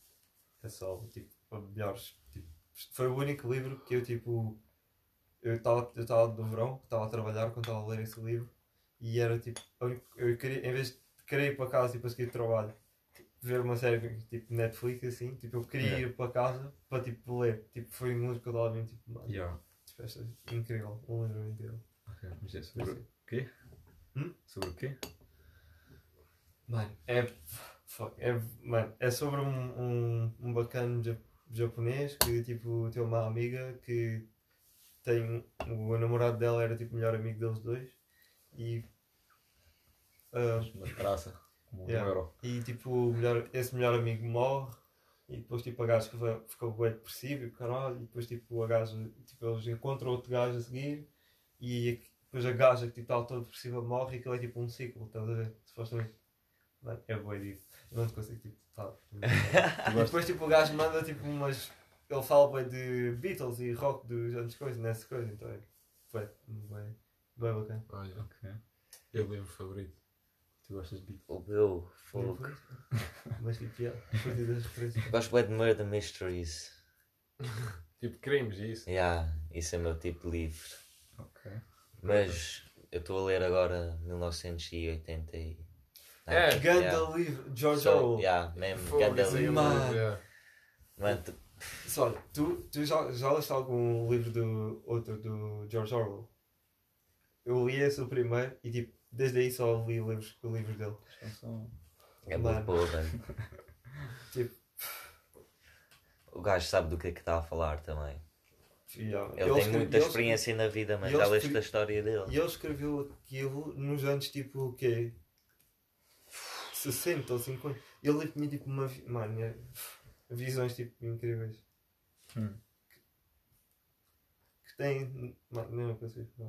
é só tipo, a melhores. Tipo, foi o único livro que eu, tipo, eu estava eu tava no verão, estava a trabalhar quando estava a ler esse livro e era tipo, eu queria, em vez de querer ir para casa e para seguir trabalho, ver uma série tipo Netflix assim, tipo, eu queria Yeah. ir para casa para tipo ler. Tipo, foi um livro que eu estava tipo, mano, Yeah. tipo, é incrível, um livro incrível. Ok. Mas é sobre o quê? Hum? Sobre o quê? Mano, é, fuck, é, mano, é sobre um, um, um bacana ja- japonês que tipo tem uma amiga que tem o namorado dela era tipo o melhor amigo deles dois e ah, Uma traça. Como Yeah. um euro. E tipo, melhor, esse melhor amigo morre e depois tipo a gaja fica, fica bem depressivo e caralho, e depois tipo a gaja, tipo, eles encontram outro gajo a seguir e depois a gaja que tipo, está toda depressiva morre e aquilo é tipo um ciclo, estás a ver? Supostamente. Mano, é boi disso. Eu não te consigo tipo. Tá. e depois tipo o gajo manda tipo umas. Ele fala bem de Beatles e rock dos anos coisa, nessa coisa, então é. Foi bem, bem bacana. Olha, Ok. é o livro favorito. Tu gostas de beat? O meu fogo. Mas tipo, yeah, curti das referências. Gosto bem de Murder Mysteries. Tipo crimes e isso. Yeah, isso é o meu tipo de livro. Ok. Mas eu estou a ler agora 1980 e... É, Ganda Yeah. livro, George So, Orwell. yeah, mesmo, Fogo, ganda isso aí é livro. Mano. Só, tu, tu já, já leste algum livro do outro do George Orwell? Eu li esse o primeiro e tipo, desde aí só li livros, livros dele. É Mano. muito boa, velho. Tipo, O gajo sabe do que é que está a falar também. yeah. Ele, tem escre- muita ele experiência na vida, mas ele já leste a história dele. E ele escreveu aquilo nos anos tipo o quê? 60 ou 50. Ele tinha tipo uma. Mano, é- visões tipo incríveis. Hum. Que tem. Mano, não consigo. Não.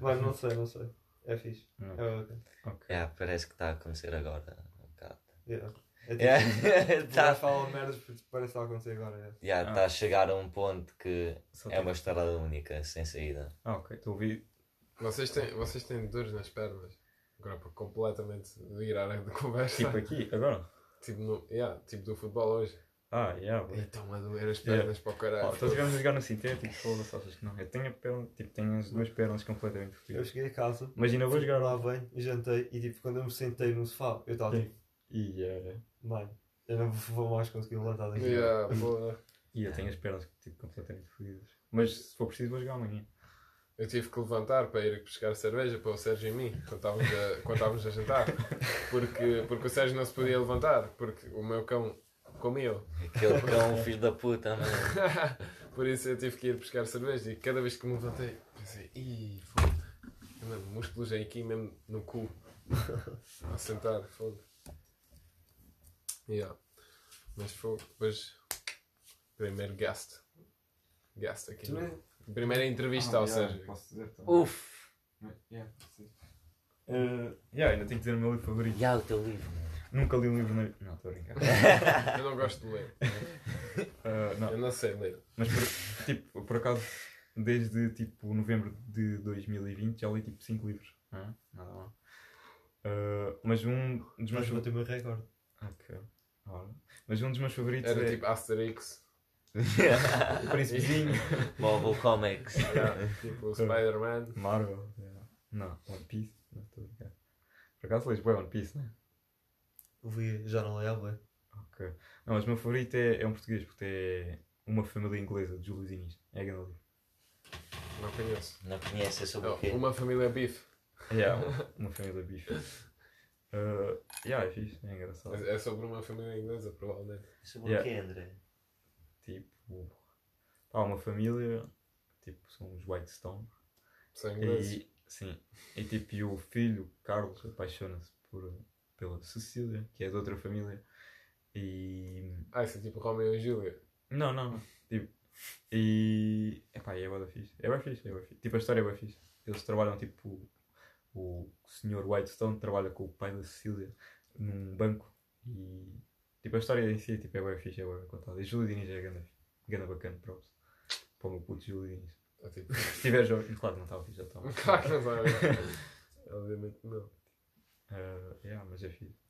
Mano, não sei, não sei. É fixe. Não. É ok. Ok. Yeah, parece que está a acontecer agora. Um bocado. Yeah. É tipo, Yeah, tá. falam merdas porque parece que está a acontecer agora. é. yeah, Ah. tá a chegar a um ponto que Só é tem- uma estrada única, sem saída. Ah, ok. Estou a ouvir. Vocês têm, vocês têm dores nas pernas. Agora para completamente virar a conversa. Tipo aqui, agora. Tipo, no, yeah, tipo do futebol hoje. Ah, yeah. boy. Então a doer as pernas para o caralho. Oh, então tivemos a jogar no sintético, foda-se, achas que não? Eu tenho a perna, tipo, tenho as duas pernas completamente Eu fodidas. cheguei a casa, Imagina, eu vou jogar lá bem e jantei e tipo, quando eu me sentei no sofá, eu estava tipo, E, eh, mano, eu não vou mais conseguir levantar daqui. Yeah, porra. e eu tenho as pernas tipo, completamente fodidas. Mas se for preciso, vou jogar amanhã. Eu tive que levantar para ir buscar cerveja para o Sérgio e mim, quando estávamos a, quando estávamos a jantar. Porque, porque o Sérgio não se podia levantar, porque o meu cão comeu. Aquele cão, filho da puta, mano. Por isso eu tive que ir buscar cerveja e cada vez que me levantei, pensei, ih, fogo. Mano, músculos aí aqui mesmo no cu. a sentar, fogo. Yeah. Mas fogo, depois. Primeiro guest. Guest aqui. Primeira entrevista ao Sérgio. Posso dizer também. Uf! Yeah, Uh, yeah, ainda tenho que dizer o meu livro favorito. Já o teu livro. Nunca li um livro na Não, estou a brincar. Eu não gosto de ler. Uh, não, Eu não sei ler. mas por, tipo, por acaso, desde tipo novembro de 2020 já li tipo 5 livros. Ah, nada mal. Uh, mas um dos meus Mas favoritos. bateu o meu recorde. Ok. Ora. Mas um dos meus favoritos Era é. tipo Asterix. O príncipezinho. Marvel Comics. Yeah, tipo o Spider-Man. Marvel. yeah. Não, One Piece. Não estou a brincar. Por acaso lês One Piece, não é? Vi, já não leio, ué. Ok. Não, mas o meu favorito é, é um português, porque é Uma Família Inglesa, de Júlio Diniz. É grande livro. Não conheço. Não conhece é sobre o quê? uma família bife. Yeah, uma família bife. Uh, yeah, é fixe, é engraçado. É sobre uma família inglesa, provavelmente. Sobre Yeah. o quê, André? Tipo, pá, uma família, tipo, são os Whitestone. São ingleses. E, sim, e tipo, e o filho, Carlos, apaixona-se por, pela Cecília, que é de outra família. E. Ah, isso é tipo Romeo e Júlia. Não, não, não. Tipo, e. Epá, e é bué da fixe. É bem fixe, é bué fixe. Tipo, a história é bem fixe. Eles trabalham, tipo, o Sr. Whitestone trabalha com o pai da Cecília num banco e. Tipo, a história em si tipo, é bem fixe, é bem contada. E Júlio Diniz é grande, grande bacana, props. Para o meu puto Júlio Diniz. É tipo. Se tiver jogos, claro, não estava fixe, já estava. Claro que não sabe. Obviamente não. Uh, yeah, mas é fixe.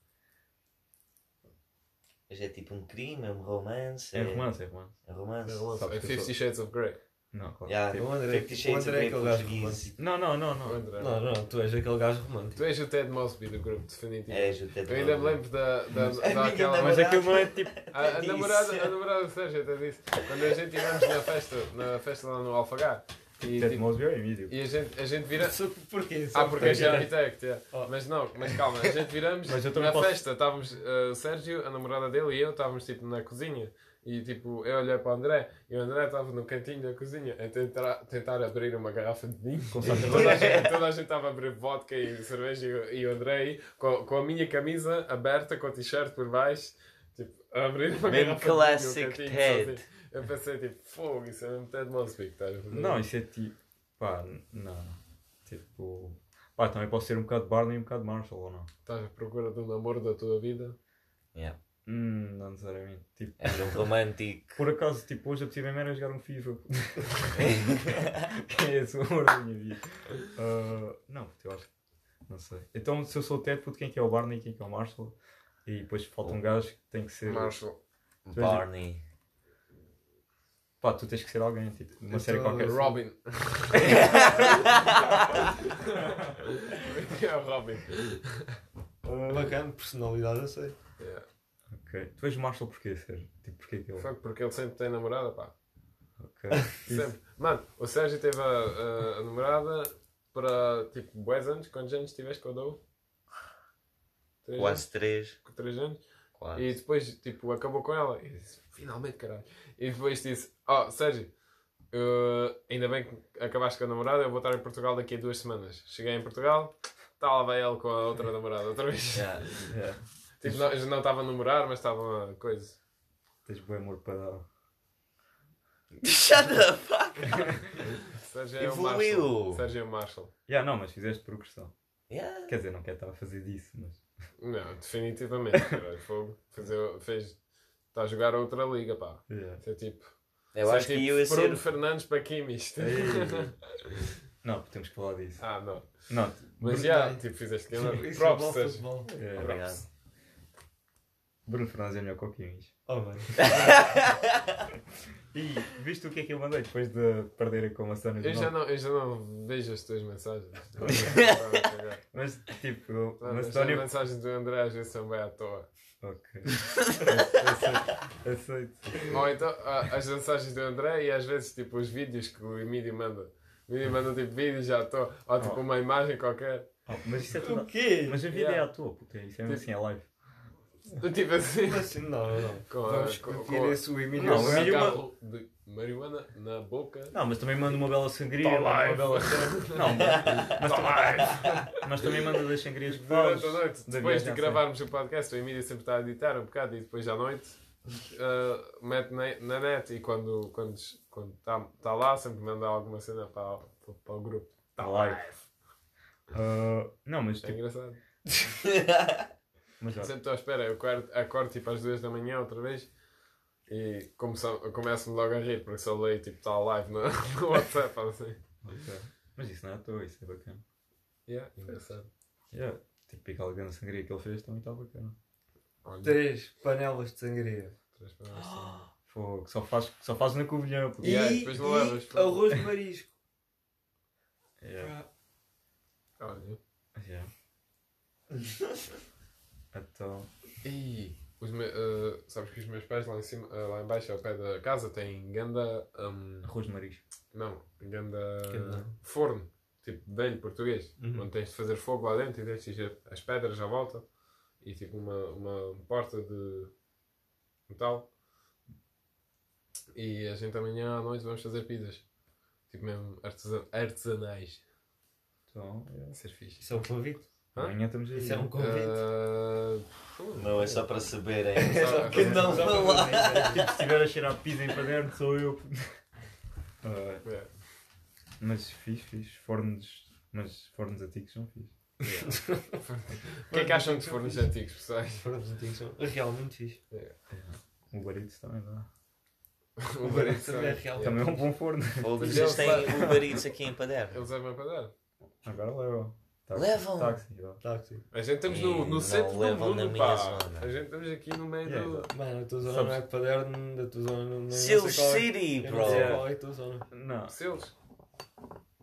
Mas é tipo um crime, é um romance. É romance, é romance. É romance. É romance. É que eu Fifty Shades of Grey. Não, claro. Yeah, Tipo, O André, Fifty o André é aquele gajo romântico. Não, não, não, não. André. Não, não, tu és aquele gajo romântico. Tu és o Ted Mosby do grupo, definitivo. És o Ted Eu ainda me lembro da, da, Mas a minha daquela. Mas aquilo não é tipo. A, a Disse. namorada, a namorada do Sérgio até disse. Quando a gente íamos na festa, na festa lá no Alfagar. E, Ted tipo, Mosby é Emílio. e a gente, a gente vira. Porquê? Ah, porque és arquitecto, yeah. Oh. Mas não, mas calma, a gente viramos Mas eu também na posso- festa, estávamos uh, o Sérgio, a namorada dele e eu estávamos tipo na cozinha. E tipo, eu olhei para o André e o André estava no cantinho da cozinha a tentar, tentar abrir uma garrafa de vinho. Com toda, a gente, toda a gente estava a abrir vodka e cerveja e, o- e o André aí com, com a minha camisa aberta, com o t-shirt por baixo, tipo, a abrir uma Mesmo garrafa de vinho classic Ted. Eu pensei tipo, fogo, isso é mesmo Ted Mosby que estás a fazer. Não, isso é tipo. Pá, não. Tipo. Pá, também posso ser um bocado Barney e um bocado Marshall ou não? Estás à procura do namoro da tua vida. Yeah. Hum, não necessariamente. Tipo, És um romântico. por acaso, tipo, hoje a tive a jogar um FIFA. que é esse o amor da minha vida. Ah, não, eu acho que. Não sei. Então, se eu sou o Ted, puto, quem que é o Barney e quem que é o Marshall? E depois falta um gajo que tem que ser. Marshall. Barney. Pá, tu tens que ser alguém, tipo, uma série qualquer. Robin. é o Robin. Bacana, personalidade eu sei. Yeah. Ok. Tu és o Marshall porquê, Sérgio? Tipo, porquê que ele. Fuck, porque ele sempre tem namorada, pá. Ok. Sempre. Mano, o Sérgio teve a, a- a namorada para tipo bués anos. Quantos anos tiveste com a Dou? Três Quase três. anos? Três anos. Quase. E depois, tipo, acabou com ela. E disse, finalmente, caralho. E depois disse, ó, Sérgio, eh, ainda bem que acabaste com a namorada, eu vou estar em Portugal daqui a duas semanas. Cheguei em Portugal, tá lá vai ele com a outra namorada, outra vez. Yeah. Yeah. Tipo, não, já não estava a namorar, mas estava a coisa. Tens bom amor para dar. Shut the fuck! Sérgio é o. Marshall. Sérgio é o Marshall. Yeah, não, mas fizeste progressão. Yeah. Quer dizer, não quero estar a fazer disso, mas. Não, definitivamente, caralho. Fogo. Fez. Está a jogar outra liga, pá. Yeah. Isso é tipo. Eu é acho que tipo eu ia Bruno ser. Fernandes para Kimmich. Não, temos que falar disso. ah, não. Não, Mas Bruno, já, tipo, fizeste que Isso é Props, bom é, Obrigado. Bruno Fernandes é melhor que o Kimmich. Oh, mano. E viste o que é que eu mandei depois de perderem com a Sânia Eu do já, não, eu já não vejo as tuas mensagens. Mas tipo, eu- As mensagens do André às vezes são bem à toa. Ok. aceito. Aceito. Ou então as mensagens do André e às vezes tipo os vídeos que o Emílio manda. O Emílio manda tipo vídeos à toa. Ou tipo Oh. uma imagem qualquer. Oh, mas isso é tudo. O quê? Mas a vida Yeah. é à toa, puta. Isso é mesmo assim, é live. Tipo assim. Assim, não, não, não. Com Vamos com- discutir com- esse o Emílio. Não, o Emílio- marihuana na boca. Não, mas também manda uma bela sangria, Tá uma bela cena. Não, mas, também, mas também manda das sangrias que. Durante a noite, depois de gravarmos o podcast, o Emílio sempre está a editar um bocado e depois à noite ah, mete na, na net e quando está quando, quando tá, tá lá sempre manda alguma cena para, para, para o grupo. Tá live. Ah, não, mas É tipo. engraçado. Mas, Sempre estou à espera, eu acordo, acordo tipo às duas da manhã outra vez e começo- começo-me logo a rir porque só leio tipo está live no, no WhatsApp assim. ok. Mas isso não é à toa, isso é bacana. Yeah, engraçado. Yeah. Tipo, aquela grande sangria que ele fez também está bacana. Olha, Três panelas de sangria. três palavras assim. Fogo, só faz, só faz na Covilhã. puto. E aí, depois levas, pô. arroz de marisco. Yeah. Olha. Yeah. então, Ih, os me, eh, sabes que os meus pais lá em cima, eh, lá em baixo, ao pé da casa, têm ganda. hum, arroz de marisco. não, ganda Ganda. forno, tipo velho português, Uhum. onde tens de fazer fogo lá dentro e deixas as pedras à volta e tipo uma, uma porta de metal. E a gente amanhã à noite vamos fazer pizzas. Tipo mesmo artesa- artesanais. Então. Vai ser fixe. Isso é um convite. Hã? amanhã estamos aí. Isso é um convite. Ah, Não é só para saberem. Só- que não vão lá. tipo, se estiver a cheirar pizza em paderno, sou eu. Ah, é. mas fiz, fiz. Fornos, mas fornos antigos são fixe. O que é que acham de fornos antigos, pessoais? Fornos antigos são realmente fixe. O barito também dá. O barito também é. Também é um bom forno. Ou Mas vocês eles têm Uber Eats aqui em Paderno? Eles levam para dar. Agora leva. Táxi. Levam? Táxi. Táxi. A gente estamos no, no centro do mundo, minha pá. zona. A gente estamos aqui no meio Yeah, do... Mano, a tua zona Sabes- não é Paderno, da tua zona não, não qual é. City, bro. não sei Yeah. qual é a tua zona. Não. Selos.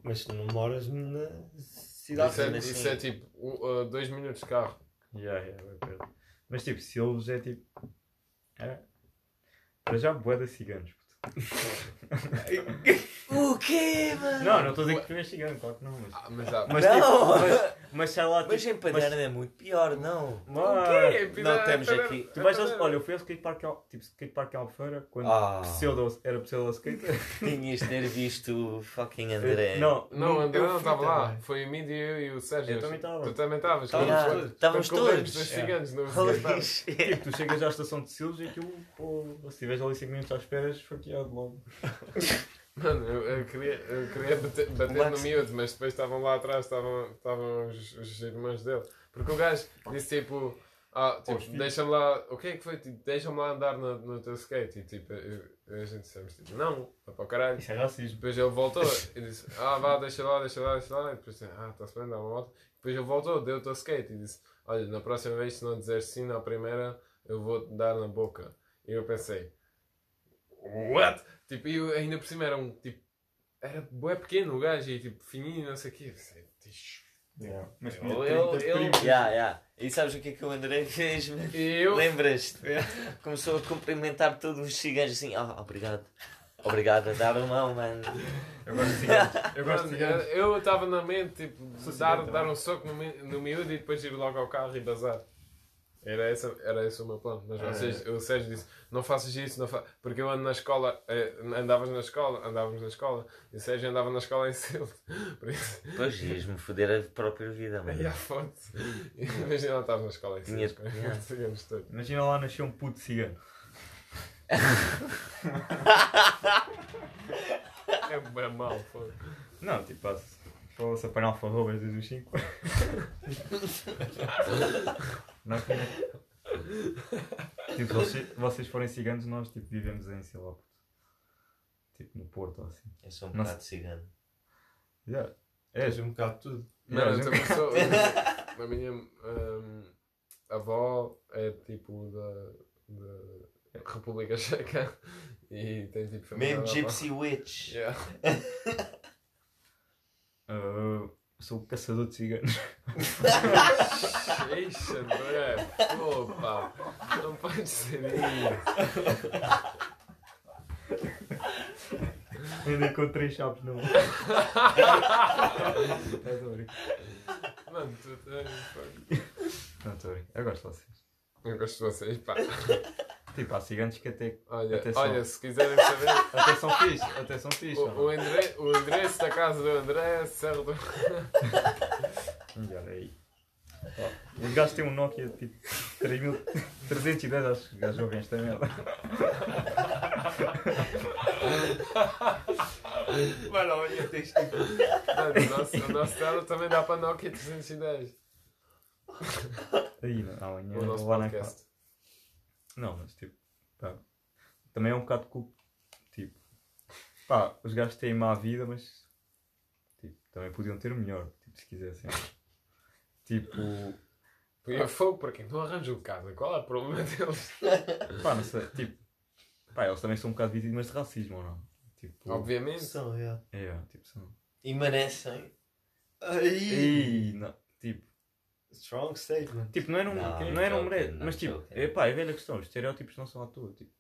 Mas tu não moras na cidade. Isso é, sim, isso é tipo uh, uh, dois minutos de carro. Yeah, yeah, vai perto. Mas tipo, se eles é tipo. É. Para já, boeda ciganos. O quê, mano? Não, não estou a dizer que tu és cigano, claro que não. Mas, Ah, mas há... mas, Não. tipo, mas, mas sei lá, tipo. Mas em Paderno é muito pior, não. mas- Não temos aqui. Tu vais ao, olha, eu fui ao skatepark, Al- tipo, skatepark em Albufeira quando Ah. pseudo, era pseudo skate. Tinhas de ter visto o fucking André. Não, Não, o André não fui estava lá. também. Foi o Mídia, eu e o Sérgio. Eu também estava. Tu também estavas. Estávamos Quando- todos. Estávamos todos. ciganos no Holy shit. Tipo, tu chegas à estação de Silos e aquilo, pô, se estiveres ali 5 minutos à espera, és esfaqueado logo. Mano, eu, eu queria, eu queria bater, bater no miúdo, mas depois estavam lá atrás, estavam, estavam os, os irmãos dele. Porque o gajo disse tipo, ah, tipo, deixa-me lá, o que é que foi? Tipo, deixa-me lá andar no, no teu skate. E tipo, eu, eu- a gente dissemos tipo, não, vai para o caralho. Isso é racismo. Depois ele voltou e disse, ah vá, deixa lá, deixa lá, deixa lá. E depois disse, ah, está-se bem, dá uma volta. Depois ele voltou, deu o teu skate e disse, olha, na próxima vez se não dizeres sim na primeira, eu vou-te dar na boca. E eu pensei, what? Tipo, e eu, ainda por cima era um, tipo, era bué pequeno o gajo e tipo, fininho, não sei o quê. Eu pensei, "Tix." Mas 30 eu- primos. Yeah, yeah. E sabes o que é que o André fez? eu, Lembras-te? Começou a cumprimentar todos os ciganos assim, ah, obrigado. Obrigado a dar a mão, mano. Eu gosto de ciganos. Eu gosto de ciganos. eu estava na mente, tipo, dar, dar um soco no, no miúdo e depois ir logo ao carro e bazar. Era, essa, era esse o meu plano. Mas É. vocês, o Sérgio disse: não faças isso, não fa... porque eu ando na escola, eh, andavas na escola, andávamos na escola, e o Sérgio andava na escola em Silva. Por isso, Pois, ias-me foder a própria vida, mano. à fonte. Imagina, não estava na escola em Tinha- Silva. yeah. Todos. Imagina lá nascer um puto cigano. É bem mal, foi. Não, tipo, passa- fala-se apanhar alfarrobas desde os 5. Não é que- Tipo, vocês, vocês forem ciganos, nós tipo, vivemos em, puto. tipo no Porto ou assim. Eu sou um Não bocado cigano. Yeah. É, És um bocado de tudo. Mano, eu também sou. A minha hum, avó é tipo da, da República Checa e tem tipo família. Mesmo. Gypsy Witch. Yeah. ah, sou o caçador de ciganos. André, pô, pá, não pode ser isso. Ainda encontrei chaves no. Estás a brincar? Mano, tu. Não, estou a. Eu gosto de vocês. Eu gosto de vocês, pá. Tipo, há ciganos que até, Olha, Atenção. olha se quiserem saber, até são fixe. Até são fixe. o, o, endere- o endereço da casa do André, certo? E olha aí. Ó, Os gajos têm um Nokia tipo 3310, acho que os gajos ouvem esta merda. Mano, olha, tens tipo. Mano, o nosso, o nosso também dá para Nokia 310. Aí, não, amanhã O nosso vou lá na podcast. Não, mas tipo, pá, também é um bocado culpa. Tipo, pá, os gajos têm má vida, mas tipo, também podiam ter melhor, tipo, se quisessem. Tipo, Põe fogo para quem não arranja casa. Qual é o problema deles? pá, não sei, tipo, Pá, eles também são um bocado vítimas de racismo, ou não? Tipo, Obviamente. São, yeah. É, é, tipo, são. E merecem. Aí! Ih, não, tipo, Strong statement. tipo, não é não, Não, não, é não mas tipo, é pá, é velha questão, os estereótipos não são à toa, tipo.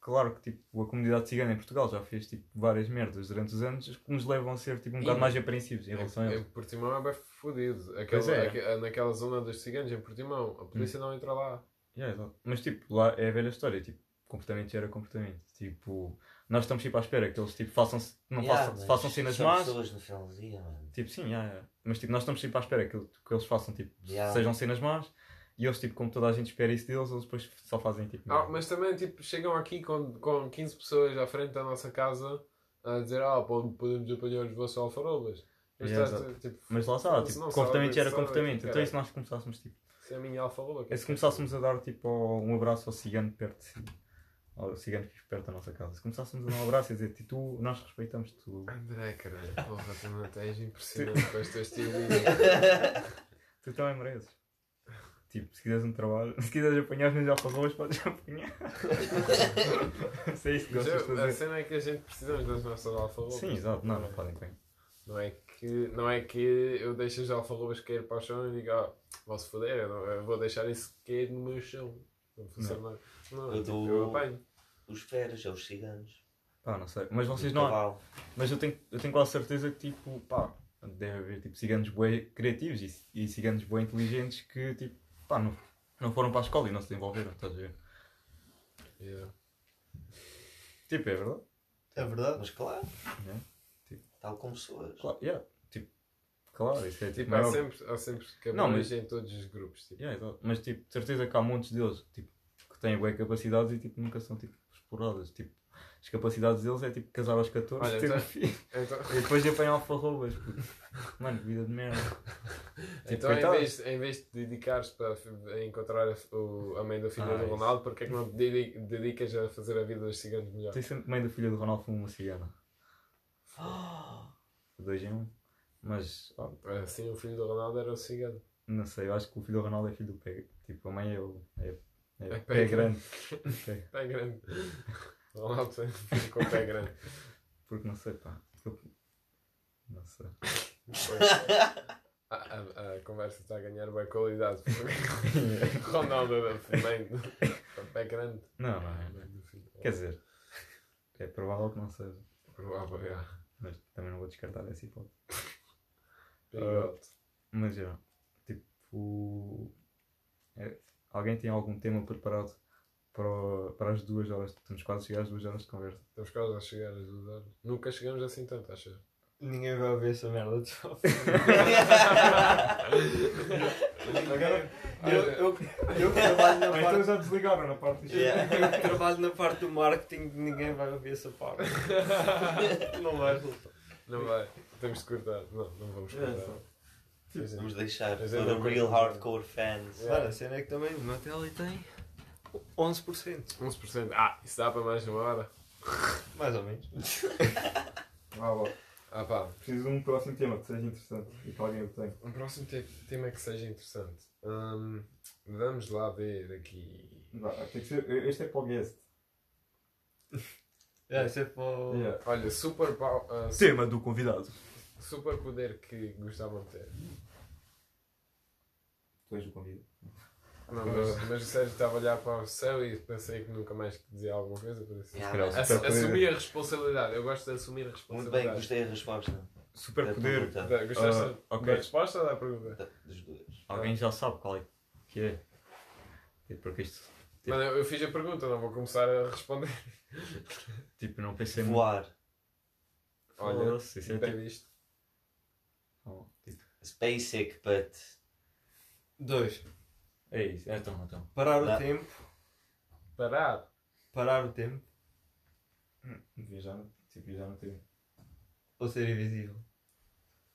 Claro que tipo, a comunidade cigana em Portugal já fez tipo, várias merdas durante os anos que nos levam a ser tipo, um bocado mais apreensivos em relação a Em, em eles. Portimão é bem fodido. Aquela, é. aque- naquela zona dos ciganos, em Portimão, a polícia não entra lá. Yeah. Mas tipo, lá é a velha história, tipo, comportamento gera comportamento. Tipo, nós estamos tipo à espera que eles tipo, façam, não Yeah, façam, façam cenas são más. pessoas no final do dia, mano. Tipo, sim, yeah, yeah. mas tipo, nós estamos tipo à espera que, que eles façam tipo, Yeah. sejam cenas más e eles tipo, como toda a gente espera isso deles, eles depois só fazem tipo. Ah, mas também tipo, chegam aqui com, com 15 pessoas à frente da nossa casa a dizer ah, pode- podemos apanhar os vossos alfarrobas. Mas Yeah, tá- exato. tipo, Mas lá está, tipo, não comportamento sabe- sabe comportamento. aqui, Então e se nós começássemos tipo. Se é a minha alfarroba. que É se começássemos a dar tipo um abraço ao cigano perto de si. Ao cigano que vive perto da nossa casa. Se começássemos a dar um abraço e dizer tu, nós respeitamos tu. André, caralho, porra, tu não tens impressionante com as tuas teorias. Tu também mereces. Tipo, se quiseres um trabalho, se quiseres apanhar os meus alfarrobas, podes apanhar. Se é isso que gostas de eu- A fazer. cena é que a gente precisamos das nossas alfarrobas. Sim, exato. Não, não podem bem. Não é que, não é que eu deixo as alfarrobas cair para o chão e digo, ah, vou-se foder, eu, não- eu vou deixar isso cair no meu chão. Não fazer nada. Não, Eu tipo, dou- eu apanho. Os feras, é os ciganos. Pá, não sei. Mas vocês não. cavalo. Mas eu tenho, eu tenho quase certeza que tipo, pá, deve haver tipo ciganos bem criativos e, e ciganos bem inteligentes que tipo, pá, não, não foram para a escola e não se desenvolveram, estás a ver? Yeah. Tipo, é verdade. É verdade? Mas claro, Yeah. Tipo, tal como pessoas. claro, yeah. tipo, claro, isso é tipo, há maior- sempre, há sempre Não, mas- em todos os grupos. Tipo. Yeah, exato. Mas tipo, de certeza que há montes deles tipo, que têm boas capacidades e tipo, nunca são tipo, exploradas. Tipo, as capacidades deles é tipo casar aos 14, Olha, ter um então- filho Então, e depois apanhar alfarrobas. puto. Mano, vida de merda. Tipo, então em, vez, em vez de dedicares para encontrar a, o, a mãe do filho Ah, do. Ronaldo, porque é que não te dedi- dedicas a fazer a vida dos ciganos melhor? Tem sempre mãe do filho do Ronaldo foi uma cigana. Dois em um. Mas, Assim o filho do Ronaldo era o cigano. não sei, eu acho que o filho do Ronaldo é filho do pé. Tipo, a mãe é o. É, é, É pé, pé grande. Pé. Pé grande. Ronaldo filho com pé grande. Porque não sei, pá. Não sei. A, a, a conversa está a ganhar boa qualidade. Ronaldo era mãe com pé grande. Não, não é. Quer dizer, é provável que não seja. Provável, já. Mas também não vou descartar essa hipótese. Bigode. Mas já, tipo. é, alguém tem algum tema preparado para, o- para as duas horas? Estamos quase a chegar às duas horas de conversa. Estamos quase a chegar às duas horas. Nunca chegamos assim tanto, acho. Ninguém vai ouvir essa merda de. Agora. Eu, eu, eu que trabalho na parte. já desligaram na parte Yeah, eu que trabalho na parte do marketing, ninguém vai ouvir essa parte. Não vai. Não vai. Temos de cortar. Não, não vamos cortar. Vamos deixar Mas é para da- real hardcore fans. Yeah. Mano, a cena é que também o meu tele tem 11%. 11%. Ah, isso dá para mais de uma hora. Mais ou menos. Ah, bom. Ah pá, Preciso de um próximo tema que seja interessante e que alguém o tenha. um próximo te- tema que seja interessante. Hum, vamos lá ver aqui. Vá, tem que ser, este é para o guest. É, isso é para o... Olha, super, su- Tema do convidado. Super poder que gostavam de ter. Tu és o convidado. Não, mas, mas o Sérgio estava a olhar para o céu e pensei que nunca mais dizia alguma coisa. Por isso. Yeah, calhar superpoder. assumir a responsabilidade. Eu gosto de assumir a Muito responsabilidade. bem, gostei da resposta. Superpoder. Da Da- Gostaste Ah, ok. da resposta ou da pergunta? Da- Dos dois. Alguém já sabe qual é que é. É porque isto. Tipo- Mano, eu fiz a pergunta, não vou começar a responder. Tipo, não pensei muito. Voar. Olha, Foda-se, isso é tipo. isto. It's basic, but... Dois. É isso, é então, então. Parar o Dá. tempo. Parar. Parar o tempo. Viajar, tipo, viajar no tempo. Ou ser invisível.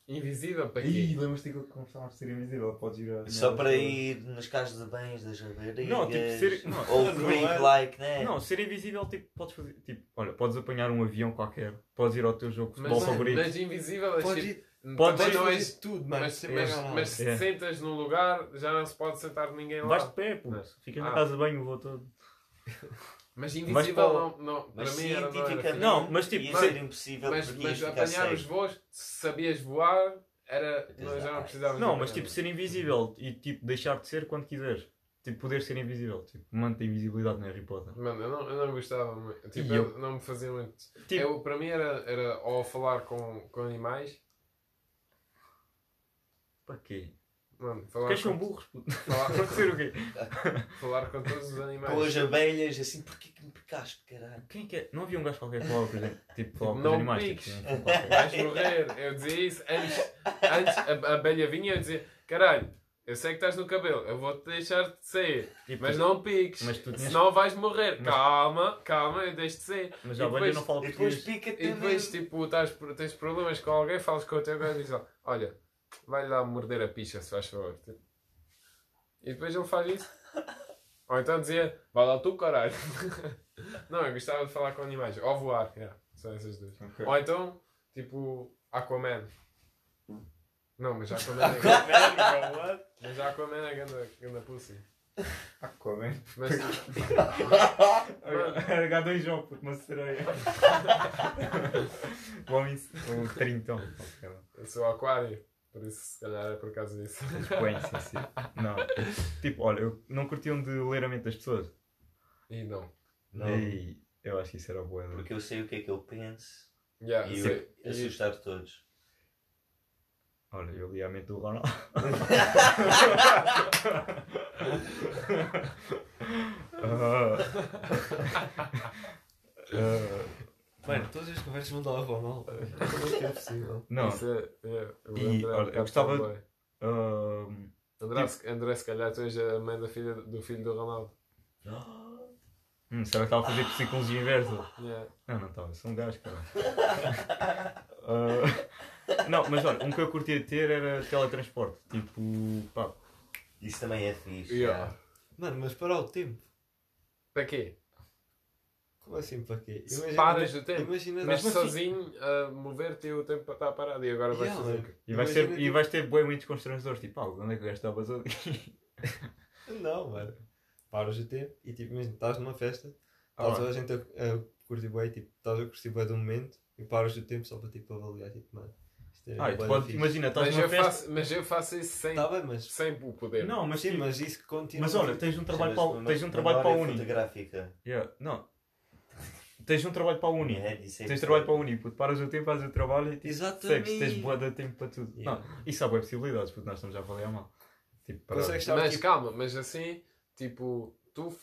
Invisível para Ih, quê? lembras-te que começámos a ser invisível? Podes ir a. Só para ir nas casas de bens das raparigas. Não, tipo, ser- não. Ou Não creep é. like, né? Não, ser invisível, tipo, podes fazer. Tipo, olha, podes apanhar um avião qualquer, podes ir ao teu jogo de Mas, futebol favorito. mas invisível é Podes tipo- ir, Podes também ir és- tudo, mano. Mas, mas, nada. mas se É. te sentas num lugar, já não se pode sentar ninguém lá. Vais de pé, puto. Mas- Ficas na Ah. casa de banho o voo todo. Mas invisível para não, não, para Mas mim era, não era fixe. Não, mas tipo, ia mas- ser impossível mas, porque mas apanhar os voos, se sabias voar, era, não, já não precisavas Não, mas tipo ser invisível e tipo deixar de ser quando quiseres. Tipo poder ser invisível. Tipo, mantém invisibilidade no Harry Potter. Mano, eu não, eu não gostava muito. Tipo, eu, eu? não me fazia muito. Tipo- Eu, para mim era, era ou falar com, com animais. Para quê? Mano, falar Porque são com, burros, puto. falar, o quê? falar com todos os animais. Com as abelhas, assim, porquê que me picaste, caralho? Quem é que é? Não havia um gajo qualquer que falava, por exemplo, tipo, falava com Não os animais. piques. Tipo. Vais morrer. Eu dizia isso antes. Antes a, a abelha vinha e eu dizia: Caralho, eu sei que estás no cabelo, eu vou-te deixar de sair. Tipo, Mas não piques, Mas tu tinhas- senão vais morrer. Mas- Calma, calma, eu deixo de sair. Mas E a abelha depois- não fala E depois português. pica-te E depois, mesmo. tipo, estás, tens problemas com alguém, falas com o teu gajo e dizes: Olha, vai lá morder a picha, se faz favor. Tipo. E depois ele faz isso. Ou então dizia: Vai lá tu, caralho. não, eu gostava de falar com animais. Ou voar, yeah, são essas duas. Ok. Ou então, tipo, Aquaman. Não, mas Aquaman é. mas Aquaman é ganda, ganda pussy. Aquaman. Mas, H2O, puto, uma sereia. O homem, um trintão. eu sou aquário, por isso se calhar é por causa disso. Sim. Não. Tipo, olha, eu não curtiam de ler a mente das pessoas. E não. Não, E eu acho que isso era boa. porque eu sei o que é que eu penso Yeah, e eu assustar todos. Olha, eu li a mente do Ronaldo. Ah. Ah, Mano, todas as conversas vão dar a mal. Como é que é possível? não, Isso é, é, o E, André é um olha, eu gostava- ah, André, se- André, se calhar tu és a mãe da filha, do filho do Ronaldo. hum, será que estava a fazer psicologia inversa? Yeah. Não, não estava, sou um gajo, cara. Ah, não, mas olha, um que eu curtia ter era teletransporte. Tipo, pá, Isso também é fixe. Yeah. Mano, mas parar o tempo. Para quê? Como assim para quê? Se paras o tempo. Imagina Mas Mesmo assim- sozinho a mover-te e o tempo está parado e agora vais Yeah, fazer o mano. quê? e vais, Imagina, ter, e tipo- vais ter bem muitos constrangedores. Tipo, ah, onde é que o gajo estava sozinho? Não, mano. Paras o tempo e tipo, imagina, estás numa festa, Ah, está lá. toda a gente a, a curtir bué, tipo, estás a curtir bué do momento e paras o tempo só para tipo avaliar, tipo, mano. É Ah, e fixe. imagina, estás Mas numa eu, festa. faço, mas eu faço isso sem, Tá bem, mas. sem o poder. Não, mas Sim, tipo, mas isso continua. mas olha, tens um trabalho para, tens um trabalho para a Uni. fotográfica. Yeah, não. Tens um trabalho para a Uni. É, isso é Tens trabalho para a Uni, puto. Paras o tempo, fazes o trabalho e tipo, Exatamente. segues, tens boa de tempo para tudo. Yeah. Não, isso há boas possibilidades, porque nós estamos já a avaliar mal. Tipo, para... Mas tipo, calma, mas assim, tipo, tu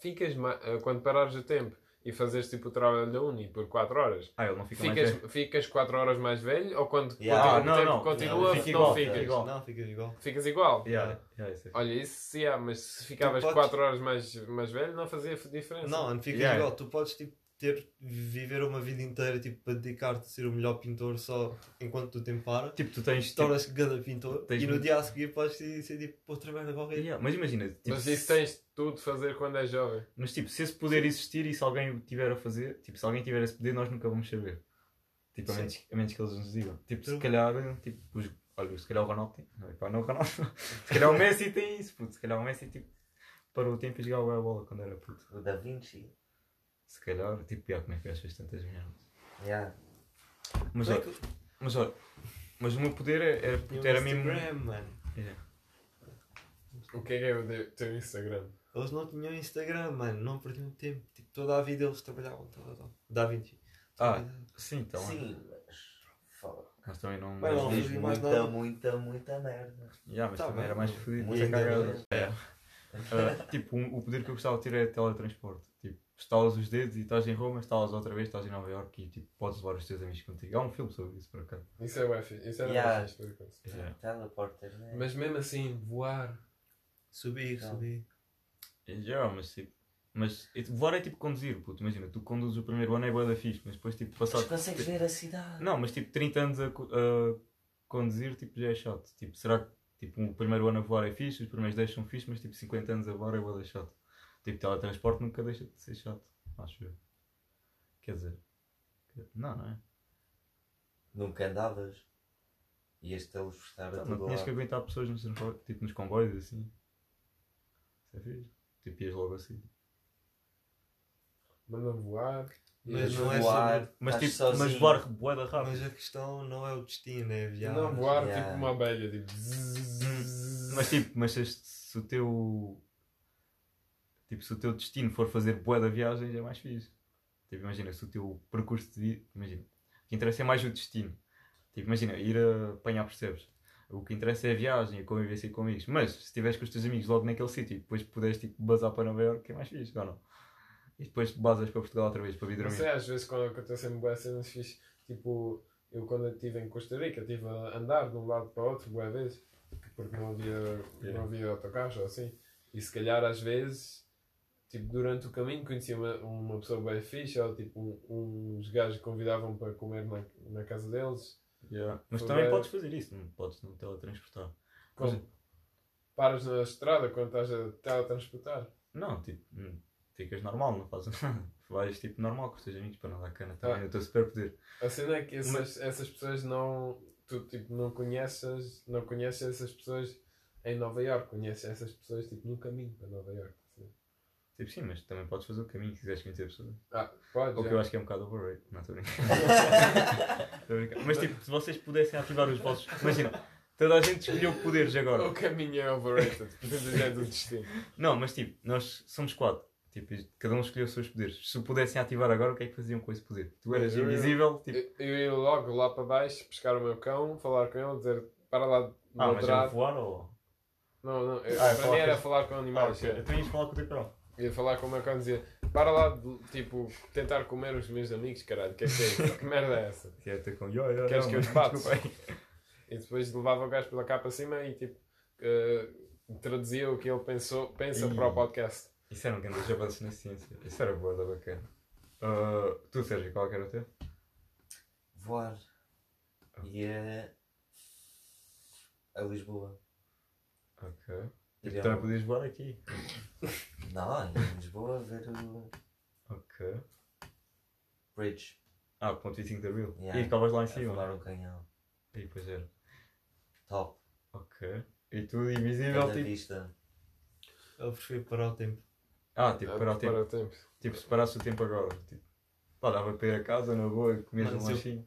ficas, ma- eh, quando parares o tempo e fazes tipo o trabalho da Uni por 4 horas, Ah, ele não fica mais ficas, velho. ficas 4 horas mais velho ou quando Yeah. continua- Ah, não, o tempo não. continua, Não, não, fica igual, ficas? fica igual. Não, ficas igual. Ficas igual? Yeah, yeah, isso é Olha, isso sim, ah, mas se ficavas podes- 4 horas mais, mais velho não fazia diferença. Não, não ficas Yeah. igual. Tu podes tipo, ter, viver uma vida inteira tipo, para dedicar-te a ser o melhor pintor só enquanto o tempo para. Tipo, tu tens. Tipo, Tornas-te grande pintor tens e no muito- dia a seguir podes ser, ser tipo outra merda qualquer. yeah, mas imagina, tipo, mas isso tens tudo de fazer quando és jovem. mas tipo, se esse poder existir e se alguém o tiver a fazer, tipo, se alguém tiver esse poder, nós nunca vamos saber. Tipo, a Sim. menos, a menos que eles nos digam. Tipo, se True. calhar, tipo, os, olha, se calhar o Ronaldo tem. Não, pá, não o Ronaldo. se calhar o Messi tem isso, puto. Se calhar o Messi, tipo, parou o tempo e jogava a bola quando era puto. O Da Vinci. Se calhar, tipo, pior, como é que fez tantas merdas. Yeah. Mas é olha, que- mas olha, mas o meu poder era, era, um era mesmo. Instagram, mano. Yeah. O que é que é o de- teu Instagram? Eles não tinham Instagram, mano. Não perdiam tempo. Tipo, toda a vida eles trabalhavam. Toda, toda. Da Vinci. Ah, sim, então. é. Sim, mas. Foda. Nós também não. Lá, não- não Diz vi mais muita, nada. muita, muita merda. Yeah, mas Tá também bem, era mais mano. fodido. Muita muita cagada. merda. É. Ah, tipo, um- o poder que eu gostava de ter é teletransporte. Tipo, estalas os dedos e estás em Roma, estalas outra vez, estás em Nova York e tipo, podes levar os teus amigos contigo. Há um filme sobre isso, por acaso. Isso é o F. Isso era Yeah. yeah. fixe, por acaso. Yeah. Teleporter, né? Mas mesmo assim, voar. Subir, Não. subir. Yeah, mas tipo. Mas e, voar é tipo conduzir, puto. Imagina, tu conduzes o primeiro ano é boa da fixe, mas depois tipo Mas passado. consegues ver a cidade. Não, mas tipo 30 anos a, a conduzir tipo, já é chato. Tipo, será que tipo, o primeiro ano a voar é fixe, os primeiros 10 são fixe, mas tipo 50 anos a voar é boa da chato. Tipo, teletransporte nunca deixa de ser chato, acho eu. Quer dizer. Não, não é? Nunca andavas. Ias teleportar a Então, não todo tinhas que aguentar pessoas nos, tipo, nos comboios assim. Isso é fixe. Tipo, ias logo assim. manda voar. Mas não é voar, sobre- Mas, estás tipo, mas sozinho. voar boeda rápido. Mas a questão não é o destino, é a viagem. Não voar Yeah. tipo uma abelha, tipo. Mas tipo, mas se, se o teu. Tipo, se o teu destino for fazer bué da viagem, é mais fixe. Tipo, imagina, se o teu percurso de vida. Imagina. O que interessa é mais o destino. Tipo, imagina, ir a apanhar, percebes? O que interessa é a viagem, a convivência com amigos. Mas se estiveres com os teus amigos logo naquele sítio e depois puderes tipo, basar para Nova Iorque, é mais fixe, ou não? E depois basas para Portugal outra vez para vir Não dormir. sei, às vezes quando acontecem boas cenas fixe, tipo, eu quando estive em Costa Rica estive a andar de um lado para o outro boas vezes, porque não havia, não havia autocarros ou assim. E se calhar às vezes, tipo, durante o caminho conhecia uma, uma pessoa bem fixe, ou tipo, um- uns gajos que convidavam para comer na, na casa deles. Yeah. Mas também podes fazer isso, não podes não teletransportar. Como? Paras na estrada quando estás a teletransportar. Não, tipo, hum, ficas normal, não fazes nada. Vais tipo normal com os teus amigos para não dar cana Ah. também. Eu estou super poder. A cena é que essas, essas pessoas não. Tu tipo, não conheces, não conheces essas pessoas em Nova York, conheces essas pessoas tipo, no caminho para Nova York. Tipo, sim, mas também podes fazer o caminho se quiseres conhecer pessoas. Ah, pode. O que eu acho que é um bocado overrated. Não, estou brincar. Mas tipo, se vocês pudessem ativar os vossos. Imagina, toda a gente escolheu poderes agora. O caminho é overrated, portanto já é do destino. Não, mas tipo, nós somos quatro. Tipo, cada um escolheu os seus poderes. Se pudessem ativar agora, o que é que faziam com esse poder? Tu eras Eu- eu- invisível, tipo. Eu, eu ia logo lá para baixo, pescar o meu cão, falar com ele, dizer para lá de Ah, mas era voar ou. Não, não, eu- Ah, é para mim era falar com Ah, animais. ok. Então ias falar com o teu cão. Ia falar com o meu cão e dizer para lá de tipo tentar comer os meus amigos, caralho, que é que é isso? Que merda é essa? Que é o teu cão. Yo, yo, Queres que eu te bate? E depois levava o gajo pela cá para cima e tipo eh, traduzia o que ele pensou, pensa Ih. para o podcast. Isso era um grande avanço na ciência. Isso era boa, da bacana. Ah, tu, Sérgio, qual é que era o teu? Voar. E é. A Lisboa. Ok. Ao- também podias voar aqui. Não, em Lisboa ver o Ok. Bridge. Ah, ponto 25 de Abril. Yeah. E ficavas lá em cima. voar um canhão. E pois era. Top. Ok. E tu, invisível, tipo. vista. Eu prefiro parar o tempo. Ah, tipo, para o tempo. Para o tempo. Tipo, se parasse o tempo agora. Tipo, pá, dava para ir a casa na boa e comias um lanchinho.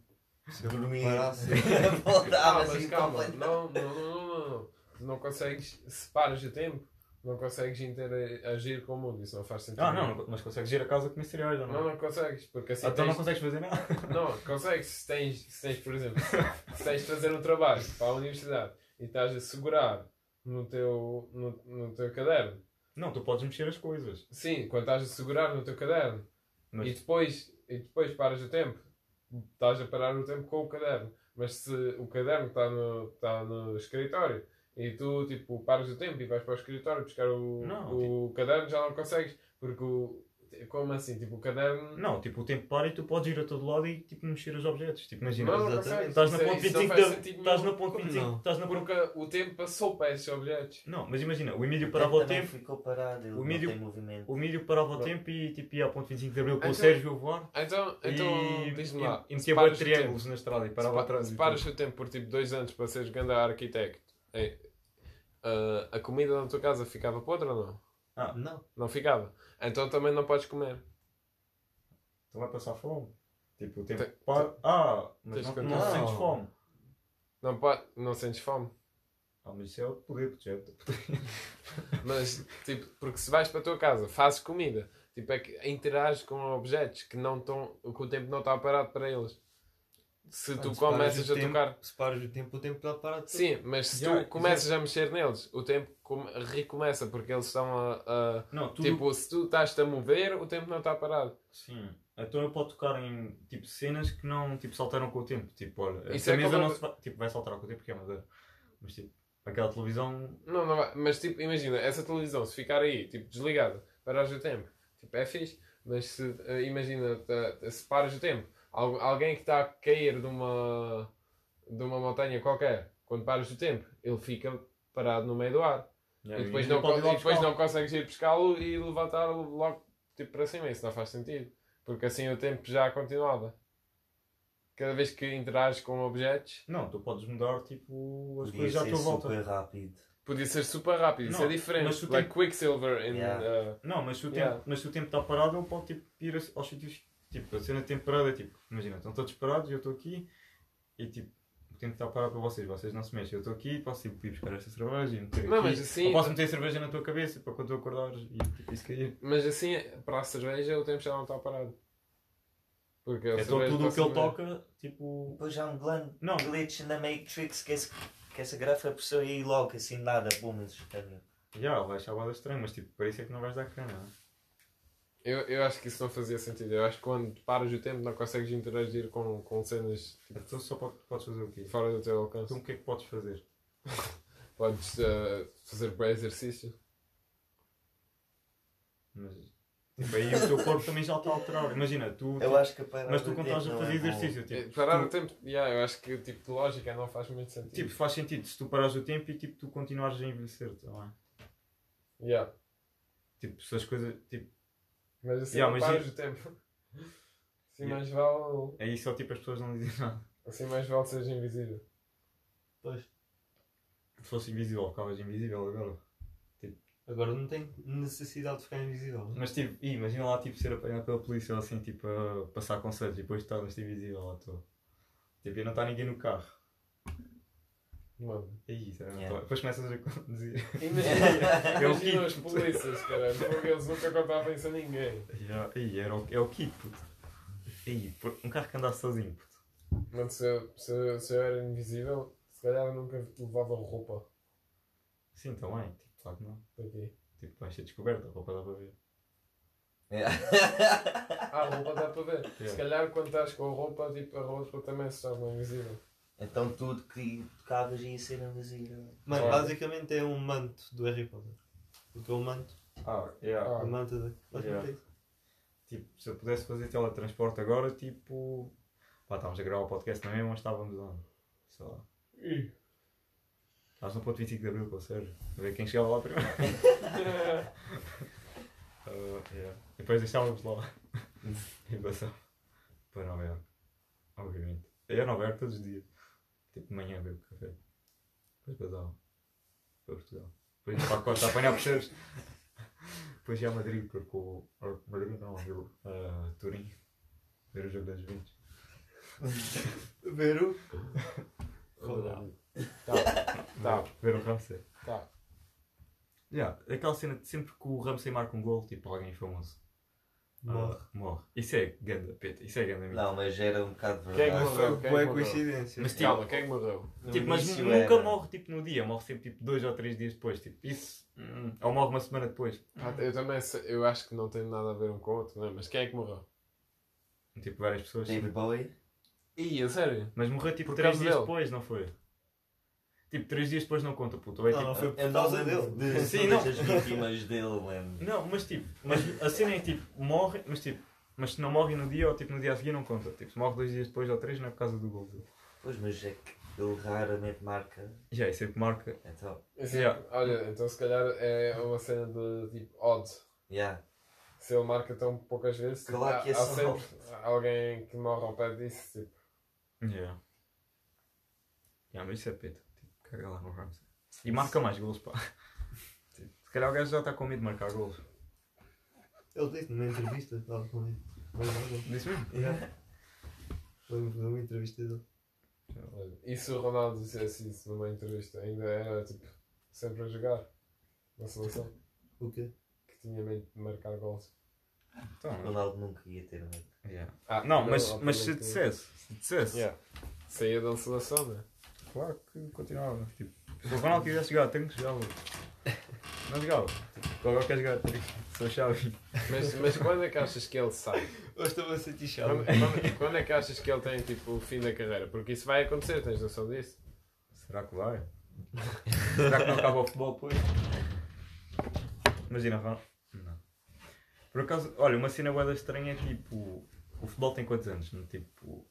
Se eu Dormir. parasse. Voltava Ah, mas assim calma, não, não, não, não, não. Consegues, se paras o tempo, não consegues interagir com o mundo. Isso não faz sentido. Ah, não, mas consegues ir a casa cereais ou não? Não, não consegues, porque assim Ah, então não consegues fazer nada. Não, consegues se tens, se tens, por exemplo, se tens de fazer um trabalho para a universidade e estás a segurar no teu, no, no teu caderno. Não, tu podes mexer as coisas. Sim, quando estás a segurar no teu caderno Mas e, depois, e depois paras o tempo, estás a parar o tempo com o caderno. Mas se o caderno está no, está no escritório e tu tipo, paras o tempo e vais para o escritório buscar o, Não, o caderno, já não consegues. Porque o. Como assim? Tipo, o caderno. Não, tipo, o tempo para e tu podes ir a todo lado e tipo, mexer os objetos. Tipo, imagina, Não, não consegues. estás na é- ponto isso não 25 faz de sentido Estás na ponto Como 25. não? Estás na ponto... Porque o tempo passou para esses objetos. Não, mas imagina, o Emílio parava o tempo. ficou parado, ele O movimento. O Emílio parava o tempo e tipo, ia ao ponto 25 de Abril com o Então- Sérgio voar. Então, então e, diz-me lá. e metia triângulos na estrada e parava pa- atrás. Se paras o tempo por tipo dois anos para seres grande arquitecto, é, ah, a comida na tua casa ficava podre ou não? Não. Não ficava. Então também não podes comer. Tu vai passar fome. Tipo, o tempo Te- para. Ah, mas não, não sentes fome. Não, pode, não sentes fome. Ah, mas isso é outro poder, porque já é outro poder. Mas, tipo, porque se vais para a tua casa, fazes comida, tipo, é que interages com objetos que não estão, que o tempo não está parado para eles. Se Mano, tu se paras começas a tempo- tocar. Se paras o tempo, o tempo está parado. Sim, mas se Já, tu começas a mexer neles, o tempo come- recomeça porque eles estão a. a- Não, tudo. Tipo, se tu estás-te a mover, o tempo não está parado. Sim. Então eu posso tocar em tipo, cenas que não tipo, saltaram com o tempo. Tipo, olha, Isso essa é mesa como- não se vai. Tipo, vai saltar com o tempo porque é madeira. Mas tipo, aquela televisão. Não, não vai. Mas tipo, imagina, essa televisão, se ficar aí, tipo, desligada, parares o tempo, tipo, é fixe. Mas se, eh, imagina, se paras o tempo, alguém que está a cair de uma, de uma montanha qualquer, quando paras o tempo, ele fica parado no meio do ar. e depois, não, pode ir lá e depois não consegues ir pescá-lo e levantar logo tipo, para cima. Isso não faz sentido. Porque assim o tempo já continuava. Cada vez que interages com objetos, Não, tu podes mudar tipo as Podia coisas à ser tua volta. super rápido. Podia ser super rápido, isso Não, é diferente. mas tu like tem- Quicksilver in. Yeah. uh, Não, mas se o tempo, Yeah. mas se o tempo está parado, ele pode tipo, ir aos sítios. Tipo, a cena temporada é tipo, imagina, estão todos parados e eu estou aqui e tipo, o tempo está parado para vocês, vocês não se mexem. Eu estou aqui e posso tipo, ir buscar esta cerveja e meter Não, aqui. mas assim- Ou posso meter a cerveja na tua cabeça para quando tu acordares e tipo, isso cair. Mas assim, para a cerveja, o tempo já não está parado. Porque a Então tudo o que ele toca, tipo. Depois há um glitch, Não. glitch na Matrix que, esse, que essa garrafa apareceu aí logo, assim nada, caralho. Já, vai achar boada estranho, mas tipo, para isso é que não vais dar cana. É? Eu, eu acho que isso não fazia sentido. Eu acho que quando paras o tempo não consegues interagir com, com cenas Então só pode- podes fazer o quê? fora do teu alcance. Então o que é que podes fazer? Podes uh, fazer bom exercício. Mas tipo, aí o teu corpo também já está a alterar. Imagina, tu. Eu tipo, acho que para mas tu quando estás a fazer exercício, Eh, tipo, Parar tu- o tempo, yeah, eu acho que o tipo de lógica não faz muito sentido. Tipo, faz sentido se tu parares o tempo e tipo, tu continuares a envelhecer, tá bem? Yeah. Tipo, se as coisas. Tipo, Mas assim Yeah, não mas paras o tempo. Assim Yeah. mais vale. aí só tipo as pessoas não dizem nada. Assim mais vale seres invisível. Pois. Se fosse invisível, ficavas invisível agora. Agora não tem necessidade de ficar invisível. Mas tipo, imagina lá tipo, ser apanhado pela polícia ou assim, tipo, a passar conselhos e depois tornas-te invisível à toa. Tipo, e não está ninguém no carro. Mano. Aí, isso é Yeah. yeah. Depois começas a conduzir. Imagina, É o kit. os polícias, caralho. Porque eles nunca contavam isso a ninguém. Yeah. Aí, era o, é o kit, puto. Aí, por- um carro que andasse sozinho, puto. Mano, se eu, se, eu- se eu era invisível, se calhar eu nunca levava roupa Sim, também. Tipo, claro que não. daqui. Tipo, vais ser descoberto, a roupa dá para ver. Ah, a roupa dá para ver. Se Yeah. calhar quando estás com a roupa, tipo, a roupa também se torna invisível. Então tudo que tocavas ia ser invisível. Mano, Claro. basicamente é um manto do Harry Potter. Porque é um manto. Ah, yeah. O manto Yeah. isso. Tipo, se eu pudesse fazer teletransporte agora, tipo. Pá, estávamos a gravar o podcast na mesma, mas estávamos onde? Sei lá. Estávamos no ponto 25 de Abril com o Sérgio. A ver quem chegava lá primeiro. Uh, yeah. E depois deixávamos lá. e passava para Nova Iorque. Obviamente. Eu ia a Nova Iorque todos os dias. Tipo, de manhã bebo café. Depois passava. Para Portugal. Depois para a costa a apanhar percebes? Depois ia a Madrid, porque o. Madrid não, eu. Uh, Turim. Ver o jogo das Juventus. Ver o. Tá, tá, Ver o Ramsey. tá. Yeah, aquela cena de sempre que o Ramsey marca um gol, tipo alguém famoso. Morre. Ah, morre. Isso é ganda, peta. Isso é ganda mito. Não, mas era um bocado Quem é que verdade. Mas morreu? foi Quem morreu? coincidência. Mas Calma, quem é que morreu? Tipo, mas nunca era- morre tipo no dia, morre sempre tipo dois ou três dias depois. Tipo, isso. hum, ou morre uma semana depois. Ah, eu também sei- eu acho que não tem nada a ver um com o outro, né? mas quem é que morreu? Tipo, várias pessoas. David Bowie? Ih, a sério? Mas morreu tipo Por três dias dele? depois, não foi? Tipo, três dias depois não conta, puto. Ou é, Não, tipo, não foi por Eu causa dele. de Sim, todas não. as vítimas dele, mano. Não, mas tipo, mas a cena é tipo, morre, mas tipo, mas se não morre no dia ou tipo no dia a seguir não conta. Tipo, se morre dois dias depois ou três não é por causa do gol dele. Pois, mas é que ele raramente marca. Já, isso é que marca. Então, Assim, Yeah. Olha, então se calhar é uma cena de tipo odd. yeah. Se ele marca tão poucas vezes, tipo, Claro há, que é há só- sempre alguém que morre ao pé disso. Tipo. Yeah. Yeah, mas isso é peta. Caga lá no Ramsey. E marca mais gols, pá. Se calhar o gajo já está com medo de marcar gols. Ele disse numa entrevista. Estava com não. Disse mesmo? Yeah. Lembro de uma entrevista dele. E se o Ronaldo dissesse isso numa entrevista, ainda era tipo sempre a jogar na seleção, O quê? que tinha medo de marcar gols. Então, mas- Ronaldo nunca ia ter medo. yeah. Ah, Não, mas, mas se dissesse, se dissesse, Yeah. Saía da seleção, né? Claro que continuava. Tipo, se o Ronaldo quisesse jogar, tenho que jogar. mano. Não jogava. Tipo, agora quer jogar, que- sou chave. Mas, mas quando é que achas que ele sai? Hoje estou a sentir chave. quando- quando é que achas que ele tem tipo, o fim da carreira? Porque isso vai acontecer, tens noção disso? Será que vai? Será que não acaba o futebol depois? Imagina, Ronaldo. Não. Por acaso, olha, uma cena boa estranha é tipo. O futebol tem quantos anos? Tipo.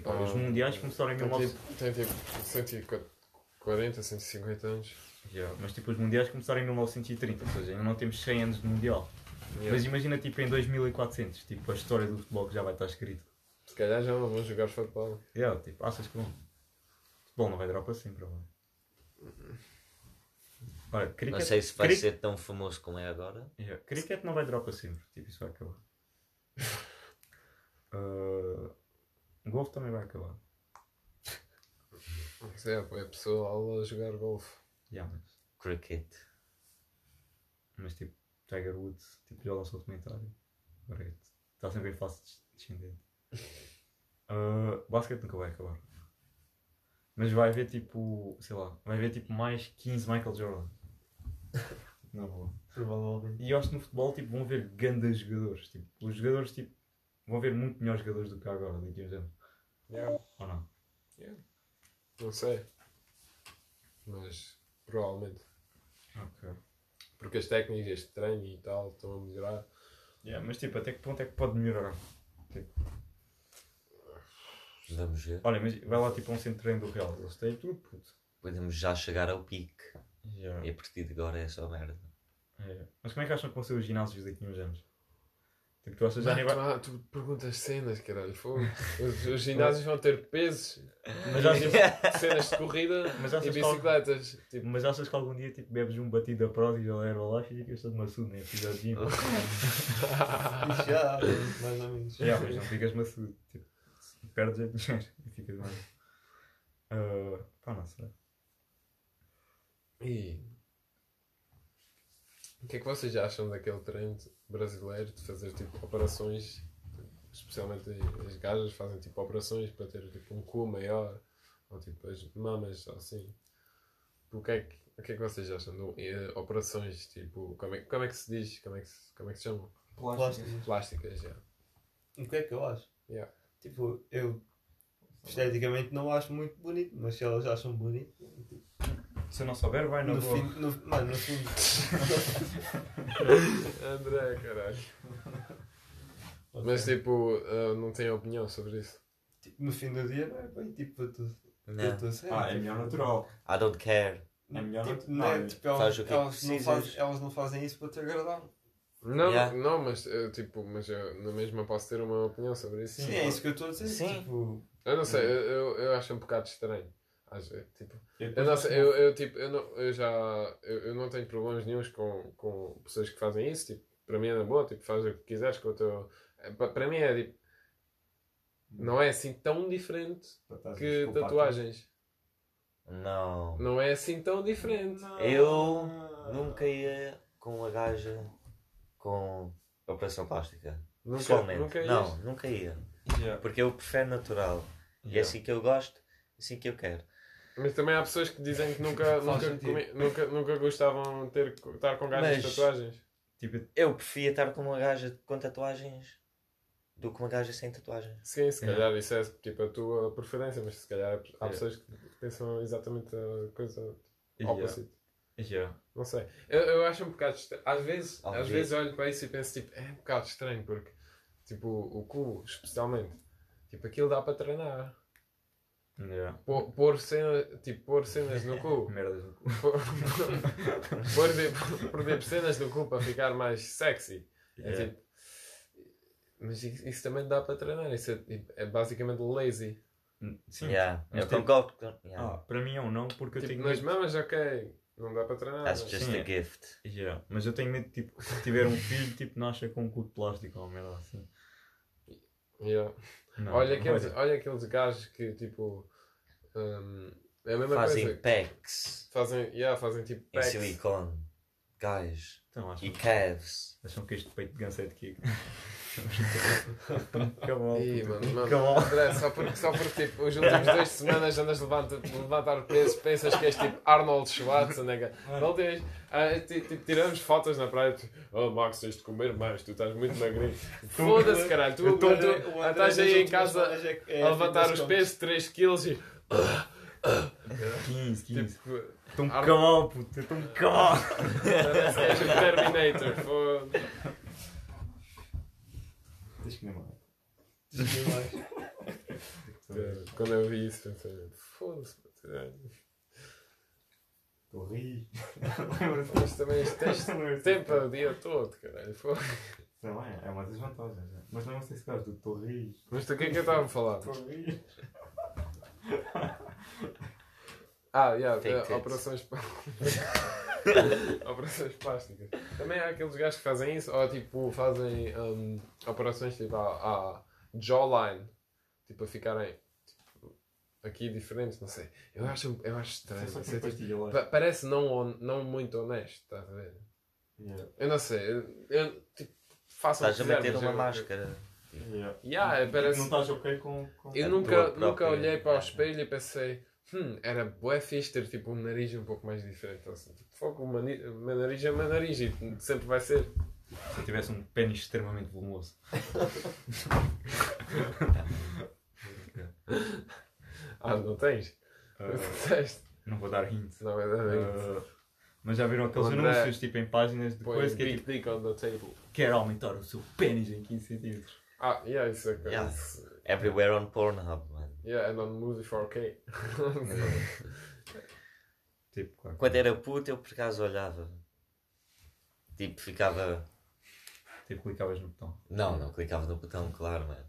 Tipo os Ah, mundiais começaram em Tem 19... tipo, tem tipo 140, 150 anos. Yeah, mas tipo, os mundiais começaram em 1930, ou seja, ainda não temos 100 anos de mundial. Yeah. Mas imagina tipo em 2400, tipo a história do futebol que já vai estar escrito. Se calhar já não vão jogar futebol. Yeah, tipo, achas que vão? Futebol não vai durar para sempre, vai. Olha, cricket, Não sei se vai cricket- ser tão famoso como é agora. Yeah, Cricket não vai durar para sempre. Tipo, isso vai acabar. Uh, golfe também vai acabar. Isso é, é pessoal a jogar golfe. Yeah, mas, Cricket. mas tipo, Tiger Woods tipo, já lançou o documentário. Agora é- Está sempre em fase des- descendente. Uh, basquete nunca vai acabar. Mas vai haver tipo, sei lá, vai haver tipo mais 15 Michael Jordan. Na boa. Provavelmente. E eu acho que no futebol tipo, vão haver grandes jogadores. Tipo, os jogadores tipo, vão haver muito melhores jogadores do que há agora, daqui a uns anos. Yeah. Ou não? Não sei. Mas provavelmente. Ok. Porque as técnicas de treino e tal estão a melhorar. Yeah, mas tipo, até que ponto é que pode melhorar? Vamos ver. Olha, mas vai lá tipo a um centro de treino do Real. Eles têm tudo, puto. Podemos já chegar ao pique. Yeah. E a partir de agora é só merda. É. Mas como é que acham que vão ser os ginásios daqui a uns anos? Tipo, tu achas já vai. Ah, tu perguntas cenas, caralho. Fogo. Os, os ginásios vão ter pesos, Mas achas, cenas de corrida mas e achas, que, algum... bicicletas. Tipo, mas achas que algum dia tipo, bebes um batido da Prodi e ele era lá e ficas todo maçudo, né? Fiz ao gym. Já, mais ou menos. yeah, mas não ficas maçudo. Tipo, perdes é dinheiro e ficas mais. Uh, pá, não sei. E o que é que vocês acham daquele treino brasileiro de fazer tipo operações, especialmente as gajas fazem tipo operações para ter tipo um cu maior, ou tipo as mamas ou assim. O que é que, o que, é que vocês acham? de eh, operações tipo, como é, como é que se diz? Como é que se, como é que se chama? Plásticos. Plásticas, já. O que é que eu acho? Yeah. Tipo, eu esteticamente não acho muito bonito, mas se elas acham bonito, Se eu não souber, vai na no boa. fim, no, mano, no fim, André, caralho. Mas tipo, eh, não tem opinião sobre isso. tipo, no fim do dia não é bem tipo para tu. Não. tu sério, Ah, é tipo, melhor natural. I don't care. É melhor tipo, não- não é, tipo, elas, faz o que elas, não fazem, elas não fazem isso para te agradar. Não, Yeah. não, mas eu, tipo, mas eu na mesma posso ter uma opinião sobre isso. Sim, é isso que eu estou a dizer. Sim. Tipo, Eu não sei, eu, eu, eu acho um bocado estranho. Às vezes, tipo, Eu eu não sei, eu, eu, tipo, eu, não, eu já eu, eu não tenho problemas nenhums com, com pessoas que fazem isso, tipo, para mim é na boa, tipo, faz o que quiseres com o teu. pa- Para mim é tipo. Não é assim tão diferente que tatuagens. Não. Não é assim tão diferente. Eu nunca ia com uma gaja com operação plástica. Nunca, Pessoalmente. nunca ias. não, nunca ia. Yeah. Porque eu prefiro natural. E é Yeah. assim que eu gosto, assim que eu quero. Mas também há pessoas que dizem que nunca, nunca, comi- nunca, nunca gostavam de ter, estar com gajas de tatuagens. Tipo, Eu preferia estar com uma gaja com tatuagens do que uma gaja sem tatuagens. Sim, se Yeah. calhar isso é tipo a tua preferência, mas se calhar há Yeah. pessoas que pensam exatamente a coisa yeah. opposite. Yeah. Não sei. Eu, eu acho um bocado estranho. Às vezes, Às vezes olho para isso e penso tipo, é um bocado estranho porque tipo o cu, especialmente, tipo aquilo dá para treinar. Yeah. Pôr, pôr, cena, tipo, pôr cenas no cu. Merdas no cu. Pôr, pôr, tipo, pôr tipo, cenas no cu para ficar mais sexy. É Yeah. tipo. Mas isso, isso também dá para treinar. Isso é, tipo, é basicamente lazy. Sim. Yeah. Mas Eu tipo- concordo com. Yeah. Ah, para mim é um não, porque eu Tipo, tenho nas medo. mamas, ok. Não dá para treinar. That's mas- just Sim, a é. gift. Yeah. Mas eu tenho medo, tipo, se tiver um filho, tipo, nasce com um cu de plástico ou uma merda assim. Yeah. Não, olha, aqueles, olha aqueles gajos que tipo. hum, é a mesma Fazem coisa. pecs Fazem, yeah, fazem tipo em packs. silicone. Guys. Então, E calves. acham que este peito de ganso é de quê? Cavalo. Ih, mano, mano. André, só porque, só porque tipo, os últimos dois semanas andas a levanta, levantar peso, pensas que és tipo Arnold Schwarzenegger. Não tens. ah, ti- tipo, tiramos fotos na praia. Tu, oh, Max, tens de comer mais, tu estás muito magrinho. Foda-se, caralho. Tu, tu, tu ah, estás aí em casa é a levantar os pesos 3 kg e. 15, 15. Tipo, Estou um Ar- cavalo, puto. Estou um cavalo. parece que és o Terminator. Foda-se. Tens que lembrar. Quando eu vi isso, pensei, foda-se, a rir. Mas também tens tempo o dia todo, caralho. Não é, é uma das vantagens. é. Mas não sei se estou a rir. Mas do que é que eu estava a falar? Estou a rir. Ah, yeah, Fake tits. operações Operações plásticas. Também há aqueles gajos que fazem isso, ou tipo, fazem hum, operações tipo à, à jawline, tipo a ficarem tipo, aqui diferentes, não sei. Eu acho, eu acho estranho. É, com tipo, pa- parece não, não muito honesto, estás a ver? Yeah. Eu não sei, eu, eu tipo, faço Estás a meter uma eu- máscara. Yeah. Yeah, é, parece- Não estás ok com. com... Eu A nunca, nunca olhei para o espelho e pensei, hum, era bué fixe ter tipo um nariz um pouco mais diferente. Assim, tipo, fogo, o meu nariz é o meu nariz e sempre vai ser. Se eu tivesse um pênis extremamente volumoso. Ah, não tens? Tens? não vou dar hints. Não, é da Ah, mas já viram aqueles André, anúncios tipo em páginas de coisa que é tipo dick on the table. quer aumentar o seu pênis em 15 centímetros. Ah, yeah, isso é Yeah. Everywhere on Pornhub. Yeah, and on movie 4K. Tipo, claro. Quando era puto, eu por acaso olhava. Tipo, ficava. Tipo, clicavas no botão. Não, não clicava no botão, claro, mano.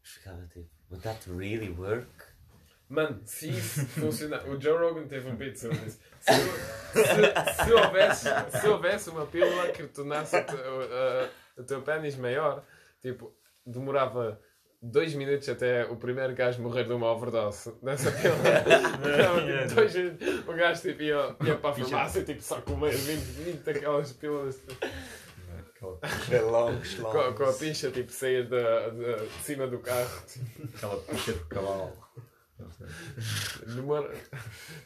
Mas ficava tipo, would that really work? Mano, se isso funcionar. O Joe Rogan teve um beat sobre isso. Se, se, se houvesse, se houvesse uma pílula que tornasse o teu, uh, o teu pênis maior, tipo, demorava dois minutos até o primeiro gajo morrer de uma overdose nessa pílula. Dois. O gajo tipo, ia, ia para a farmácia tipo, só com meio 20, 20 daquelas pílulas Aquela, Longos, com, com a picha tipo, sair da, da- de cima do carro. aquela picha de cavalo. Demora.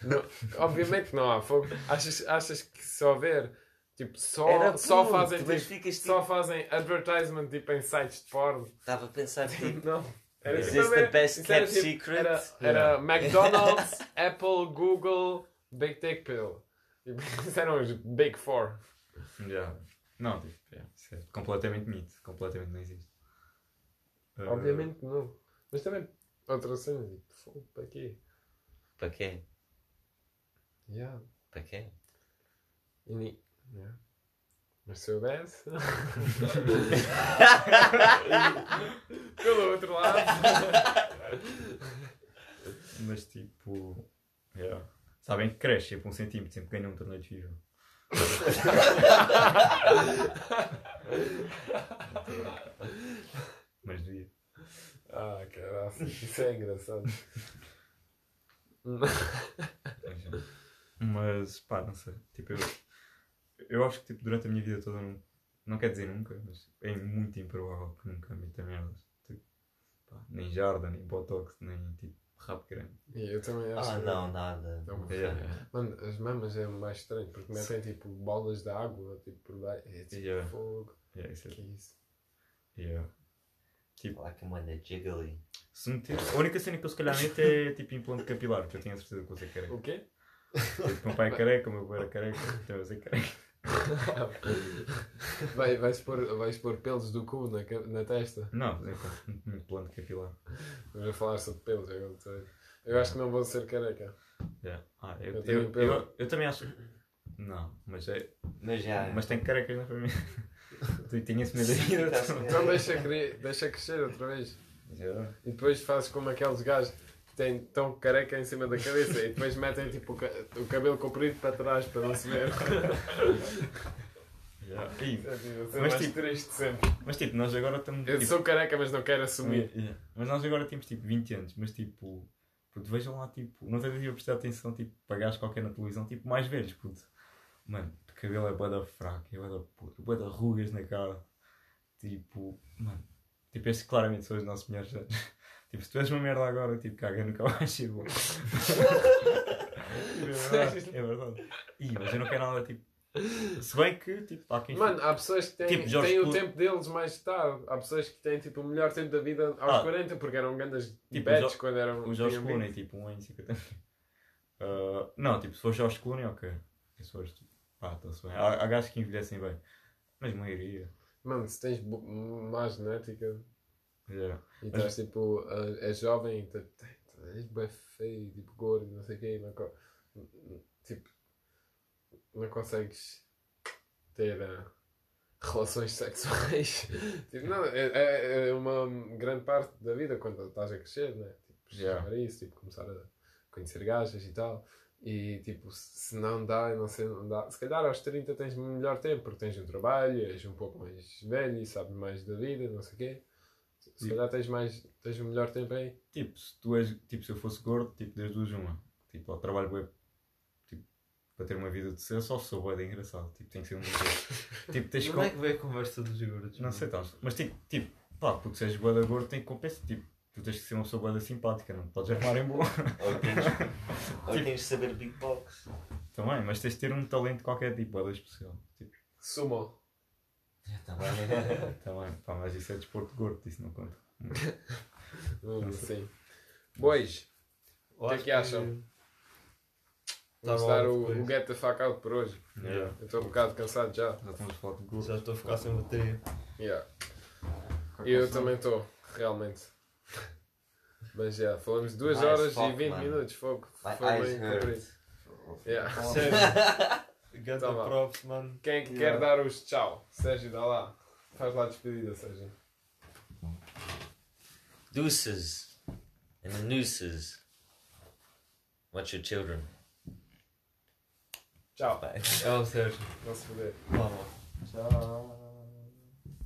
Não, obviamente que não há fogo. Achas, achas que se houver, tipo, só, Era só fazem tipo, ficas só tipo. fazem advertisement tipo em sites de porno? Estava a pensar tipo. Não. Era Is tipo, this the era- best kept tipo, secret? Era, era McDonald's, Apple, Google, Big Dick Pill. Tipo, Isso eram os Big Four. Já. Não, tipo, é, isso é completamente mito. Completamente não existe. Ah, Obviamente que não. Mas também, outra cena, tipo, para quê? Para quê? Yeah. Para quê? E yeah. Mas se soubesse. Pelo outro lado. Mas tipo. yeah. Sabem que cresce sempre um centímetro, sempre que ganha um torneio de FIFA. Mas devia. Ah, caraca, isso é engraçado. Mas pá, não sei. Tipo, eu, eu acho que tipo, durante a minha vida toda, não, não quer dizer nunca, mas é muito improvável que nunca meta merdas. Tipo, pá, nem jarda, nem botox, nem tipo rabo grande. E eu também acho Ah, que- não, nada. Não, Yeah. Mano, as mamas é mais estranho porque metem tipo bolas de água tipo, por baixo. É tipo Yeah. fogo. Yeah, isso é- Que isso? yeah. Like one that jiggly. Se meter, a única cena que eu se calhar meto é tipo implante capilar, porque eu tenho a certeza que vou ser careca. O quê? Tipo, o meu pai é careca, o meu avô era careca, então eu ser careca. Vai, vais, pôr, vais pôr pelos do cu na, na testa. Não, então, um implante capilar. Vamos falar sobre pelos agora. sei. Eu acho que não vou ser careca. Yeah. Ah, eu, Eu eu, tenho eu, pelo. eu também acho. Não, mas, é, Mas já. mas tem carecas na família. Tu tinhas medo da vida. Então deixa, cre- deixa crescer outra vez. Yeah. E depois fazes como aqueles gajos têm tão careca em cima da cabeça e depois metem tipo o, ca- o cabelo comprido para trás para não se ver. Yeah. É tipo, Mas, tipo, triste sempre. Mas tipo, nós agora estamos. Eu tipo, sou careca, mas não quero assumir. Yeah. Mas nós agora temos tipo 20 anos, mas tipo. Puto, vejam lá, tipo, não se eu prestar atenção, tipo, para gajos qualquer na televisão, tipo, mais velhos, puto. Mano, o cabelo é bué da fraco, é bué da puto, bué da rugas na cara. Tipo, mano, tipo, estes claramente são os nossos melhores anos. Tipo, se tu és uma merda agora, tipo, caga nunca vais ser bom. é verdade, é verdade. Ih, mas eu não quero nada, tipo. Se bem que, tipo, há quem. Mano, há pessoas que têm, Tipo, Jorge têm o Clooney. tempo deles mais tarde. Há pessoas que têm tipo, o melhor tempo da vida aos Ah. 40 porque eram grandes Tipo, bets Jo- quando eram. O Jorge tinham Clooney, 20. tipo, um ano e 50 uh, Não, tipo, se for Jorge Clooney, ok. Se fores, tipo, pá, está-se bem. Há, há gajos que envelhecem bem. Mas a maioria. Mano, se tens bo- má genética Yeah. e Mas- estás tipo. uh, és jovem e te- te- és bem feio, tipo gordo, não sei o quê, não, tipo. Não consegues ter uh, relações sexuais. tipo, não, é, é- é uma grande parte da vida quando estás a crescer, né? Tipo, Yeah. isso, tipo, começar a conhecer gajas e tal. E tipo, se não dá, não sei, não dá. Se calhar aos 30 tens melhor tempo, porque tens um trabalho, és um pouco mais velho e sabes mais da vida, não sei o quê. Se calhar tens, mais, tens um melhor tempo aí. Tipo, se tu és, tipo, se eu fosse gordo, tipo, das duas uma. Tipo, ao trabalho bué, tipo, para ter uma vida de ser, só sou bué de engraçado. Tipo, tem que ser um. Tipo, tens Como é com... que veio a conversa dos gordos? Não sei, tá, mas tipo, tipo, pá, porque se és bué de gordo tem que compensar. Tipo, tu tens que ser uma pessoa bué de simpática, não podes arrumar em boa. Ou tens, ou tens de saber beatbox. Também, mas tens de ter um talento qualquer tipo, bué especial. Tipo, Sumo. Também. também, pá, mas isso é desporto de gordo, isso não conta. Sim. Bois, Eu que é que acham? Tá vamos bom, dar o, o get the fuck out por hoje. Yeah. Eu estou um bocado cansado já. Já estamos a falar de gordo. Já estou a ficar sem bateria. Yeah. E eu é o também estou, realmente. Mas já, falamos 2 Nice horas fuck, e 20 man. minutos. Fogo. Foi bem comprido. Yeah. Ganda Tá bom. props, mano. Quem é que quer dar os tchau? Sérgio, dá lá. Faz lá a despedida, Sérgio. Deuces and the nooses. Watch your children. Tchau. É o Sérgio. Não se foder. Tchau.